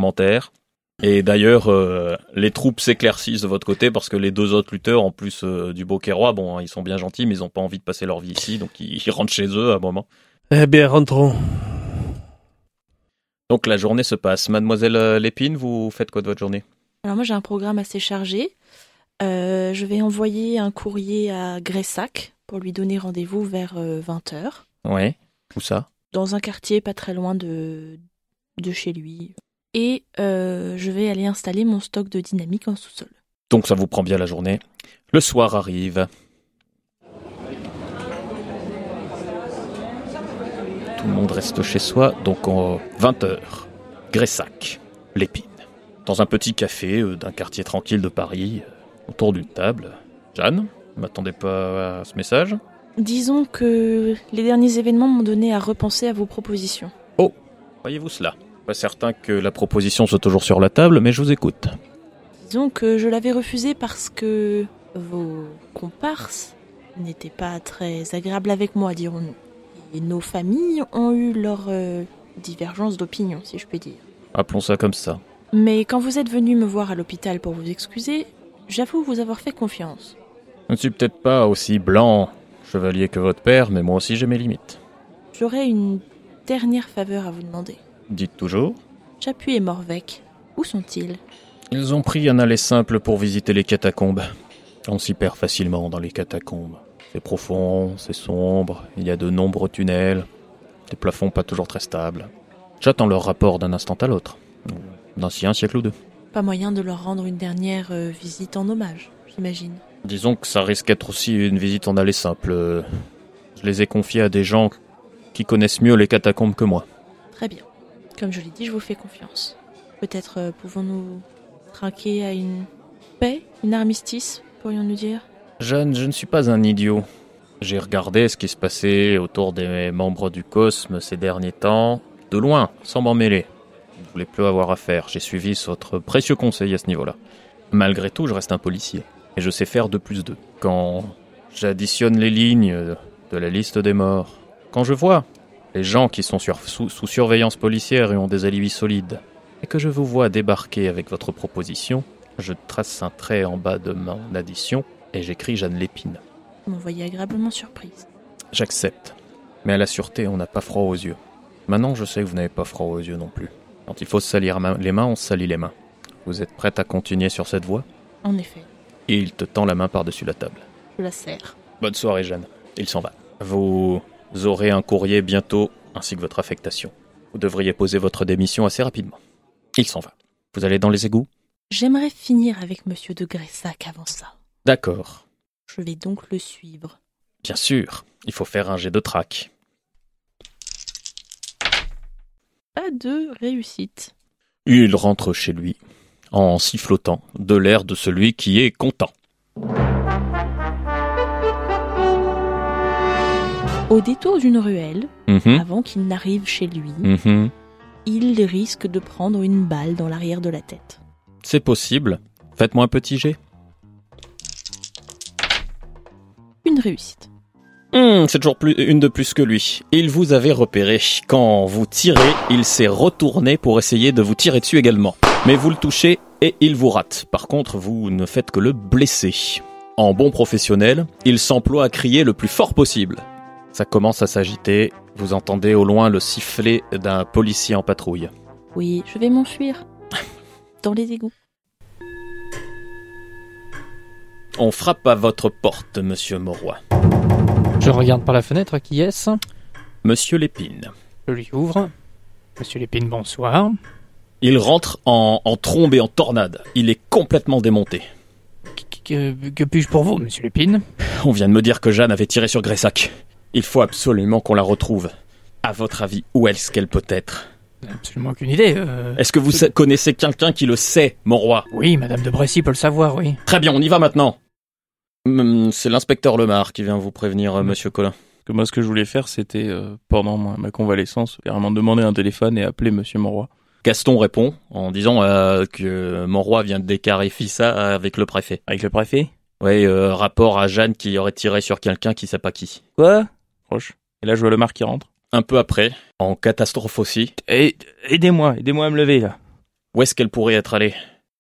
[SPEAKER 1] Et d'ailleurs, euh, les troupes s'éclaircissent de votre côté parce que les deux autres lutteurs, en plus euh, du Beauquerrois, bon, hein, ils sont bien gentils, mais ils n'ont pas envie de passer leur vie ici, donc ils, ils rentrent chez eux à un moment.
[SPEAKER 2] Eh bien, rentrons.
[SPEAKER 1] Donc la journée se passe. Mademoiselle Lépine, vous faites quoi de votre journée?
[SPEAKER 4] Alors moi j'ai un programme assez chargé. Euh, je vais envoyer un courrier à Gressac pour lui donner rendez-vous vers 20h.
[SPEAKER 1] Ouais. Où ça?
[SPEAKER 4] Dans un quartier pas très loin de, de chez lui. Et euh, je vais aller installer mon stock de dynamique en sous-sol.
[SPEAKER 1] Donc ça vous prend bien la journée. Le soir arrive. Tout le monde reste chez soi, donc en 20h. Gressac, Lépine. Dans un petit café euh, d'un quartier tranquille de Paris, euh, autour d'une table. Jeanne, ne m'attendez pas à ce message?
[SPEAKER 4] Disons que les derniers événements m'ont donné à repenser à vos propositions.
[SPEAKER 1] Voyez-vous cela? Pas certain que la proposition soit toujours sur la table, mais je vous écoute.
[SPEAKER 4] Disons que je l'avais refusé parce que vos comparses n'étaient pas très agréables avec moi, dirons-nous. Et nos familles ont eu leur euh, divergence d'opinion, si je puis dire.
[SPEAKER 1] Appelons ça comme ça.
[SPEAKER 4] Mais quand vous êtes venu me voir à l'hôpital pour vous excuser, j'avoue vous avoir fait confiance.
[SPEAKER 1] Je ne suis peut-être pas aussi blanc, chevalier que votre père, mais moi aussi j'ai mes limites.
[SPEAKER 4] J'aurais une dernière faveur à vous demander.
[SPEAKER 1] Dites toujours.
[SPEAKER 4] Chapuis et Morvec, où sont-ils?
[SPEAKER 1] Ils ont pris un aller simple pour visiter les catacombes. On s'y perd facilement dans les catacombes. C'est profond, c'est sombre, il y a de nombreux tunnels, des plafonds pas toujours très stables. J'attends leur rapport d'un instant à l'autre. D'ancien un siècle ou deux.
[SPEAKER 4] Pas moyen de leur rendre une dernière euh, visite en hommage, j'imagine.
[SPEAKER 1] Disons que ça risque d'être aussi une visite en aller simple. Je les ai confiés à des gens qui connaissent mieux les catacombes que moi.
[SPEAKER 4] Très bien. Comme je l'ai dit, je vous fais confiance. Peut-être euh, pouvons-nous trinquer à une paix, une armistice, pourrions-nous dire?
[SPEAKER 1] Jeanne, je ne suis pas un idiot. J'ai regardé ce qui se passait autour des membres du Cosme ces derniers temps, de loin, sans m'en mêler. Je ne voulais plus avoir affaire. J'ai suivi votre précieux conseil à ce niveau-là. Malgré tout, je reste un policier. Et je sais faire de plus d'eux. Quand j'additionne les lignes de la liste des morts, quand je vois les gens qui sont sur- sous, sous surveillance policière et ont des alibis solides, et que je vous vois débarquer avec votre proposition, je trace un trait en bas de mon addition et j'écris Jeanne Lépine.
[SPEAKER 4] Vous m'envoyez agréablement surprise.
[SPEAKER 1] J'accepte. Mais à la sûreté, on n'a pas froid aux yeux. Maintenant, je sais que vous n'avez pas froid aux yeux non plus. Quand il faut se salir les mains, on se salit les mains. Vous êtes prête à continuer sur cette voie?
[SPEAKER 4] En effet,
[SPEAKER 1] Et il te tend la main par-dessus la table.
[SPEAKER 4] je la serre.
[SPEAKER 1] Bonne soirée, Jeanne. Il s'en va. Vous aurez un courrier bientôt, ainsi que votre affectation. Vous devriez poser votre démission assez rapidement. Il s'en va. Vous allez dans les égouts?
[SPEAKER 4] J'aimerais finir avec Monsieur de Gressac avant ça.
[SPEAKER 1] D'accord.
[SPEAKER 4] Je vais donc le suivre.
[SPEAKER 1] Bien sûr, il faut faire un jet de trac.
[SPEAKER 4] Pas de réussite.
[SPEAKER 1] Il rentre chez lui, en sifflotant, de l'air de celui qui est content.
[SPEAKER 4] Au détour d'une ruelle,
[SPEAKER 1] Mhm,
[SPEAKER 4] avant qu'il n'arrive chez lui,
[SPEAKER 1] mhm.
[SPEAKER 4] il risque de prendre une balle dans l'arrière de la tête.
[SPEAKER 1] C'est possible. Faites-moi un petit jet.
[SPEAKER 4] Une réussite.
[SPEAKER 1] Hmm, c'est toujours plus, une de plus que lui. Il vous avait repéré. Quand vous tirez, il s'est retourné pour essayer de vous tirer dessus également. Mais vous le touchez et il vous rate. Par contre, vous ne faites que le blesser. En bon professionnel, il s'emploie à crier le plus fort possible. Ça commence à s'agiter. Vous entendez au loin le sifflet d'un policier en patrouille.
[SPEAKER 4] Oui, je vais m'enfuir. Dans les égouts.
[SPEAKER 1] On frappe à votre porte, monsieur Mauroy.
[SPEAKER 3] Je regarde par la fenêtre, qui est-ce?
[SPEAKER 1] Monsieur Lépine.
[SPEAKER 3] Je lui ouvre. Monsieur Lépine, bonsoir.
[SPEAKER 1] Il rentre en, en trombe et en tornade. Il est complètement démonté.
[SPEAKER 3] Que, que puis-je pour vous, monsieur Lépine
[SPEAKER 1] On vient de me dire que Jeanne avait tiré sur Gressac. Il faut absolument qu'on la retrouve. À votre avis, où est-ce qu'elle peut être?
[SPEAKER 3] Absolument aucune idée. euh.
[SPEAKER 1] Est-ce que vous connaissez quelqu'un qui le sait, mon roi?
[SPEAKER 3] Oui, madame de Bressy peut le savoir, oui.
[SPEAKER 1] Très bien, on y va maintenant. Hum, C'est l'inspecteur Lemar qui vient vous prévenir, euh, monsieur Collin.
[SPEAKER 5] Que moi, ce que je voulais faire, c'était, euh, pendant ma, ma convalescence, vraiment demander un téléphone et appeler Monsieur Monroy.
[SPEAKER 1] Gaston répond en disant euh, que mon roi vient de déclarer ça avec le préfet.
[SPEAKER 5] Avec le préfet?
[SPEAKER 1] Oui, euh, rapport à Jeanne qui aurait tiré sur quelqu'un qui sait pas qui.
[SPEAKER 5] Quoi? Proche. Et là, je vois le mar qui rentre.
[SPEAKER 1] Un peu après, en catastrophe aussi,
[SPEAKER 5] Et, aidez-moi, aidez-moi à me lever, là.
[SPEAKER 1] où est-ce qu'elle pourrait être allée?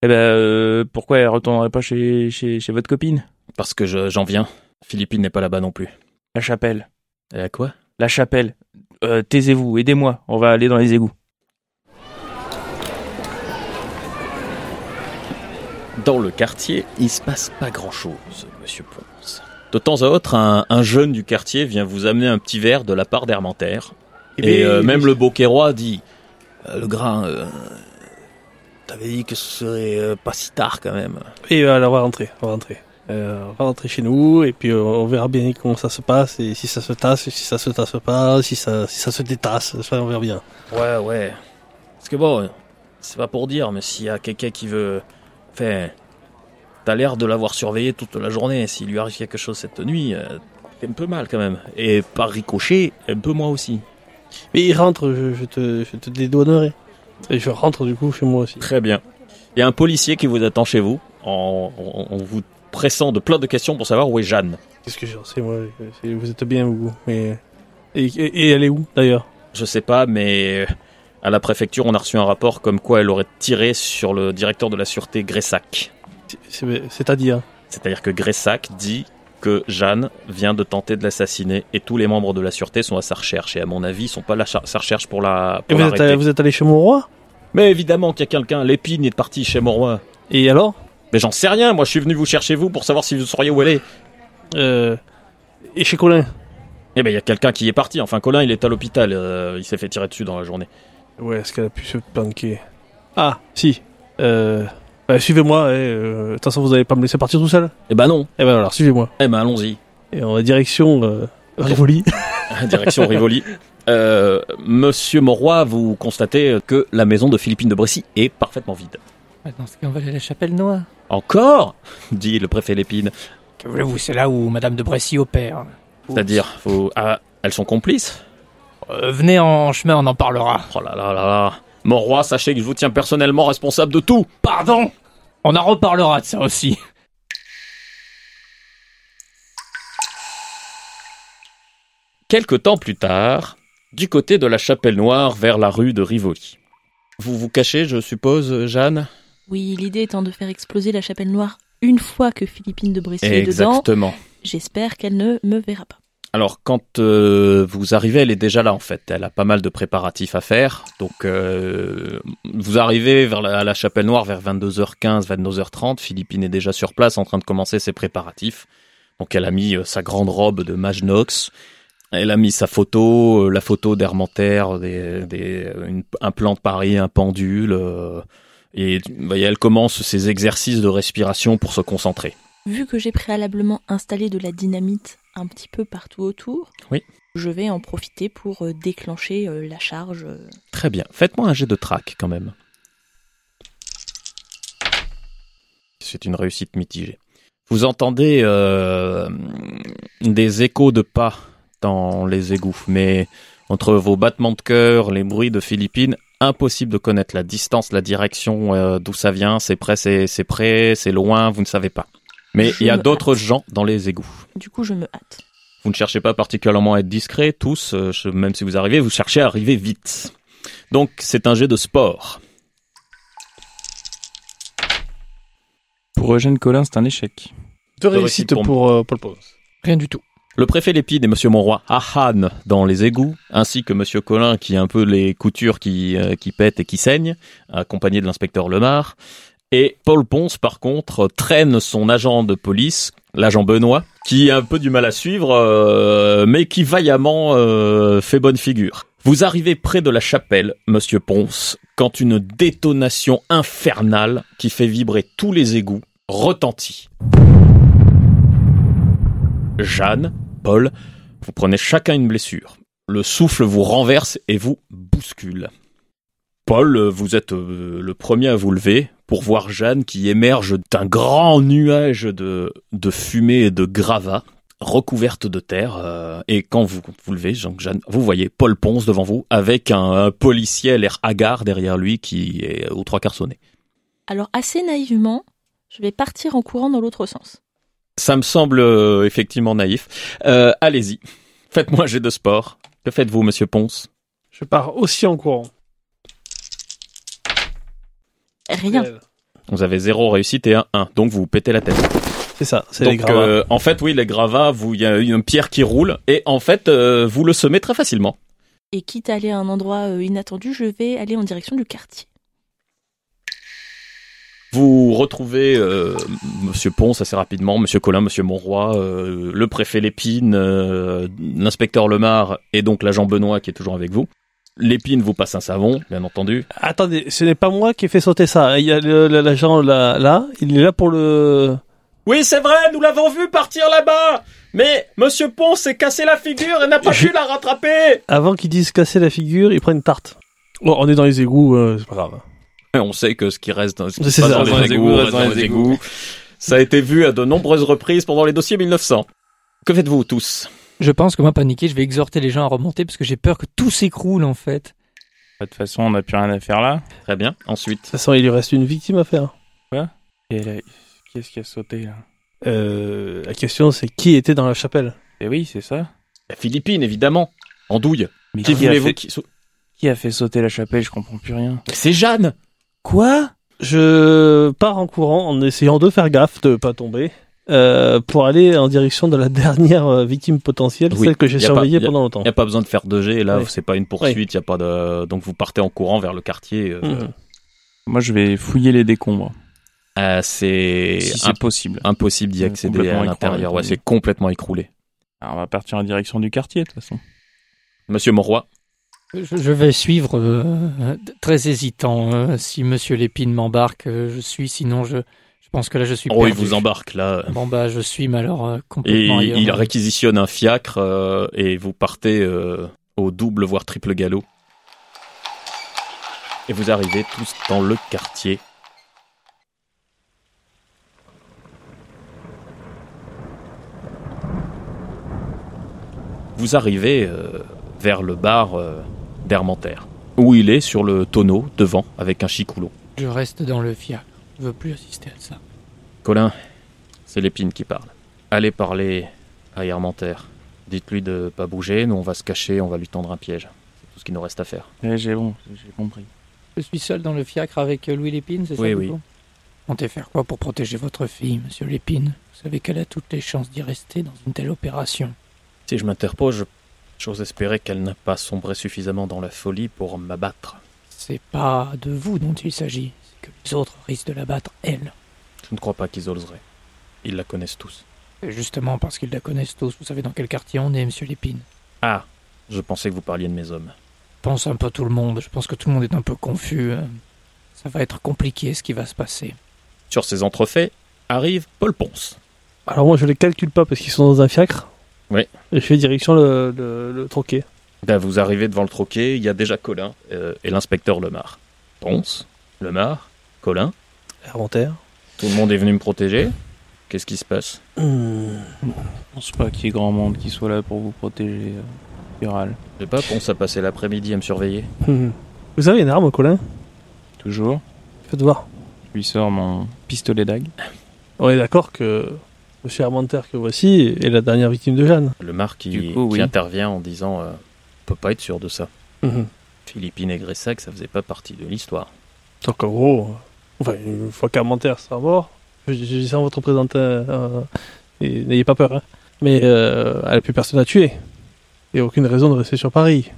[SPEAKER 5] Eh ben, euh, pourquoi elle retournerait pas chez, chez, chez votre copine?
[SPEAKER 1] Parce que je- j'en viens. Philippine n'est pas là-bas non plus.
[SPEAKER 5] La chapelle.
[SPEAKER 1] Et à quoi?
[SPEAKER 5] La chapelle. Euh, taisez-vous, aidez-moi, on va aller dans les égouts.
[SPEAKER 1] Dans le quartier, il se passe pas grand-chose, monsieur Ponce. De temps à autre, un, un jeune du quartier vient vous amener un petit verre de la part d'Hermentaire. Et euh, même le Beauquerrois dit Euh, Le grain, euh, t'avais dit que ce serait euh, pas si tard quand même.
[SPEAKER 2] Et euh, alors, on va rentrer, on va rentrer. Euh, on va rentrer chez nous et puis euh, on verra bien comment ça se passe et si ça se tasse, si ça se tasse pas, si ça, si ça se détasse, ça on verra bien.
[SPEAKER 1] Ouais, ouais. Parce que bon, c'est pas pour dire, mais s'il y a quelqu'un qui veut. Enfin, t'as l'air de l'avoir surveillé toute la journée. S'il lui arrive quelque chose cette nuit, euh, c'est un peu mal quand même. Et par ricochet, un peu moi aussi.
[SPEAKER 2] Mais il rentre, je, je te, je te dédouanerai. Et je rentre du coup chez moi aussi.
[SPEAKER 1] Très bien. Il y a un policier qui vous attend chez vous, en, en- en vous pressant de plein de questions pour savoir où est Jeanne.
[SPEAKER 2] Qu'est-ce que j'en sais moi Vous êtes bien vous, mais et, et, et elle est où d'ailleurs?
[SPEAKER 1] Je sais pas, mais euh, à la préfecture, on a reçu un rapport comme quoi elle aurait tiré sur le directeur de la sûreté Gressac.
[SPEAKER 2] C'est- c'est- C'est-à-dire
[SPEAKER 1] C'est-à-dire que Gressac dit que Jeanne vient de tenter de l'assassiner et tous les membres de la sûreté sont à sa recherche. Et à mon avis, ils sont pas à sa recherche pour la
[SPEAKER 2] Et
[SPEAKER 1] pour
[SPEAKER 2] vous êtes,
[SPEAKER 1] l'arrêter.
[SPEAKER 2] allé- vous êtes allé chez mon roi
[SPEAKER 1] Mais évidemment qu'il y a quelqu'un. L'épine est parti chez mon roi.
[SPEAKER 2] Et alors?
[SPEAKER 1] Mais j'en sais rien. Moi, je suis venu vous chercher vous pour savoir si vous sauriez où elle est.
[SPEAKER 2] euh, Et chez Colin?
[SPEAKER 1] Eh ben, il y a quelqu'un qui est parti. Enfin, Colin, il est à l'hôpital. euh, il s'est fait tirer dessus dans la journée.
[SPEAKER 2] Ouais, est-ce qu'elle a pu se planquer Ah, si. Euh, bah, suivez-moi. eh, euh, De toute façon, vous allez pas me laisser partir tout seul.
[SPEAKER 1] Eh ben non.
[SPEAKER 2] Eh ben alors, suivez-moi.
[SPEAKER 1] Eh ben allons-y.
[SPEAKER 2] Et on va direction euh, Rivoli.
[SPEAKER 1] Direction Rivoli. Euh, Monsieur Mauroy, vous constatez que la maison de Philippine de Bressy est parfaitement vide.
[SPEAKER 3] Dans ce cas, on va aller à la chapelle noire.
[SPEAKER 1] Encore? dit le préfet Lépine.
[SPEAKER 3] Que voulez-vous, c'est là où madame de Bressy opère.
[SPEAKER 1] C'est-à-dire, faut... ah, elles sont complices
[SPEAKER 3] Euh, venez en chemin, on en parlera.
[SPEAKER 1] Oh là là là là. Mauroy, sachez que je vous tiens personnellement responsable de tout.
[SPEAKER 3] Pardon On en reparlera de ça aussi.
[SPEAKER 1] Quelque temps plus tard, du côté de la Chapelle Noire vers la rue de Rivoli. Vous vous cachez, je suppose, Jeanne?
[SPEAKER 4] Oui, l'idée étant de faire exploser la chapelle noire une fois que Philippine de Bressy est dedans.
[SPEAKER 1] Exactement.
[SPEAKER 4] J'espère qu'elle ne me verra pas.
[SPEAKER 1] Alors quand euh, vous arrivez, elle est déjà là en fait. Elle a pas mal de préparatifs à faire. Donc euh, vous arrivez vers la, à la Chapelle Noire vers 22h15, 22h30. Philippine est déjà sur place en train de commencer ses préparatifs. Donc elle a mis euh, sa grande robe de mage Nox. Elle a mis sa photo, euh, la photo d'Hermentaire, des, des, une- un plan de Paris, un pendule. euh, et voyez, elle commence ses exercices de respiration pour se concentrer.
[SPEAKER 4] Vu que j'ai préalablement installé de la dynamite un petit peu partout autour,
[SPEAKER 1] Oui.
[SPEAKER 4] je vais en profiter pour euh, déclencher euh, la charge. euh.
[SPEAKER 1] Très bien. Faites-moi un jet de track quand même. C'est une réussite mitigée. Vous entendez euh, des échos de pas dans les égouts, mais entre vos battements de cœur, les bruits de Philippines, impossible de connaître la distance, la direction, euh, d'où ça vient, c'est près, c'est près, c'est loin, vous ne savez pas. Mais il y a d'autres gens dans les égouts.
[SPEAKER 4] Du coup, je me hâte.
[SPEAKER 1] Vous ne cherchez pas particulièrement à être discret, tous, euh, je- même si vous arrivez, vous cherchez à arriver vite. Donc c'est un jet de sport.
[SPEAKER 5] Pour Eugène Collin, c'est un échec.
[SPEAKER 2] Deux
[SPEAKER 1] réussite
[SPEAKER 2] réussites
[SPEAKER 1] pour
[SPEAKER 2] pour, euh, Paul Pose.
[SPEAKER 3] Rien du tout.
[SPEAKER 1] Le préfet Lépide et Monsieur Monroy à Han dans les égouts, ainsi que Monsieur Collin qui a un peu les coutures qui, euh, qui pètent et qui saignent, accompagné de l'inspecteur Lemar. Et Paul Ponce, par contre, traîne son agent de police, l'agent Benoît, qui a un peu du mal à suivre, euh, mais qui vaillamment euh, fait bonne figure. Vous arrivez près de la chapelle, Monsieur Ponce, quand une détonation infernale qui fait vibrer tous les égouts retentit. Jeanne, Paul, vous prenez chacun une blessure. Le souffle vous renverse et vous bouscule. Paul, vous êtes euh, le premier à vous lever pour voir Jeanne qui émerge d'un grand nuage de, de fumée et de gravats recouverte de terre. euh, et quand vous vous levez, donc Jeanne, vous voyez Paul Ponce devant vous avec un, un policier à l'air hagard derrière lui qui est aux trois quarts sonné.
[SPEAKER 4] Alors, assez naïvement, je vais partir en courant dans l'autre sens.
[SPEAKER 1] Ça me semble euh, effectivement naïf. Euh, Allez-y, faites-moi un jet de sport. Que faites-vous, monsieur Ponce?
[SPEAKER 2] Je pars aussi en courant.
[SPEAKER 4] Rien.
[SPEAKER 1] Vous avez zéro réussite et un 1, donc vous vous pétez la tête.
[SPEAKER 2] C'est ça, c'est les
[SPEAKER 1] Donc,
[SPEAKER 2] gravats.
[SPEAKER 1] euh, en fait, oui, les gravats, vous, il y a une pierre qui roule, et en fait, euh, vous le semez très facilement.
[SPEAKER 4] Et quitte à aller à un endroit euh, inattendu, je vais aller en direction du quartier.
[SPEAKER 1] Vous retrouvez euh, Monsieur Ponce assez rapidement, Monsieur Colin, Monsieur Monroy, euh, le préfet Lépine, euh, l'inspecteur Lemar et donc l'agent Benoît qui est toujours avec vous. Lépine vous passe un savon, bien entendu.
[SPEAKER 2] Attendez, ce n'est pas moi qui ai fait sauter ça. Il y a l'agent là, là, il est là pour le.
[SPEAKER 1] Oui, c'est vrai, nous l'avons vu partir là-bas. Mais Monsieur Ponce s'est cassé la figure et n'a pas
[SPEAKER 2] Je-
[SPEAKER 1] pu la rattraper.
[SPEAKER 2] Avant qu'ils disent casser la figure, il prend une tarte. Bon, on est dans les égouts, euh, c'est pas grave.
[SPEAKER 1] Et On sait que ce qui reste dans, ce qui
[SPEAKER 2] C'est
[SPEAKER 1] se passe
[SPEAKER 2] ça,
[SPEAKER 1] dans
[SPEAKER 2] dans
[SPEAKER 1] les égouts reste dans les égouts. Ça a été vu à de nombreuses reprises pendant les dossiers 1900. Que faites-vous tous?
[SPEAKER 3] Je pense que moi, paniqué, je vais exhorter les gens à remonter parce que j'ai peur que tout s'écroule en fait.
[SPEAKER 5] De toute façon, on n'a plus rien à faire là.
[SPEAKER 1] Très bien. Ensuite,
[SPEAKER 2] De toute façon, il lui reste une victime à faire.
[SPEAKER 5] Et là, qu'est-ce qui a sauté là?
[SPEAKER 2] Euh, la question, c'est qui était dans la chapelle?
[SPEAKER 5] Eh oui, c'est ça.
[SPEAKER 1] la Philippine, évidemment. En douille.
[SPEAKER 5] Mais
[SPEAKER 1] Qui
[SPEAKER 5] qui, a
[SPEAKER 1] voulez-vous
[SPEAKER 5] fait,
[SPEAKER 1] qui
[SPEAKER 5] a fait sauter la chapelle? Je comprends plus rien.
[SPEAKER 1] C'est Jeanne
[SPEAKER 5] Quoi?
[SPEAKER 2] Je pars en courant en essayant de faire gaffe de pas tomber euh, pour aller en direction de la dernière euh, victime potentielle,
[SPEAKER 1] Oui,
[SPEAKER 2] celle que j'ai surveillée pendant longtemps.
[SPEAKER 1] Il n'y a pas besoin de faire de G, là,
[SPEAKER 2] Oui.
[SPEAKER 1] c'est pas une poursuite, il y a pas de... Donc vous partez en courant vers le quartier. euh,
[SPEAKER 2] Mhm.
[SPEAKER 5] Moi, je vais fouiller les décombres.
[SPEAKER 1] euh, c'est
[SPEAKER 5] si
[SPEAKER 1] imp-
[SPEAKER 5] c'est possible.
[SPEAKER 1] impossible d'y accéder à l'intérieur. Ouais, c'est complètement écroulé.
[SPEAKER 5] Alors, on va partir en direction du quartier, de toute façon.
[SPEAKER 1] Monsieur Monroy,
[SPEAKER 3] Je, je vais suivre euh, très hésitant. euh, si Monsieur Lépine m'embarque, euh, je suis. Sinon, je, je pense que là, je suis
[SPEAKER 1] oh, il vous embarque là.
[SPEAKER 3] Bon bah, je suis,
[SPEAKER 1] Et
[SPEAKER 3] complètement ailleurs.
[SPEAKER 1] il réquisitionne un fiacre euh, et vous partez euh, au double voire triple galop. Et vous arrivez tous dans le quartier. Vous arrivez euh, vers le bar d'Hermentaire, où il est sur le tonneau devant avec un chicoulot.
[SPEAKER 3] Je reste dans le fiacre. Je veux plus assister à ça.
[SPEAKER 1] Colin, c'est Lépine qui parle. Allez parler à Hermentaire. Dites-lui de pas bouger, nous on va se cacher, on va lui tendre un piège. C'est tout ce qu'il nous reste à faire.
[SPEAKER 5] Eh, j'ai bon, j'ai compris.
[SPEAKER 3] Je suis seul dans le fiacre avec Louis Lépine, c'est
[SPEAKER 1] Oui,
[SPEAKER 3] ça
[SPEAKER 1] oui.
[SPEAKER 3] coup Comptez faire quoi pour protéger votre fille, Monsieur Lépine Vous savez qu'elle a toutes les chances d'y rester dans une telle opération.
[SPEAKER 1] Si je m'interpose, j'ose espérer qu'elle n'a pas sombré suffisamment dans la folie pour m'abattre.
[SPEAKER 3] C'est pas de vous dont il s'agit, que les autres risquent de la battre, elle.
[SPEAKER 1] Je ne crois pas qu'ils oseraient. Ils la connaissent tous.
[SPEAKER 3] Et justement parce qu'ils la connaissent tous, vous savez dans quel quartier on est, Monsieur Lépine
[SPEAKER 1] Ah, je pensais que vous parliez de mes hommes.
[SPEAKER 3] pense un peu tout le monde. Je pense que tout le monde est un peu confus. Ça va être compliqué ce qui va se passer.
[SPEAKER 1] Sur ces entrefaits arrive Paul Ponce.
[SPEAKER 2] Alors moi je les calcule pas parce qu'ils sont dans un fiacre.
[SPEAKER 1] Oui.
[SPEAKER 2] Et je fais direction le, le, le troquet.
[SPEAKER 1] Là, vous arrivez devant le troquet, il y a déjà Colin euh, et l'inspecteur Lemar. Ponce, Lemar, Colin,
[SPEAKER 2] Inventaire.
[SPEAKER 1] tout le monde est venu me protéger. Qu'est-ce qui se passe
[SPEAKER 2] Hmm.
[SPEAKER 5] Je pense pas qu'il y ait grand monde qui soit là pour vous protéger, euh, Viral.
[SPEAKER 1] Je sais pas, Ponce a passé l'après-midi à me surveiller.
[SPEAKER 2] Hmm. Vous avez une arme, Colin
[SPEAKER 5] Toujours.
[SPEAKER 2] Faites voir.
[SPEAKER 5] Je lui sors mon pistolet d'ag.
[SPEAKER 2] On est d'accord que Monsieur Armentaire que voici est la dernière victime de Jeanne.
[SPEAKER 1] Qui,
[SPEAKER 5] Du coup,
[SPEAKER 1] qui
[SPEAKER 5] oui.
[SPEAKER 1] intervient en disant euh, On peut pas être sûr de ça.
[SPEAKER 2] Mhm.
[SPEAKER 1] Philippine et Gressac, ça faisait pas partie de l'histoire.
[SPEAKER 2] Donc en gros, enfin, une fois qu'Armentaire sera mort, je, je dis ça en votre représentant, euh, et n'ayez pas peur, hein. mais euh, elle n'a plus personne à tuer. Il n'y a aucune raison de rester sur Paris.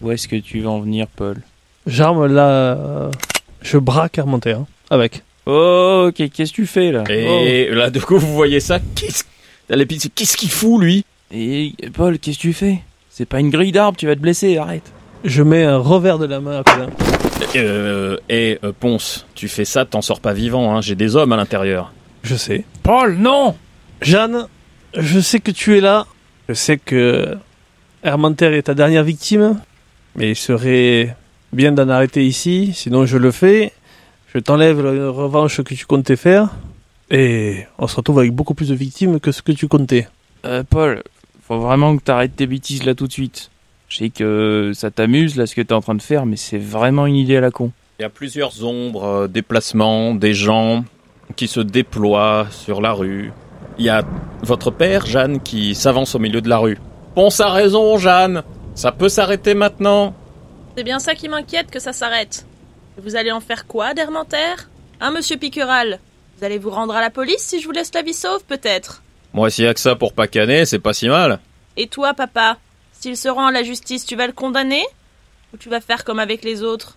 [SPEAKER 5] Où est-ce que tu veux en venir, Paul?
[SPEAKER 2] J'arme là, euh, je braque Armentaire hein, avec.
[SPEAKER 5] Oh, ok, qu'est-ce que tu fais là?
[SPEAKER 1] Et là, du coup, vous voyez ça Qu'est-ce Qu'est-ce qu'il fout, lui?
[SPEAKER 5] Et Paul, qu'est-ce que tu fais? C'est pas une grille d'arbre, tu vas te blesser, arrête.
[SPEAKER 2] Je mets un revers de la main à Colin.
[SPEAKER 1] euh, Et euh, Ponce, tu fais ça, t'en sors pas vivant. Hein. J'ai des hommes à l'intérieur.
[SPEAKER 2] Je sais.
[SPEAKER 5] Paul, non
[SPEAKER 2] Jeanne, je sais que tu es là. Je sais que Armentaire est ta dernière victime. Mais il serait bien d'en arrêter ici. Sinon, je le fais. Je t'enlève la revanche que tu comptais faire. Et on se retrouve avec beaucoup plus de victimes que ce que tu comptais.
[SPEAKER 5] Euh, Paul, faut vraiment que t'arrêtes tes bêtises là tout de suite. Je sais que ça t'amuse là ce que t'es en train de faire, mais c'est vraiment une idée à la con.
[SPEAKER 1] Il y a plusieurs ombres, euh, déplacements, des gens qui se déploient sur la rue. Il y a votre père, Jeanne, qui s'avance au milieu de la rue. Ponce a raison, Jeanne. Ça peut s'arrêter maintenant.
[SPEAKER 4] C'est bien ça qui m'inquiète que ça s'arrête. Vous allez en faire quoi, d'Hermentaire Hein, monsieur Piqueral Vous allez vous rendre à la police si je vous laisse la vie sauve, peut-être?
[SPEAKER 1] Moi, s'il y a que ça pour pas canner, c'est pas si mal.
[SPEAKER 4] Et toi, papa? S'il se rend à la justice, tu vas le condamner Ou tu vas faire comme avec les autres?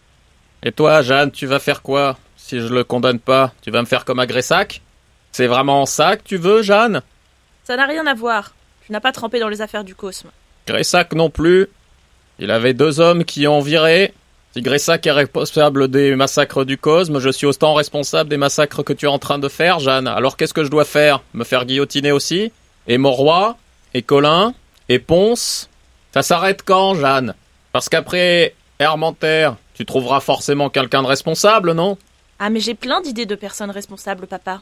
[SPEAKER 1] Et toi, Jeanne, tu vas faire quoi? Si je le condamne pas, tu vas me faire comme à Gressac C'est vraiment ça que tu veux, Jeanne?
[SPEAKER 4] Ça n'a rien à voir. Tu n'as pas trempé dans les affaires du Cosme.
[SPEAKER 1] Gressac non plus. Il avait deux hommes qui ont viré. Si Gressac est responsable des massacres du Cosme, je suis autant responsable des massacres que tu es en train de faire, Jeanne. Alors qu'est-ce que je dois faire? Me faire guillotiner aussi? Et Moroy Et Colin? Et Ponce? Ça s'arrête quand, Jeanne? Parce qu'après Hermentaire, tu trouveras forcément quelqu'un de responsable, non?
[SPEAKER 4] Ah, mais j'ai plein d'idées de personnes responsables, papa.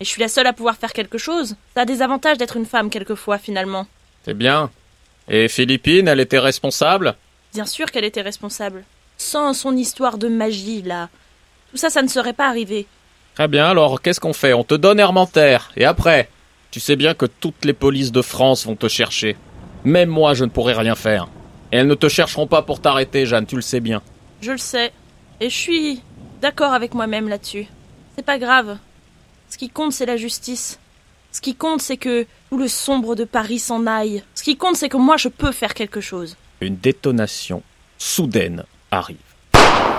[SPEAKER 4] Et je suis la seule à pouvoir faire quelque chose. Ça a des avantages d'être une femme, quelquefois, finalement.
[SPEAKER 1] C'est bien. Et Philippine, elle était responsable?
[SPEAKER 4] Bien sûr qu'elle était responsable. Sans son histoire de magie, là. Tout ça, ça ne serait pas arrivé.
[SPEAKER 1] Très bien, alors qu'est-ce qu'on fait? On te donne Hermentaire, et après? Tu sais bien que toutes les polices de France vont te chercher. Même moi, je ne pourrai rien faire. Et elles ne te chercheront pas pour t'arrêter, Jeanne, tu le sais bien.
[SPEAKER 4] Je le sais. Et je suis d'accord avec moi-même là-dessus. C'est pas grave. Ce qui compte, c'est la justice. Ce qui compte, c'est que tout le sombre de Paris s'en aille. Ce qui compte, c'est que moi, je peux faire quelque chose.
[SPEAKER 1] Une détonation soudaine arrive.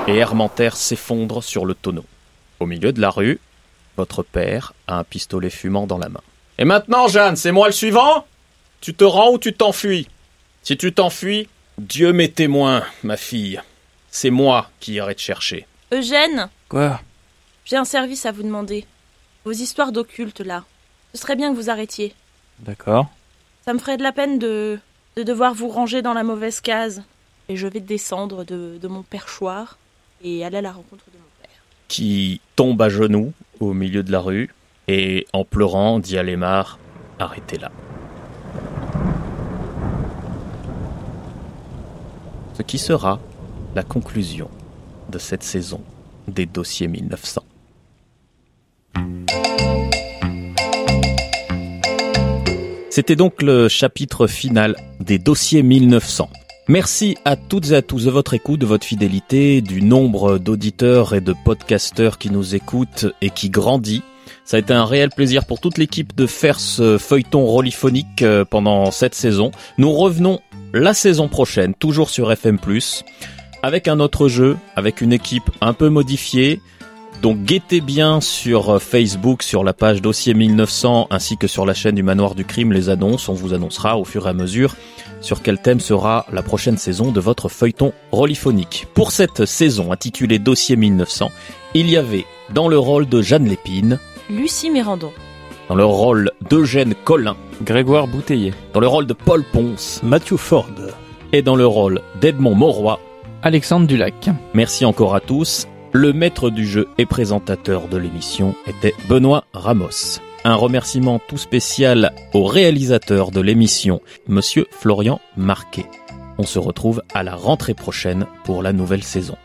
[SPEAKER 1] Et Hermentaire s'effondre sur le tonneau. Au milieu de la rue, votre père a un pistolet fumant dans la main. Et maintenant, Jeanne, c'est moi le suivant? Tu te rends ou tu t'enfuis? Si tu t'enfuis, Dieu m'est témoin, ma fille. C'est moi qui irai te chercher.
[SPEAKER 4] Eugène,
[SPEAKER 5] Quoi?
[SPEAKER 4] J'ai un service à vous demander. Vos histoires d'occulte, là. Ce serait bien que vous arrêtiez.
[SPEAKER 5] D'accord.
[SPEAKER 4] Ça me ferait de la peine de, de devoir vous ranger dans la mauvaise case. Et je vais descendre de, de mon perchoir et aller à la rencontre de mon père.
[SPEAKER 1] qui tombe à genoux au milieu de la rue et en pleurant dit à Lemar Arrêtez-la. Ce qui sera la conclusion de cette saison des dossiers 1900. C'était donc le chapitre final des dossiers 1900. Merci à toutes et à tous de votre écoute, de votre fidélité, du nombre d'auditeurs et de podcasteurs qui nous écoutent et qui grandit. Ça a été un réel plaisir pour toute l'équipe de faire ce feuilleton roliphonique euh, pendant cette saison. Nous revenons la saison prochaine, toujours sur FM+, avec un autre jeu, avec une équipe un peu modifiée, Donc guettez bien sur euh, Facebook, sur la page Dossier 1900, ainsi que sur la chaîne du Manoir du Crime les annonces. On vous annoncera au fur et à mesure sur quel thème sera la prochaine saison de votre feuilleton roliphonique. Pour cette saison intitulée Dossier 1900, il y avait dans le rôle de Jeanne Lépine,
[SPEAKER 4] Lucie Mérandon.
[SPEAKER 1] dans le rôle d'Eugène Collin,
[SPEAKER 5] Grégoire Bouteiller.
[SPEAKER 1] dans le rôle de Paul Ponce
[SPEAKER 2] Matthew Ford.
[SPEAKER 1] et dans le rôle d'Edmond Mauroy.
[SPEAKER 3] Alexandre Dulac.
[SPEAKER 1] Merci encore à tous. Le maître du jeu et présentateur de l'émission était Benoît Ramos. Un remerciement tout spécial au réalisateur de l'émission, monsieur Florian Marquet. On se retrouve à la rentrée prochaine pour la nouvelle saison.